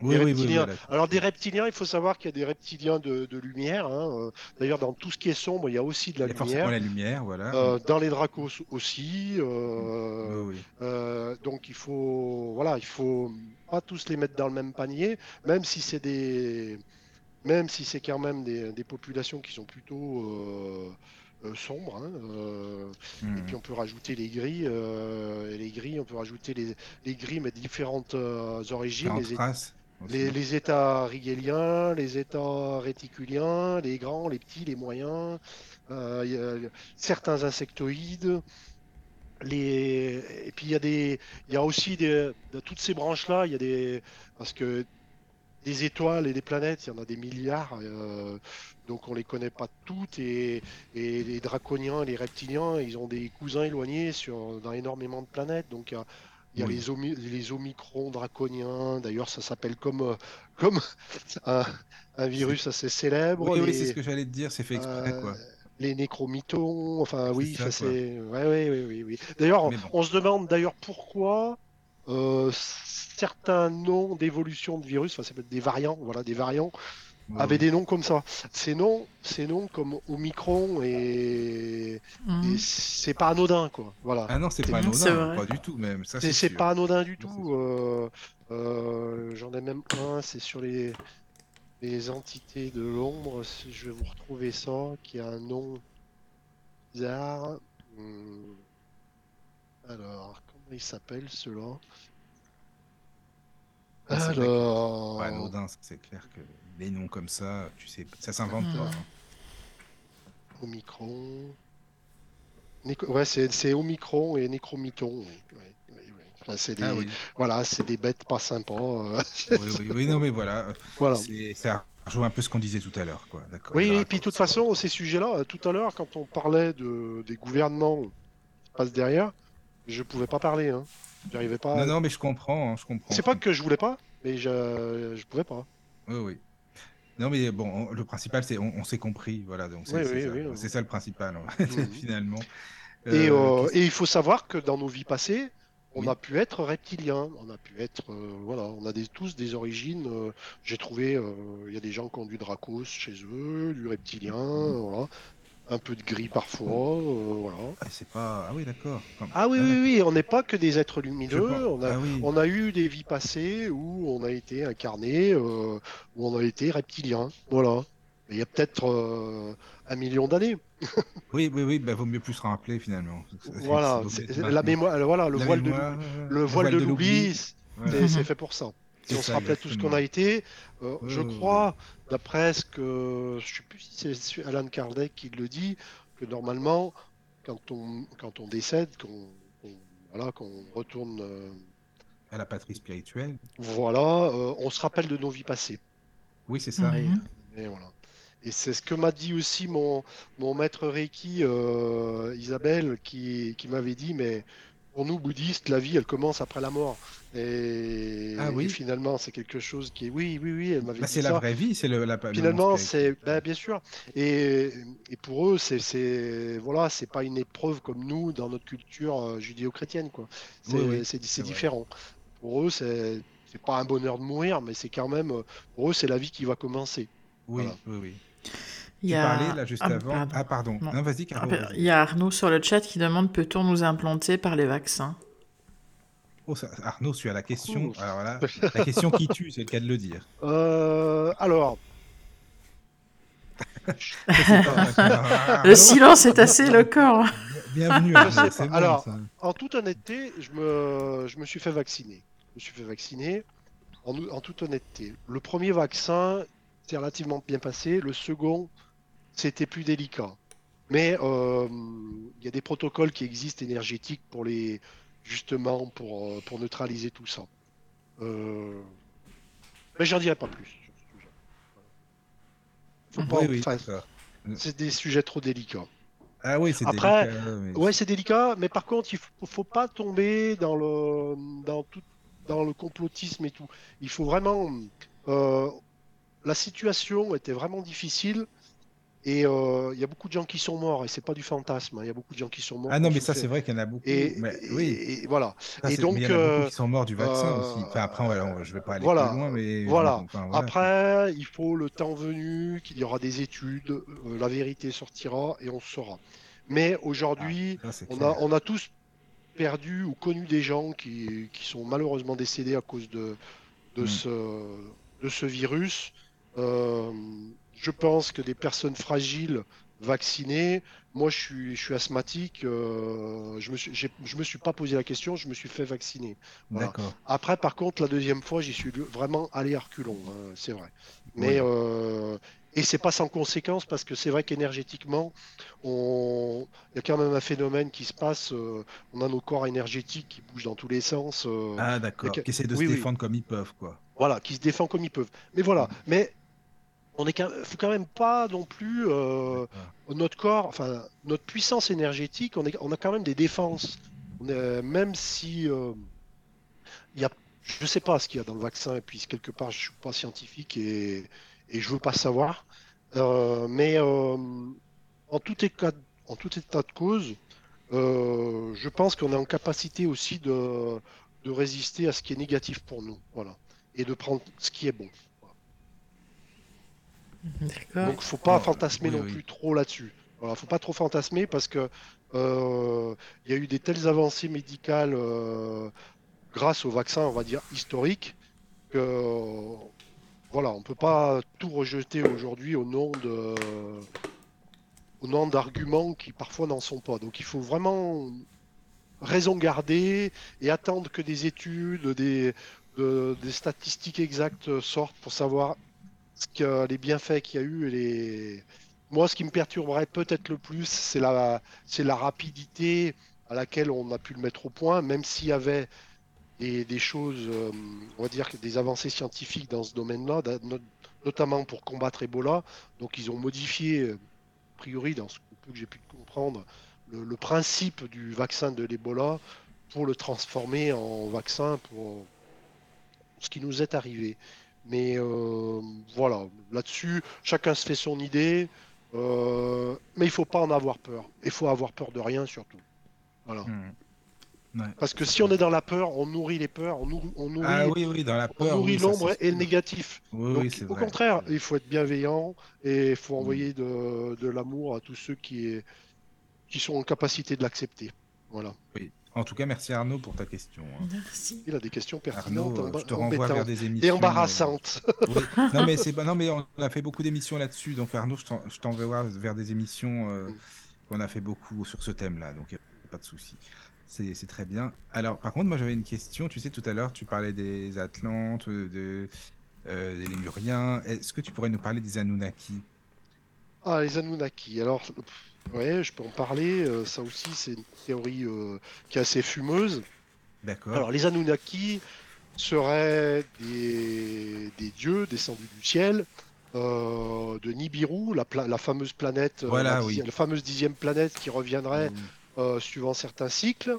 Oui, oui, oui, voilà. Alors des reptiliens, il faut savoir qu'il y a des reptiliens de, de lumière. hein, euh, D'ailleurs, dans tout ce qui est sombre, il y a aussi de la Il y a forcément lumière. la lumière, voilà. Euh, dans les Dracos aussi. euh, oui, oui. Euh, donc il faut, voilà, il faut pas tous les mettre dans le même panier, même si c'est des, même si c'est quand même des, des populations qui sont plutôt euh, sombres. hein, euh, Et Hmm. puis on peut rajouter les gris, euh, et les gris, on peut rajouter les, les gris, mais de différentes euh, origines. Différentes Les, races. Les, états rigéliens, les états réticuliens, les grands, les petits, les moyens, euh, certains insectoïdes. Les... Et puis il y a des, y a aussi de toutes ces branches-là, il y a des, parce que des étoiles et des planètes, il y en a des milliards, euh, donc on les connaît pas toutes. Et, et les draconiens les reptiliens, ils ont des cousins éloignés sur, dans énormément de planètes. Donc il y a Oui. les, omi- les omicrons draconiens, d'ailleurs ça s'appelle comme, euh, [LAUGHS] comme un, un virus assez célèbre. Oui, oui, c'est ce que j'allais te dire, c'est fait exprès, euh, quoi. les nécromitons, enfin oui, ça, c'est. Ouais, ouais, ouais, oui, oui. D'ailleurs, bon. on se demande d'ailleurs pourquoi euh, certains noms d'évolution de virus, enfin, ça peut être des variants, voilà, des variants, Avaient des noms comme ça. Ces noms, ces noms comme Omicron et, Mhm. et c'est pas anodin, quoi. Voilà. Ah non, c'est pas anodin, pas du tout même. Ça, C'est pas anodin du tout. euh, euh, J'en ai même un, c'est sur les, les entités de l'ombre. si Je vais vous retrouver ça, qui a un nom bizarre. Hum. Alors, comment il s'appelle ceux-là Ah, c'est vrai que Alors, Pas anodin, c'est clair que les noms comme ça, tu sais, ça s'invente Mhm. pas. hein. Omicron. Ouais, c'est c'est Omicron et Nécromiton. oui. Enfin, c'est des, Ah oui, voilà, c'est des bêtes pas sympas. euh, oui, oui, oui, non mais voilà, [LAUGHS] voilà. c'est- ça rejoint un peu ce qu'on disait tout à l'heure, quoi. D'accord. Oui, et puis de toute façon, ces sujets-là, euh, tout à l'heure, quand on parlait de, des gouvernements qui se passent derrière, je pouvais pas parler. Hein. J'arrivais pas. Non, non, mais je comprends, hein, je comprends. C'est pas que je voulais pas, mais je, je pouvais pas. Oui, oui. Non, mais bon, on- le principal, c'est on, on s'est compris, voilà, donc c'est Oui, c'est oui, ça, oui, le principal, Mhm. [LAUGHS] finalement. Et, Euh, euh, et il faut savoir que dans nos vies passées, on a pu être reptilien, on a pu être, euh, voilà, on a des, tous des origines. euh, J'ai trouvé, il y a des gens qui ont du dracos chez eux, du reptilien, Mhm. voilà, un peu de gris parfois, euh, voilà. Ah, c'est pas. Ah oui, d'accord. Comme- Ah oui, oui, oui, on n'est pas que des êtres lumineux, on a, Ah oui. On a eu des vies passées où on a été incarné, euh, où on a été reptilien. Voilà. Il y a peut-être euh, un million d'années. [LAUGHS] Oui, oui, oui, bah, vaut mieux plus se rappeler finalement. Voilà. C'est- la mémoire, le- voilà, le La voile de mémoire, Le voile de l'oubli, c'est fait pour ça. Si on se rappelait tout ce qu'on a été, euh, Ouais, je crois, d'après ce que, je sais plus si c'est Alan Kardec qui le dit, que normalement, quand on, quand on décède, qu'on voilà, qu'on retourne, euh, À la patrie spirituelle. voilà, euh, on se rappelle de nos vies passées. Oui, c'est ça. Mhm. Et voilà. Et c'est ce que m'a dit aussi mon, mon maître Reiki, euh, Isabelle, qui, qui m'avait dit, mais pour nous bouddhistes, la vie, elle commence après la mort. Et, Ah oui. et finalement, c'est quelque chose qui est... Oui, oui, oui, elle m'avait Bah, dit c'est la vraie vie, c'est le, la le Finalement, c'est ben, bien sûr. Et, et pour eux, c'est voilà, c'est pas une épreuve comme nous dans notre culture euh, judéo-chrétienne quoi. C'est Oui, oui, vrai. différent. Pour eux, c'est pas un bonheur de mourir, mais c'est quand même pour eux, c'est la vie qui va commencer. Oui, Voilà. oui, oui. Il Tu y a... parlais là juste Ah, avant. pardon. Ah, pardon. Non. Non, vas-y, Caro. vas-y. Il y a Arnaud sur le chat qui demande peut-on nous implanter par les vaccins? Oh, ça- Arnaud, tu as la question. Ouh. Alors là, la question qui tue, c'est le cas de le dire. [LAUGHS] Euh, alors, Le silence est assez éloquent. Bienvenue, Arnaud, bon, Alors, ça. en toute honnêteté, je me, je me suis fait vacciner. Je me suis fait vacciner en, en toute honnêteté. Le premier vaccin s'est relativement bien passé. Le second, c'était plus délicat. Mais euh, il y a des protocoles qui existent énergétiques pour les justement pour, euh, pour neutraliser tout ça. Euh, Mais j'en dirai pas plus. Faut pas- Oui, oui, c'est des sujets trop délicats. Ah oui, c'est Après, délicat, mais- Ouais, c'est délicat, mais par contre, il faut, faut pas tomber dans le, dans tout, dans le complotisme et tout. Il faut vraiment. euh, la situation était vraiment difficile et euh, il y a beaucoup de gens qui sont morts et c'est pas du fantasme. hein, Il y a beaucoup de gens qui sont morts. Ah non, mais ça, c'est vrai qu'il y en a beaucoup. Et, mais et- oui, et voilà. ça, et donc, il y en a beaucoup euh, qui sont morts du vaccin euh, aussi. Enfin, après, on- je vais pas aller voilà, plus loin, mais voilà. enfin, voilà. Après, il faut le temps venu, qu'il y aura des études, euh, la vérité sortira et on saura. Mais aujourd'hui, c'est On a, on a tous perdu ou connu des gens qui, qui sont malheureusement décédés à cause de, de, Mm. ce, de ce virus. Euh, je pense que des personnes fragiles vaccinées, moi je suis, je suis asthmatique, euh, je me suis, je me suis pas posé la question, je me suis fait vacciner. Voilà. Après, par contre, la deuxième fois, j'y suis vraiment allé à reculons, hein, c'est vrai. Mais Oui. euh, et c'est pas sans conséquence parce que c'est vrai qu'énergétiquement, on... il y a quand même un phénomène qui se passe. euh, on a nos corps énergétiques qui bougent dans tous les sens. euh, Ah, d'accord. Qui essaient de oui, se oui. défendre comme ils peuvent, quoi. voilà, qui se défendent comme ils peuvent. Mais voilà, mais on est quand faut quand même pas non plus euh, notre corps, enfin notre puissance énergétique, on, est, on a quand même des défenses. On est- même si euh, il y a, je sais pas ce qu'il y a dans le vaccin, et puis quelque part je suis pas scientifique et, et je veux pas savoir. Euh, mais euh, en tout état, en tout état de cause, euh, je pense qu'on est en capacité aussi de, de résister à ce qui est négatif pour nous, voilà, et de prendre ce qui est bon. D'accord. Donc, faut pas fantasmer oui, non oui. plus trop là-dessus. Voilà, faut pas trop fantasmer parce que euh, il y a eu des telles avancées médicales euh, grâce au vaccin, on va dire historique, que voilà, on peut pas tout rejeter aujourd'hui au nom de au nom d'arguments qui parfois n'en sont pas. Donc, il faut vraiment raison garder et attendre que des études, des, de- des statistiques exactes sortent pour savoir les bienfaits qu'il y a eu et les. Moi, ce qui me perturberait peut-être le plus, c'est la, c'est la rapidité à laquelle on a pu le mettre au point, même s'il y avait des, choses, euh, on va dire, des avancées scientifiques dans ce domaine-là, notamment pour combattre Ebola. Donc, ils ont modifié, a priori, dans ce que j'ai pu comprendre, le principe du vaccin de l'Ebola pour le transformer en vaccin pour ce qui nous est arrivé. Mais euh, voilà, là-dessus, chacun se fait son idée, euh, mais il faut pas en avoir peur. Il faut avoir peur de rien surtout. Voilà. Hmm. Ouais. Parce que si on est dans la peur, on nourrit les peurs, on nourrit, on nourrit, Ah oui, oui, dans la on peur. nourrit oui, ça, l'ombre et le négatif. Oui, Donc, au vrai. contraire, il faut être bienveillant et il faut envoyer de, de l'amour à tous ceux qui, qui sont en capacité de l'accepter. Voilà. Oui. En tout cas, merci Arnaud pour ta question. hein. Merci. Il a des questions Arnaud, pertinentes, euh, emba- je te renvoie vers des émissions. et euh, embarrassantes. [LAUGHS] Non, mais c'est [LAUGHS] pas- non, mais on a fait beaucoup d'émissions là-dessus. Donc Arnaud, je t'en- je t'envoie vers des émissions. euh, Mm. On a fait beaucoup sur ce thème-là, donc il n'y a pas de souci. C'est c'est très bien. Alors, par contre, moi j'avais une question. Tu sais, tout à l'heure, tu parlais des Atlantes, de, euh, des Lémuriens. Est-ce que tu pourrais nous parler des Anunnaki? Ah, les Anunnaki. Alors, pff, ouais, je peux en parler. euh, ça aussi, c'est une théorie euh, qui est assez fumeuse. D'accord. Alors, les Anunnaki seraient des, des dieux descendus du ciel euh, de Nibiru, la, pla- la fameuse planète, Voilà, la, oui. dixième- la fameuse dixième planète qui reviendrait Mm. suivant certains cycles,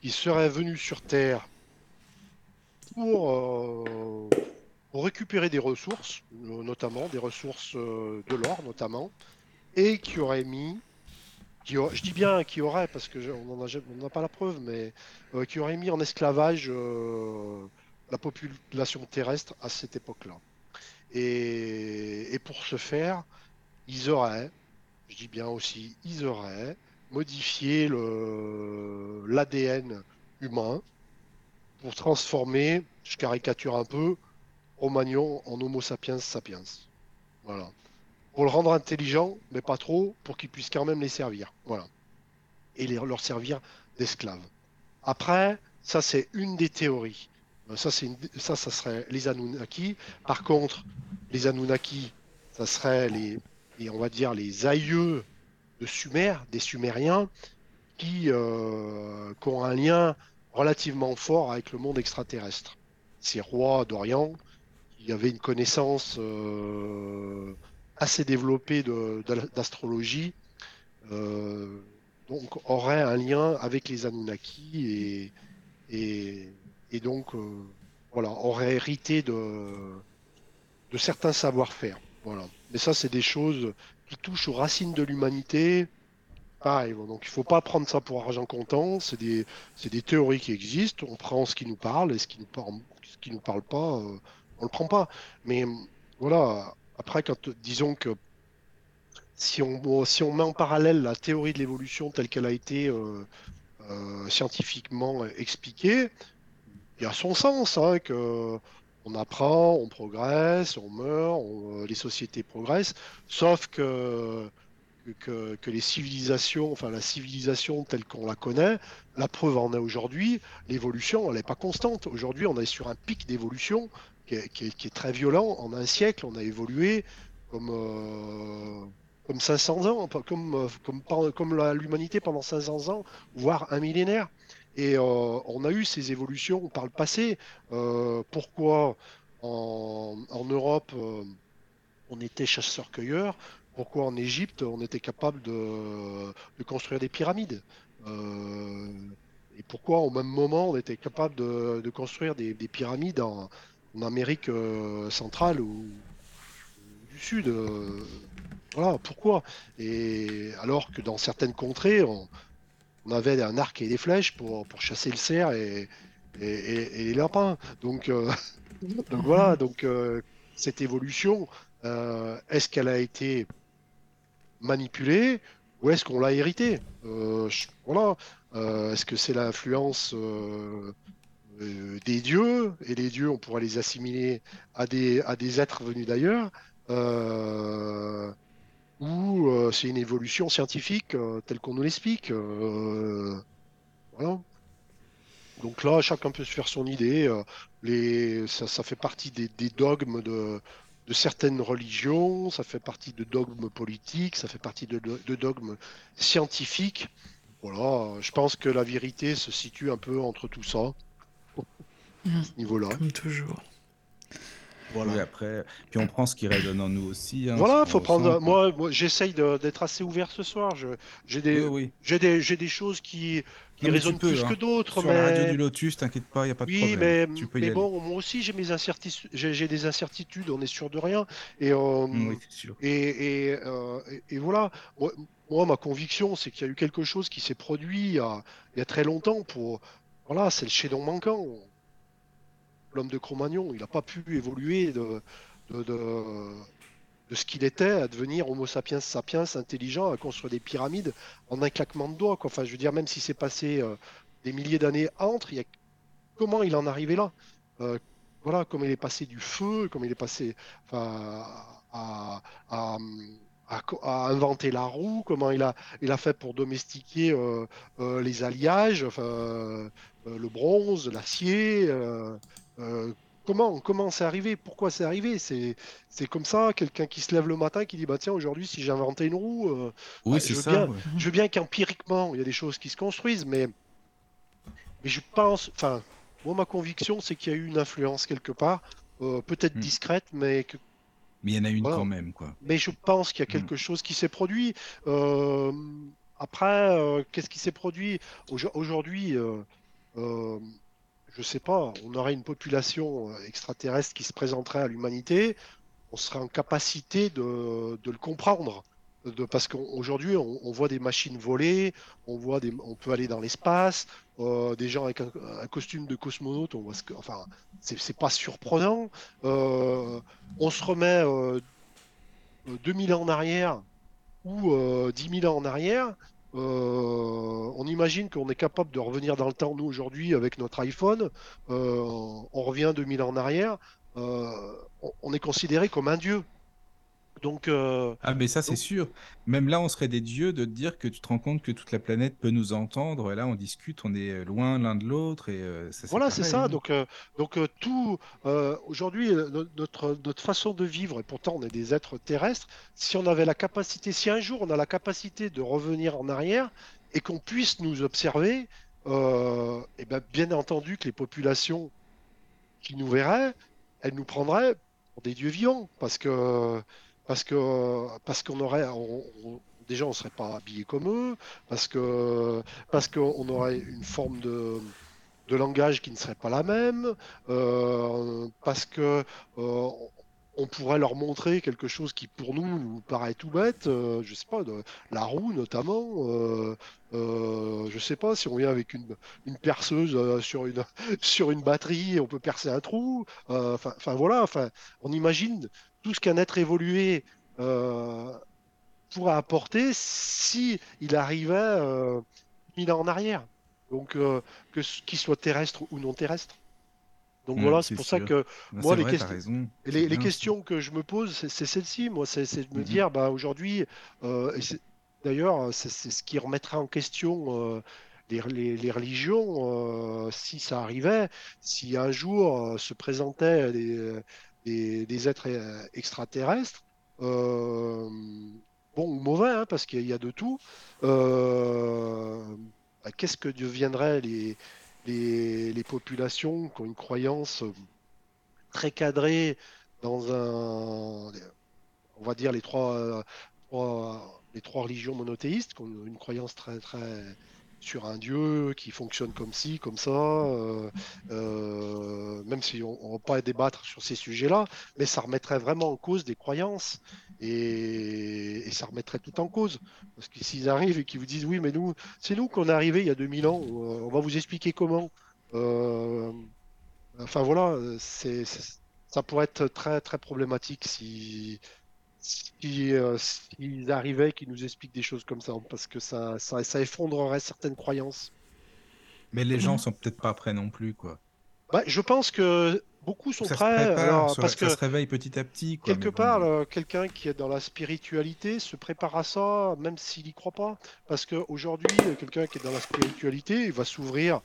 qui seraient venus sur Terre pour, pour récupérer des ressources, notamment des ressources de l'or notamment, et qui auraient mis, je dis bien qui aurait parce que on n'en a, pas la preuve, mais euh, qui aurait mis en esclavage euh, la population terrestre à cette époque-là. Et, et pour ce faire, ils auraient, je dis bien aussi, ils auraient modifié l'ADN humain pour transformer, je caricature un peu, Romagnon en Homo sapiens sapiens. Voilà. Pour le rendre intelligent, mais pas trop, pour qu'il puisse quand même les servir. Voilà. Et leur servir d'esclaves. Après, ça c'est une des théories. Euh, Ça, ça, ça serait les Anunnaki. Par contre, les Anunnaki, ça serait les, on va dire, les aïeux de Sumer, des Sumériens, qui, euh, qui ont un lien relativement fort avec le monde extraterrestre. Ces rois d'Orient, qui avaient une connaissance euh, assez développée d'astrologie, euh, donc auraient un lien avec les Anunnaki et, et, et donc euh, voilà, auraient hérité de, de certains savoir-faire. Voilà. Mais ça, c'est des choses qui touchent aux racines de l'humanité. Pareil, bon, donc il faut pas prendre ça pour argent comptant. C'est des, des théories qui existent. On prend ce qui nous parle et ce qui nous ce qui nous parle pas, euh, on le prend pas. Mais voilà. Après, disons que si on, met en parallèle la théorie de l'évolution telle qu'elle a été euh, euh, scientifiquement expliquée, il y a son sens, hein, que on apprend, on progresse, on meurt, les sociétés progressent, sauf que que, les civilisations, enfin la civilisation telle qu'on la connaît, la preuve en est aujourd'hui, l'évolution, elle n'est pas constante. Aujourd'hui, on est sur un pic d'évolution qui, est, très violent. En un siècle, on a évolué comme, euh, comme 500 ans, comme, comme, comme l'humanité pendant 500 ans, voire un millénaire. Et euh, on a eu ces évolutions par le passé. Euh, pourquoi en, Europe, on était chasseurs-cueilleurs? Pourquoi en Égypte on était capable de, construire des pyramides? Euh, et pourquoi au même moment on était capable de, construire des, pyramides en, Amérique euh, centrale ou, du Sud. Euh, voilà, pourquoi? Et alors que dans certaines contrées, on, avait un arc et des flèches pour, chasser le cerf et, les lapins. Donc, [LAUGHS] donc voilà, donc cette évolution, est-ce qu'elle a été manipulé ou est-ce qu'on l'a hérité euh, Voilà. Euh, est-ce que c'est l'influence euh, des dieux et les dieux, on pourrait les assimiler à des, à des êtres venus d'ailleurs ou c'est une évolution scientifique telle qu'on nous l'explique Voilà. Donc là, chacun peut se faire son idée. les, ça, ça fait partie des, des dogmes de, de certaines religions, ça fait partie de dogmes politiques, ça fait partie de, dogmes scientifiques. Voilà, je pense que la vérité se situe un peu entre tout ça, à ce niveau-là. Comme toujours. Voilà. après, puis on prend ce qui résonne en nous aussi. Hein, voilà, faut prendre. Moi, j'essaye d'être assez ouvert ce soir. J'ai des, j'ai des, des, choses qui, qui résonnent plus que hein. d'autres. Sur la radio du Lotus, t'inquiète pas, il y a pas de problème. Mais, tu peux mais bon, moi aussi, j'ai mes incertitudes. J'ai des incertitudes. On est sûr de rien. Et euh, oui, sûr. Et, et, euh, et, voilà. Moi, ma conviction, c'est qu'il y a eu quelque chose qui s'est produit il y, a, il y a très longtemps. Pour voilà, c'est le chaînon manquant l'homme de Cro-Magnon. Il n'a pas pu évoluer de, de, ce qu'il était à devenir Homo sapiens sapiens, intelligent, à construire des pyramides en un claquement de doigts. Enfin, je veux dire, même si c'est passé euh, des milliers d'années entre, comment il en est arrivé là? Euh, Voilà, comme il est passé du feu, comme il est passé à, inventer la roue, comment il a, il a fait pour domestiquer euh, les alliages, le bronze, l'acier, euh, comment comment c'est arrivé Pourquoi c'est arrivé? C'est comme ça, quelqu'un qui se lève le matin qui dit bah tiens aujourd'hui si j'ai inventé une roue, euh, oui bah, c'est ça. Bien, Je veux bien qu'empiriquement il y a des choses qui se construisent, mais mais je pense, enfin moi ma conviction c'est qu'il y a eu une influence quelque part, euh, peut-être hmm. discrète, mais que mais il y en a une quand même, quoi. Mais je pense qu'il y a quelque hmm. chose qui s'est produit. après, qu'est-ce qui s'est produit? Aujourd'hui, je sais pas, on aurait une population euh, extraterrestre qui se présenterait à l'humanité, on serait en capacité de, le comprendre. De, parce qu'aujourd'hui, on, voit des machines voler, on, voit des, on peut aller dans l'espace, euh, des gens avec un, costume de cosmonaute, ce que, enfin, c'est pas surprenant. Euh, on se remet 2000 ans en arrière ou 10 000 ans en arrière, euh, on imagine qu'on est capable de revenir dans le temps, nous, aujourd'hui, avec notre iPhone. Euh, on revient 2000 ans en arrière. Euh, on est considéré comme un dieu. Donc, euh, ah, mais ça, c'est sûr. Même là, on serait des dieux de dire que tu te rends compte que toute la planète peut nous entendre. Et là, on discute, on est loin l'un de l'autre. Et euh, voilà, c'est ça. Hein. Donc, euh, donc tout. Aujourd'hui, notre, notre façon de vivre, et pourtant, on est des êtres terrestres. Si on avait la capacité, si un jour on a la capacité de revenir en arrière et qu'on puisse nous observer, et ben, bien entendu que les populations qui nous verraient, elles nous prendraient pour des dieux vivants. Parce que parce que parce qu'on aurait déjà on serait pas habillé comme eux parce que parce qu'on aurait une forme de de langage qui ne serait pas la même euh, parce que euh, on pourrait leur montrer quelque chose qui pour nous nous paraît tout bête, euh, je sais pas, la roue notamment. Euh, euh, je sais pas si on vient avec une, une perceuse sur une [LAUGHS] sur une batterie, on peut percer un trou. Enfin voilà, on imagine tout ce qu'un être évolué euh, pourrait apporter si il arrivait euh, mille ans en arrière. Donc, euh, que qu'il soit terrestre ou non terrestre. Donc Mm, voilà, c'est pour ça que Ouais, moi, les vrai, les, questions que je me pose, c'est celle-ci, moi, c'est de me Mhm. dire, bah, aujourd'hui, euh, d'ailleurs, c'est ce qui remettrait en question euh, les, les- les religions, euh, si ça arrivait, si un jour euh, se présentaient des, des- êtres euh, extraterrestres, euh, bon ou mauvais, hein, parce qu'il y a de tout, euh, bah, qu'est-ce que deviendraient les, les, populations qui ont une croyance très cadré dans un, on va dire les trois, trois- les trois religions monothéistes, qui ont une croyance très très sur un dieu qui fonctionne comme ci, comme ça, euh, euh, même si on ne va pas débattre sur ces sujets-là, mais ça remettrait vraiment en cause des croyances et, ça remettrait tout en cause. Parce que s'ils arrivent et qu'ils vous disent oui, mais nous, c'est nous qu'on est arrivés il y a 2000 ans, euh, on va vous expliquer comment. Enfin voilà, c'est- ça pourrait être très très problématique si, si, euh, s'ils arrivaient, qu'ils nous expliquent des choses comme ça, parce que ça, ça, ça effondrerait certaines croyances. Mais les gens Mhm. sont peut-être pas prêts non plus, quoi. Bah, je pense que beaucoup sont Ça se prêts, prépare, alors, ça, parce ça que se réveille petit à petit, quoi. quelque bon. part, euh, quelqu'un qui est dans la spiritualité se prépare à ça, même s'il n'y croit pas. Parce qu'aujourd'hui, quelqu'un qui est dans la spiritualité, il va s'ouvrir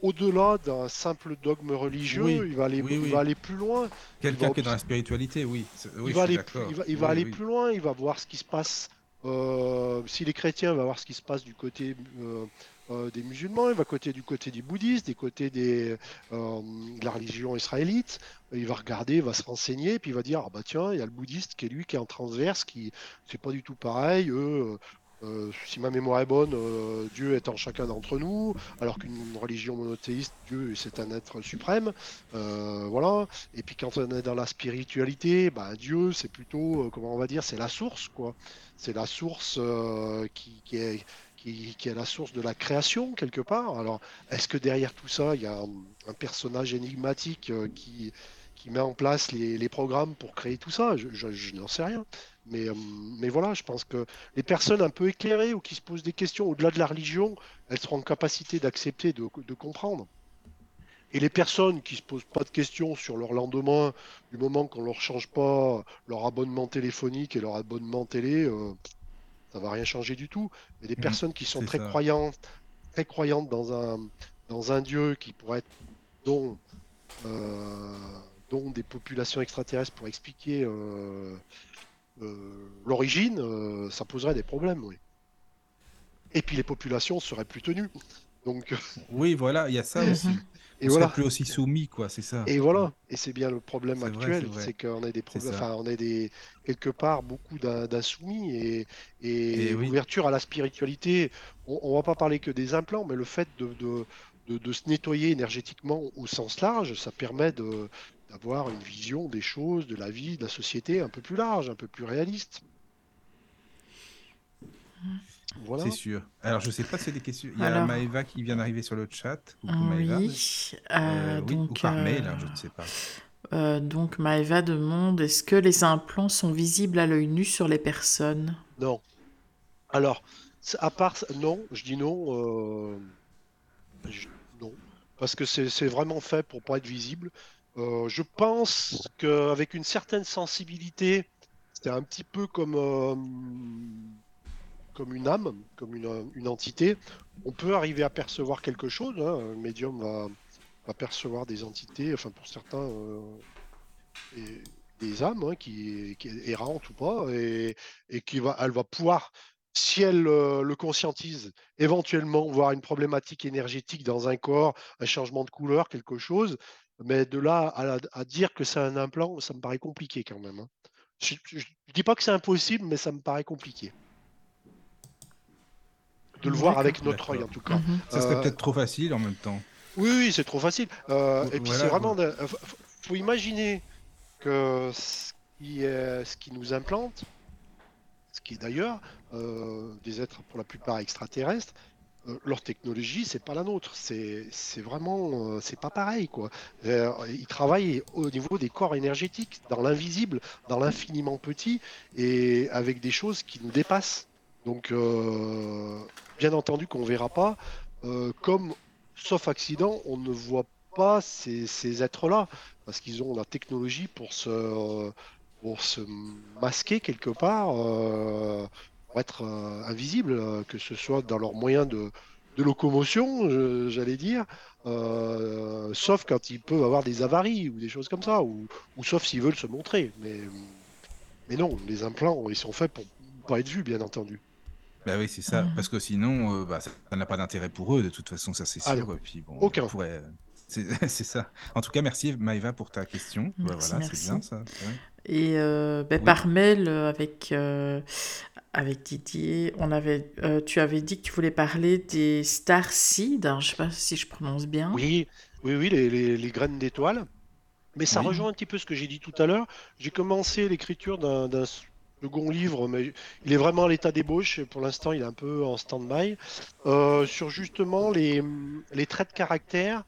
au-delà d'un simple dogme religieux, Oui, il va aller, oui, il oui. va aller plus loin. Quelqu'un qui est dans la spiritualité, oui. il va aller, plus, il va, il va Oui, aller plus loin, il va voir ce qui se passe. euh, S'il est chrétien, il va voir ce qui se passe du côté euh, euh, des musulmans, il va côté du côté des bouddhistes, des côtés des, euh, de la religion israélite. Il va regarder, il va se renseigner, puis il va dire ah bah tiens, il y a le bouddhiste qui est lui qui est en transverse, qui c'est pas du tout pareil. Eux, euh, si ma mémoire est bonne, euh, Dieu est en chacun d'entre nous, alors qu'une religion monothéiste, Dieu c'est un être suprême. Euh, voilà. Et puis quand on est dans la spiritualité, bah, Dieu, c'est plutôt, comment on va dire, c'est la source, quoi. C'est la source qui, est, qui, est la source de la création, quelque part. Alors, est-ce que derrière tout ça, il y a un, personnage énigmatique qui, qui met en place les, les programmes pour créer tout ça Je, je- je n'en sais rien. Mais, euh, mais voilà, je pense que les personnes un peu éclairées ou qui se posent des questions au-delà de la religion, elles seront en capacité d'accepter, de, de comprendre. Et les personnes qui se posent pas de questions sur leur lendemain, du moment qu'on leur change pas leur abonnement téléphonique et leur abonnement télé, euh, ça va rien changer du tout. Mais des Mhm, personnes qui sont très ça. croyantes, très croyantes dans un dans un dieu qui pourrait être dont euh, dont des populations extraterrestres pour expliquer euh, euh, l'origine, euh, ça poserait des problèmes, oui. Et puis les populations seraient plus tenues. Donc Oui, voilà, il y a ça [LAUGHS] aussi. et On voilà. serait plus aussi soumis, quoi, c'est ça. Et voilà, et c'est bien le problème actuel, c'est qu'on a des problèmes, enfin, on a des quelque part beaucoup d'in- d'insoumis et, et Et oui. l'ouverture à la spiritualité. On, on va pas parler que des implants, mais le fait de, de, de- de se nettoyer énergétiquement au sens large, ça permet de d'avoir une vision des choses, de la vie, de la société un peu plus large, un peu plus réaliste. Voilà. C'est sûr. Alors, je sais pas si c'est des questions. Il y a Alors- Maëva qui vient d'arriver sur le chat. Coucou Maëva. Oui, Euh, euh, oui, ou donc, par euh, mail, hein, je ne sais pas. euh, donc Maëva demande est-ce que les implants sont visibles à l'œil nu sur les personnes? Non. Alors, à part ça- non, je dis non. euh, je- non, parce que c'est c'est vraiment fait pour pas être visible. Euh, je pense qu'avec une certaine sensibilité, c'est un petit peu comme euh, comme une âme, comme une, une entité. On peut arriver à percevoir quelque chose. hein, Un médium va, percevoir des entités. Enfin, pour certains. euh, des âmes hein, qui, est errante ou pas, et, et qui va, elle va pouvoir, si elle le conscientise, éventuellement voir une problématique énergétique dans un corps, un changement de couleur, quelque chose. Mais de là à, à dire que c'est un implant, ça me paraît compliqué quand même. hein. Je ne dis pas que c'est impossible, mais ça me paraît compliqué. De le voir avec notre œil, en tout cas. Mhm. Ça serait Euh, peut-être trop facile en même temps. Oui, oui, c'est trop facile. Euh, et puis voilà, c'est vraiment. f- faut imaginer que ce qui, est- ce qui nous implante, ce qui est d'ailleurs euh, des êtres pour la plupart extraterrestres, leur technologie, c'est pas la nôtre. C'est vraiment. euh, c'est pas pareil, quoi. Euh, ils travaillent au niveau des corps énergétiques, dans l'invisible, dans l'infiniment petit, et avec des choses qui nous dépassent. Donc, euh, bien entendu qu'on verra pas. comme sauf accident, on ne voit pas ces, êtres-là, parce qu'ils ont la technologie pour se, pour se masquer quelque part, pour être euh, invisibles, que ce soit dans leurs moyens de, locomotion, j'allais dire, sauf quand ils peuvent avoir des avaries ou des choses comme ça, ou, ou sauf s'ils veulent se montrer. Mais, mais non, les implants, ils sont faits pour pas être vus, bien entendu. Bah oui, c'est ça. Mmh. Parce que sinon, euh, bah, ça n'a pas d'intérêt pour eux, de toute façon, ça c'est ah sûr. puis, bon, Aucun. [LAUGHS] C'est ça. En tout cas, merci Maëva pour ta question. Bah, voilà, c'est bien ça. Et euh, par mail euh, avec, Didier, on avait, tu avais dit que tu voulais parler des star seeds. je ne sais pas si je prononce bien. Oui, oui, oui, les, les, graines d'étoiles. Mais ça rejoint un petit peu ce que j'ai dit tout à l'heure. J'ai commencé l'écriture d'un second livre, mais il est vraiment à l'état d'ébauche. Pour l'instant, il est un peu en stand-by. Euh, sur justement les, les, traits de caractère.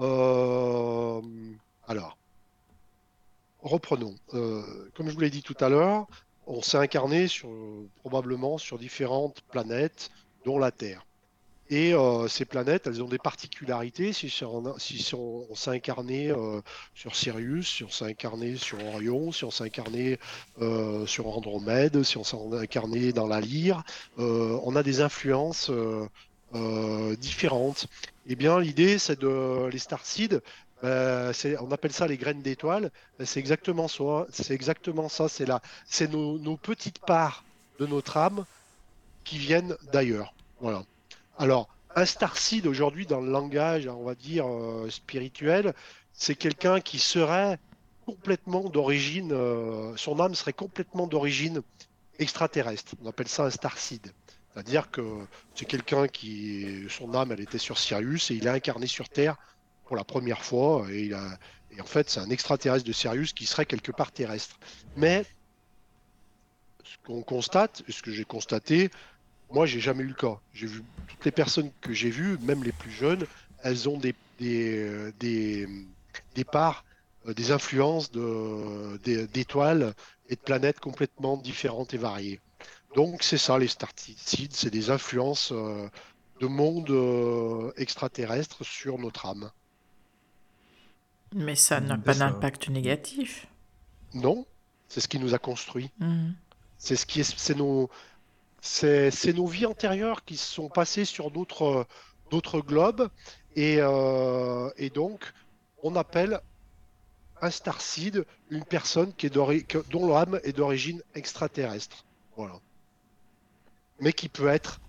Euh, alors, reprenons. Euh, comme je vous l'ai dit tout à l'heure, on s'est incarné probablement sur différentes planètes, dont la Terre. Et euh, ces planètes, elles ont des particularités. Si, si on, s'est incarné euh, sur Sirius, si on s'est incarné sur Orion, si on s'est incarné euh, sur Andromède, si on s'est incarné dans la Lyre, on a des influences différentes. Eh bien, l'idée, c'est de les starseeds. On appelle ça les graines d'étoiles. C'est exactement ça. C'est. C'est nos, petites parts de notre âme qui viennent d'ailleurs. Alors, un starseed aujourd'hui dans le langage, on va dire, euh, spirituel, c'est quelqu'un qui serait complètement d'origine, euh, son âme serait complètement d'origine extraterrestre. On appelle ça un starseed. C'est-à-dire que c'est quelqu'un qui, son âme, elle était sur Sirius et il est incarné sur Terre pour la première fois. Et, en fait, c'est un extraterrestre de Sirius qui serait quelque part terrestre. Mais ce qu'on constate, ce que j'ai constaté, moi, j'ai jamais eu le cas. J'ai vu toutes les personnes que j'ai vues, même les plus jeunes, elles ont des, des, des, des parts, euh, des influences d'étoiles et de planètes complètement différentes et variées. Donc, c'est ça, les starticides, c'est des influences euh, de monde euh, extraterrestre sur notre âme. Mais ça n'a pas d'impact négatif. Non, c'est ce qui nous a construit. Mmh. C'est ce qui est, c'est nos, c'est nos vies antérieures qui sont passées sur d'autres globes. Euh, et, donc, on appelle un starseed une personne qui est dont l'âme est d'origine extraterrestre. Voilà. Mais qui peut être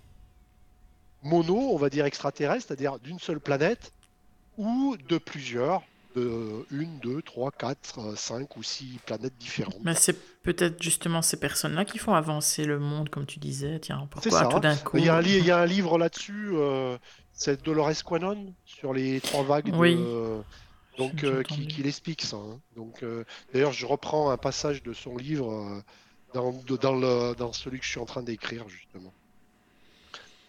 mono, on va dire extraterrestre, c'est-à-dire d'une seule planète, ou de plusieurs, de une, deux, trois, quatre, euh, cinq ou six planètes différentes. Mais c'est peut-être justement ces personnes-là qui font avancer le monde, comme tu disais. Tiens, pourquoi tout d'un coup il y, a un il y, a un livre là-dessus, euh, c'est Dolores Quanon, sur les trois vagues oui. donc, euh, qui, qui l'explique ça. Hein. Donc, D'ailleurs, je reprends un passage de son livre dans, dans, le, dans celui que je suis en train d'écrire, justement.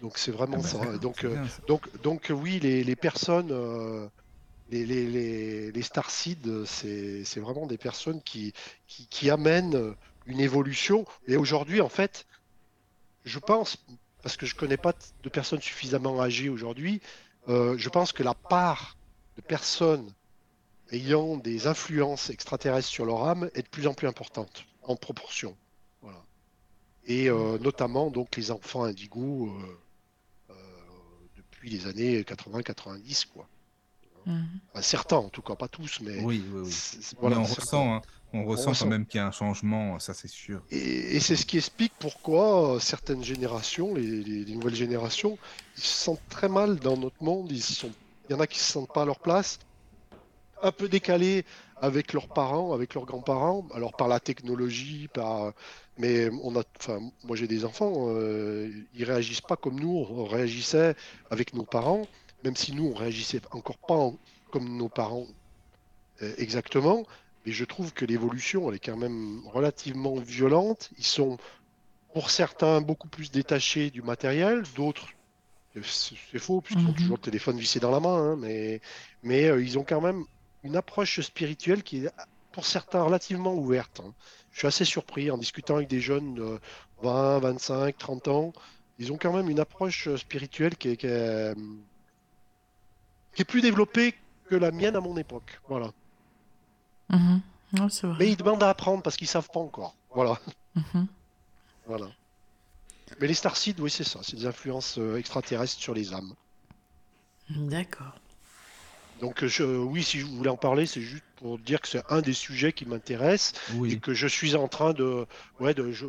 Donc c'est vraiment ah bah ça. Donc, donc, donc oui, les, les personnes les, les, c'est vraiment des personnes qui, qui, amènent une évolution. Et aujourd'hui, en fait, je pense, parce que je ne connais pas de personnes suffisamment âgées aujourd'hui, euh, je pense que la part de personnes ayant des influences extraterrestres sur leur âme est de plus en plus importante, en proportion. Voilà. Et euh, notamment donc les enfants indigos euh, depuis les années 80-90, quoi. Certains, en tout cas, pas tous, mais. Oui, Voilà, on ressent, hein. on, ressent, quand même qu'il y a un changement, ça c'est sûr. Et, c'est ce qui explique pourquoi certaines générations, les, nouvelles générations, ils se sentent très mal dans notre monde. Ils sont... Il y en a qui se sentent pas à leur place, un peu décalés avec leurs parents, avec leurs grands-parents, alors par la technologie, par. Mais on a, enfin, moi j'ai des enfants, euh, ils réagissent pas comme nous, on réagissait avec nos parents même si nous, on réagissait encore pas comme nos parents euh, exactement, mais je trouve que l'évolution, elle est quand même relativement violente. Ils sont, pour certains, beaucoup plus détachés du matériel, d'autres, c'est faux, puisqu'ils ont mhm. toujours le téléphone vissé dans la main, hein, mais, mais euh, ils ont quand même une approche spirituelle qui est, pour certains, relativement ouverte. Hein. Je suis assez surpris en discutant avec des jeunes de 20, 25, 30 ans. Ils ont quand même une approche spirituelle qui est, qui est qui est plus développé que la mienne à mon époque. Voilà. Mhm. Ouais, c'est vrai. Mais ils demandent à apprendre parce qu'ils savent pas encore. Voilà. Mhm. voilà. Mais les Starseeds, oui, c'est ça. C'est des influences euh, extraterrestres sur les âmes. D'accord. Donc, je, oui, si je voulais en parler, c'est juste pour dire que c'est un des sujets qui m'intéresse et que je suis en train de, ouais, de, je,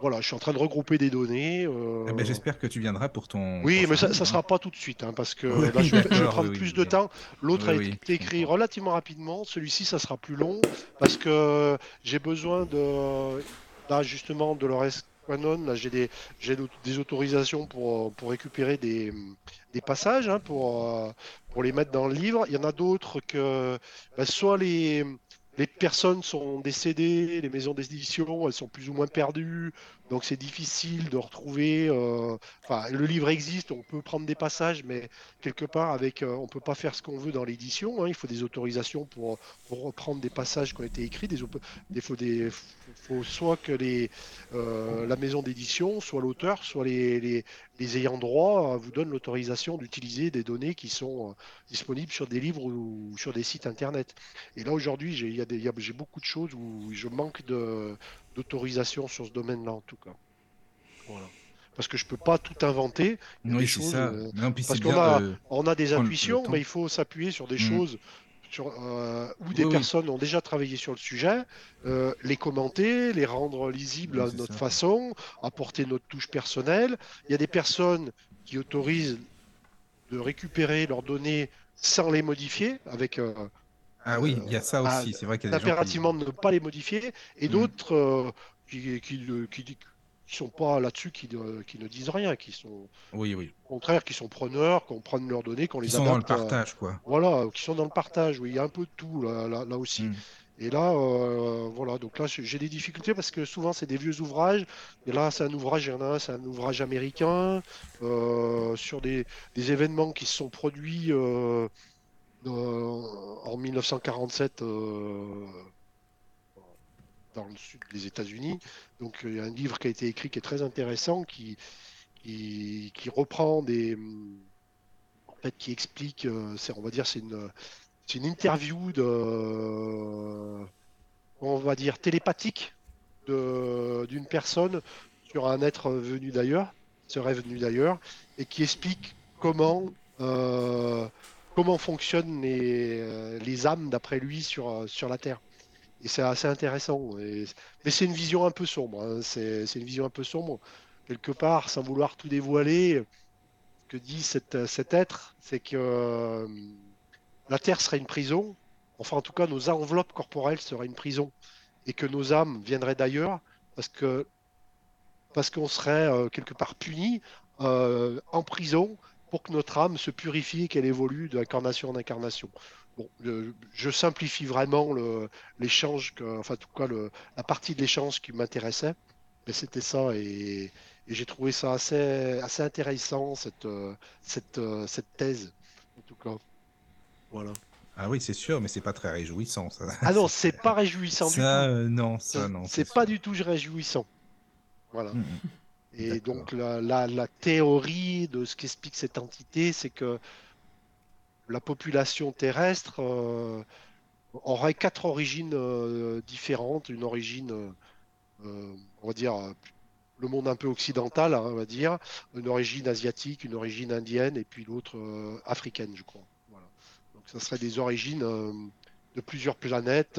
voilà, je suis en train de regrouper des données. euh, Eh ben, J'espère que tu viendras pour ton. Oui, mais ça, hein. sera pas tout de suite, hein, parce que Oui, je, vais- je vais prendre oui, plus oui, de temps. L'autre a été écrit relativement rapidement. Celui-ci, ça sera plus long, parce que j'ai besoin de, là, justement, de Dolores Quanon. Là, j'ai des, des autorisations pour, pour récupérer des, des passages, hein, pour, euh, pour les mettre dans le livre. Il y en a d'autres que, bah, soit les, les personnes sont décédées, les maisons d'édition, elles sont plus ou moins perdues, donc c'est difficile de retrouver. euh, le livre existe, on peut prendre des passages, mais quelque part, avec, euh, on peut pas faire ce qu'on veut dans l'édition. hein. il faut des autorisations pour, reprendre des passages qui ont été écrits. Des, des, faut, faut soit que les, euh, la maison d'édition, soit l'auteur, soit les, les, les ayants droit euh, vous donnent l'autorisation d'utiliser des données qui sont euh, disponibles sur des livres ou, sur des sites internet. Et là, aujourd'hui, j'ai beaucoup de choses où je manque d'autorisation sur ce domaine-là, en tout cas. Voilà. Parce que je peux pas tout inventer. Oui, des c'est choses, ça. euh, Non, parce qu'on a- de- on a des intuitions, mais il faut s'appuyer sur des Mm. choses sur, euh, où des Oui, oui. personnes ont déjà travaillé sur le sujet, euh, les commenter, les rendre lisibles Oui, à notre ça. façon, apporter notre touche personnelle. Il y a des personnes qui autorisent de récupérer leurs données sans les modifier, avec euh, Ah oui, il y a ça Ah, aussi. C'est vrai qu'il y a des gens qui- impérativement de ne pas les modifier, et Mm. d'autres euh, qui, qui, qui, qui sont pas là-dessus, qui, ne- qui ne disent rien, qui sont Oui, oui. au contraire, qui sont preneurs, qu'on prenne leurs données, qu'on Ils les sont dans le à- partage, quoi. voilà, qui sont dans le partage, oui, il y a un peu de tout là, là, là aussi. Mm. Et là, euh, voilà, donc là, j'ai des difficultés parce que souvent, c'est des vieux ouvrages. Et là, c'est un ouvrage, il y en a un, c'est un ouvrage américain euh, sur des, des événements qui se sont produits euh, en 1947 euh, dans le sud des États-Unis. Donc, il y a un livre qui a été écrit qui est très intéressant, qui, qui, reprend des. En fait, qui explique, euh, on va dire, c'est une, une interview de. On va dire télépathique d'une personne sur un être venu d'ailleurs, serait venu d'ailleurs, et qui explique comment, euh, comment fonctionnent les, euh, les âmes d'après lui sur, euh, sur la Terre. Et c'est assez intéressant. Et- mais c'est une vision un peu sombre. hein. C'est une vision un peu sombre. Quelque part, sans vouloir tout dévoiler, ce que dit cet, cet être, c'est que euh, la Terre serait une prison. Enfin, en tout cas, nos enveloppes corporelles seraient une prison. Et que nos âmes viendraient d'ailleurs parce que parce qu'on serait euh, quelque part puni euh, en prison pour que notre âme se purifie et qu'elle évolue d'incarnation en incarnation. Bon, je simplifie vraiment l'échange, enfin en tout cas le- la partie de l'échange qui m'intéressait, mais c'était ça et, et j'ai trouvé ça assez, assez intéressant cette, cette, cette thèse en tout cas. Voilà. Ah oui, c'est sûr, mais c'est pas très réjouissant, ça. Ah non, [LAUGHS] c'est pas réjouissant du tout. euh, non, ça, non. C'est pas du tout réjouissant. Voilà. Mm, mm. Et donc la, la- la théorie de ce qu'explique cette entité, c'est que la population terrestre euh, aurait quatre origines euh, différentes. Une origine, euh, on va dire, le monde un peu occidental, hein, on va dire, une origine asiatique, une origine indienne, et puis l'autre africaine, je crois. Donc ça serait des origines de plusieurs planètes.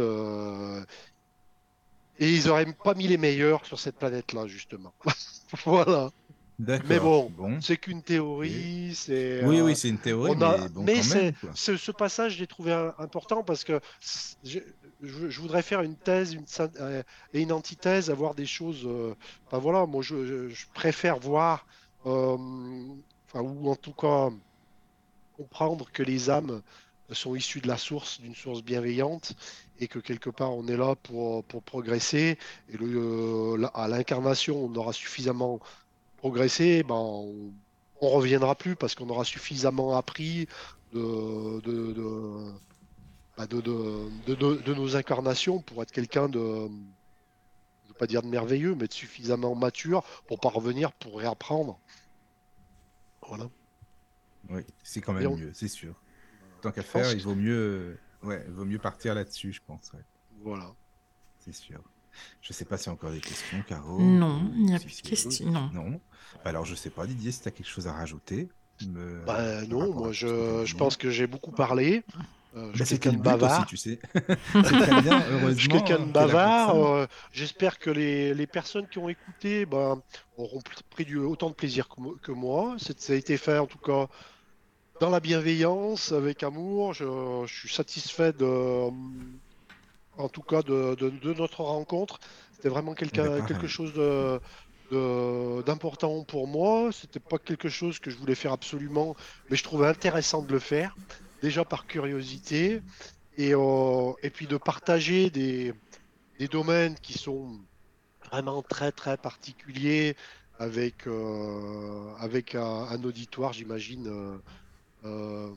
et ils auraient pas mis les meilleurs sur cette planète-là, justement. [LAUGHS] voilà. Mais bon, Bon. c'est qu'une théorie, c'est. Oui, euh, oui, c'est une théorie, a- mais bon, mais quand même, ce, ce passage, je l'ai trouvé important parce que je, voudrais faire une thèse une, euh, et une antithèse, avoir des choses. euh, Enfin voilà, moi je, préfère voir, euh, enfin, ou en tout cas comprendre que les âmes sont issues de la source, d'une source bienveillante, et que quelque part on est là pour, pour progresser. Et le, euh, à l'incarnation, on aura suffisamment progressé, ben, on, on reviendra plus parce qu'on aura suffisamment appris de, de, de, bah, de- de- de- de- de nos incarnations pour être quelqu'un de, je veux pas dire de merveilleux, mais de suffisamment mature pour pas revenir pour réapprendre. Voilà. Oui, c'est quand même mieux, c'est sûr. tant qu'à faire, il vaut mieux, ouais, il vaut mieux partir là-dessus, je pense. ouais, Voilà. c'est sûr. Je sais pas s'il y a encore des questions, Caro. Non, il n'y a Si, plus de questions. Non. Non. Alors, je sais pas, Didier, si tu as quelque chose à rajouter. me- Bah, non, moi je, je pense que j'ai beaucoup parlé. Euh, je Bah, suis quelqu'un de but aussi, bavard. tu sais. [LAUGHS] C'est très bien, Je suis quelqu'un de pour bavard. euh, J'espère que les, les personnes qui ont écouté ben, auront pr- pris du, autant de plaisir que, mo- que moi. Ça a été fait en tout cas dans la bienveillance, avec amour. Je, je suis satisfait de, en tout cas de, de- de notre rencontre. C'était vraiment quelque chose de d'important pour moi. C'était pas quelque chose que je voulais faire absolument, mais je trouvais intéressant de le faire, déjà par curiosité, et, euh, et puis de partager des, des domaines qui sont vraiment très très particuliers avec, euh, avec un, un auditoire, j'imagine, euh,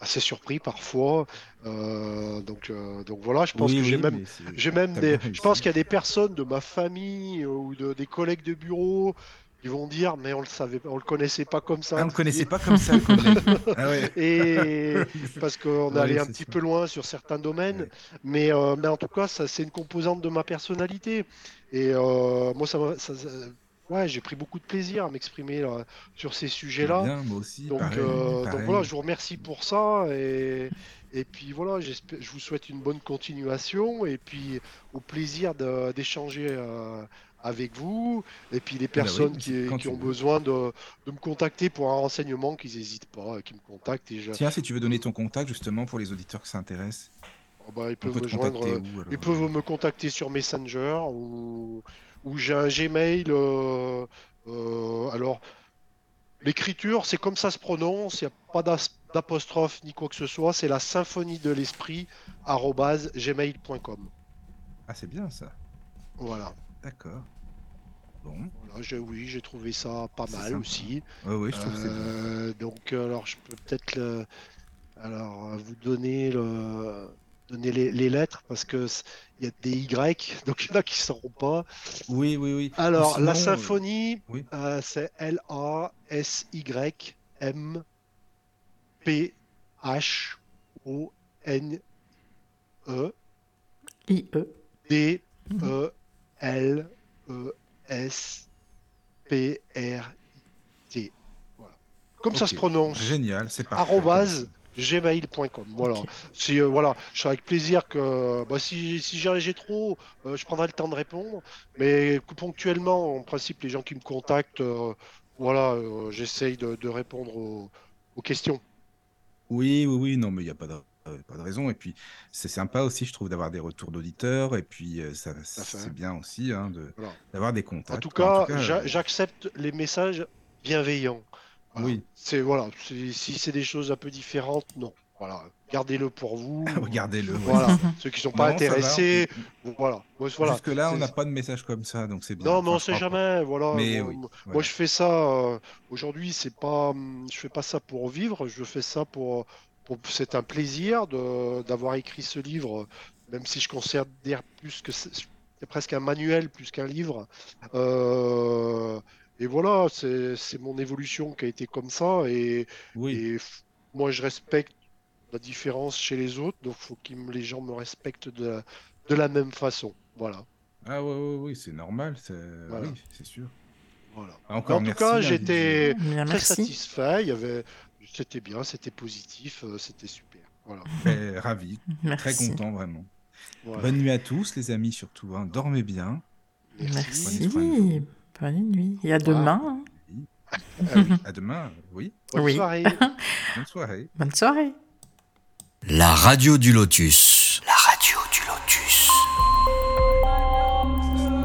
assez surpris parfois. Euh, donc, euh, donc voilà, je pense Oui, que j'ai même j'ai même des. Je pense qu'il y a des personnes de ma famille euh, ou de, des collègues de bureau qui vont dire, mais on le savait, pas- on le connaissait pas comme ça. Ah, on ne connaissait pas comme ça, le. [LAUGHS] Ah ouais. Et [LAUGHS] parce qu'on allé un petit ça. peu loin sur certains domaines, Ouais. mais, euh, mais en tout cas, ça c'est une composante de ma personnalité. Et euh, moi, ça, m'a- ça- ça- ouais, j'ai pris beaucoup de plaisir à m'exprimer là, sur ces sujets-là. Bien, moi aussi. Donc, pareil, euh, donc voilà, je vous remercie pour ça et, et puis voilà, je vous souhaite une bonne continuation et puis au plaisir d'échanger euh, avec vous et puis les bah oui, personnes qui, qui ont veux. besoin de, de me contacter pour un renseignement, qu'ils n'hésitent pas, euh, qu'ils me contactent et je, Tiens, si tu veux donner ton contact justement pour les auditeurs que ça intéresse, oh bah, ils peuvent me joindre, euh, où ils peuvent me contacter sur Messenger ou, ou j'ai un Gmail. euh, euh, alors, l'écriture, c'est comme ça se prononce, il n'y a pas d'apostrophe ni quoi que ce soit, c'est la symphonie de l'esprit gmail.com. Ah, c'est bien ça. Voilà. D'accord. Bon. Voilà, je- oui, j'ai trouvé ça pas mal sympa. aussi. Oui, oui, je trouve que c'est bien. Euh, donc, euh, alors, je peux peut-être le- alors, euh, vous donner, le... donner les, les lettres parce que il y a des Y, [LAUGHS] donc il y en a qui ne sauront pas. Oui, oui, oui. Ou Alors, la sinon, euh, symphonie, oui. euh, c'est L-A-S-Y-M P-H-O-N-E IE. D-E-L-E-S-P-R-I-T. Voilà. Comme ça se prononce. Génial, c'est parfait. Arrobase gmail.com. Voilà. Ok. Si, euh, voilà, je serai avec plaisir que bah, si, si j'ai trop, euh, je prendrai le temps de répondre. Mais ponctuellement, en principe, les gens qui me contactent, euh, voilà, j'essaye de, de répondre aux, aux questions. Oui, oui, oui, non, mais il n'y a pas de, pas de raison. Et puis, c'est sympa aussi, je trouve, d'avoir des retours d'auditeurs. Et puis, ça, c'est bien aussi hein, de, Voilà. d'avoir des contacts. En tout cas, j'a- j'accepte les messages bienveillants. Voilà. Oui. C'est voilà. Si c'est des choses un peu différentes, non. Voilà. Gardez-le pour vous. [LAUGHS] Regardez-le. ouais. Voilà. [LAUGHS] Ceux qui sont pas Non, intéressés, on- voilà. Voilà. Jusque-là, on C'est- n'a pas de message comme ça, donc c'est bien. Non, mais on sait pas. jamais. Voilà. Mais moi, oui, moi, voilà. je fais ça. euh, Aujourd'hui, c'est pas. hum, Je fais pas ça pour vivre. Je fais ça pour. pour c'est un plaisir de d'avoir écrit ce livre, même si je considère plus que c'est c'est presque un manuel plus qu'un livre. Euh, et voilà, c'est mon évolution qui a été comme ça. Et, Oui, moi, je respecte la différence chez les autres, donc faut que les gens me respectent de la, de la même façon. Voilà. ah ouais, ouais, oui, c'est normal, c'est Voilà. oui, sûr. voilà. Encore en tout cas, j'étais Bien, très satisfait. Il y avait, c'était bien, c'était positif, euh, c'était super. Voilà. Ben, ravi, très content vraiment. Voilà. Bonne nuit à tous, les amis, surtout. hein. Dormez bien. Merci. Bonne nuit. Et à demain. hein. Ah oui. [LAUGHS] À demain. Oui, Bonne Oui. soirée. bonne soirée. Bonne soirée. La radio du lotus.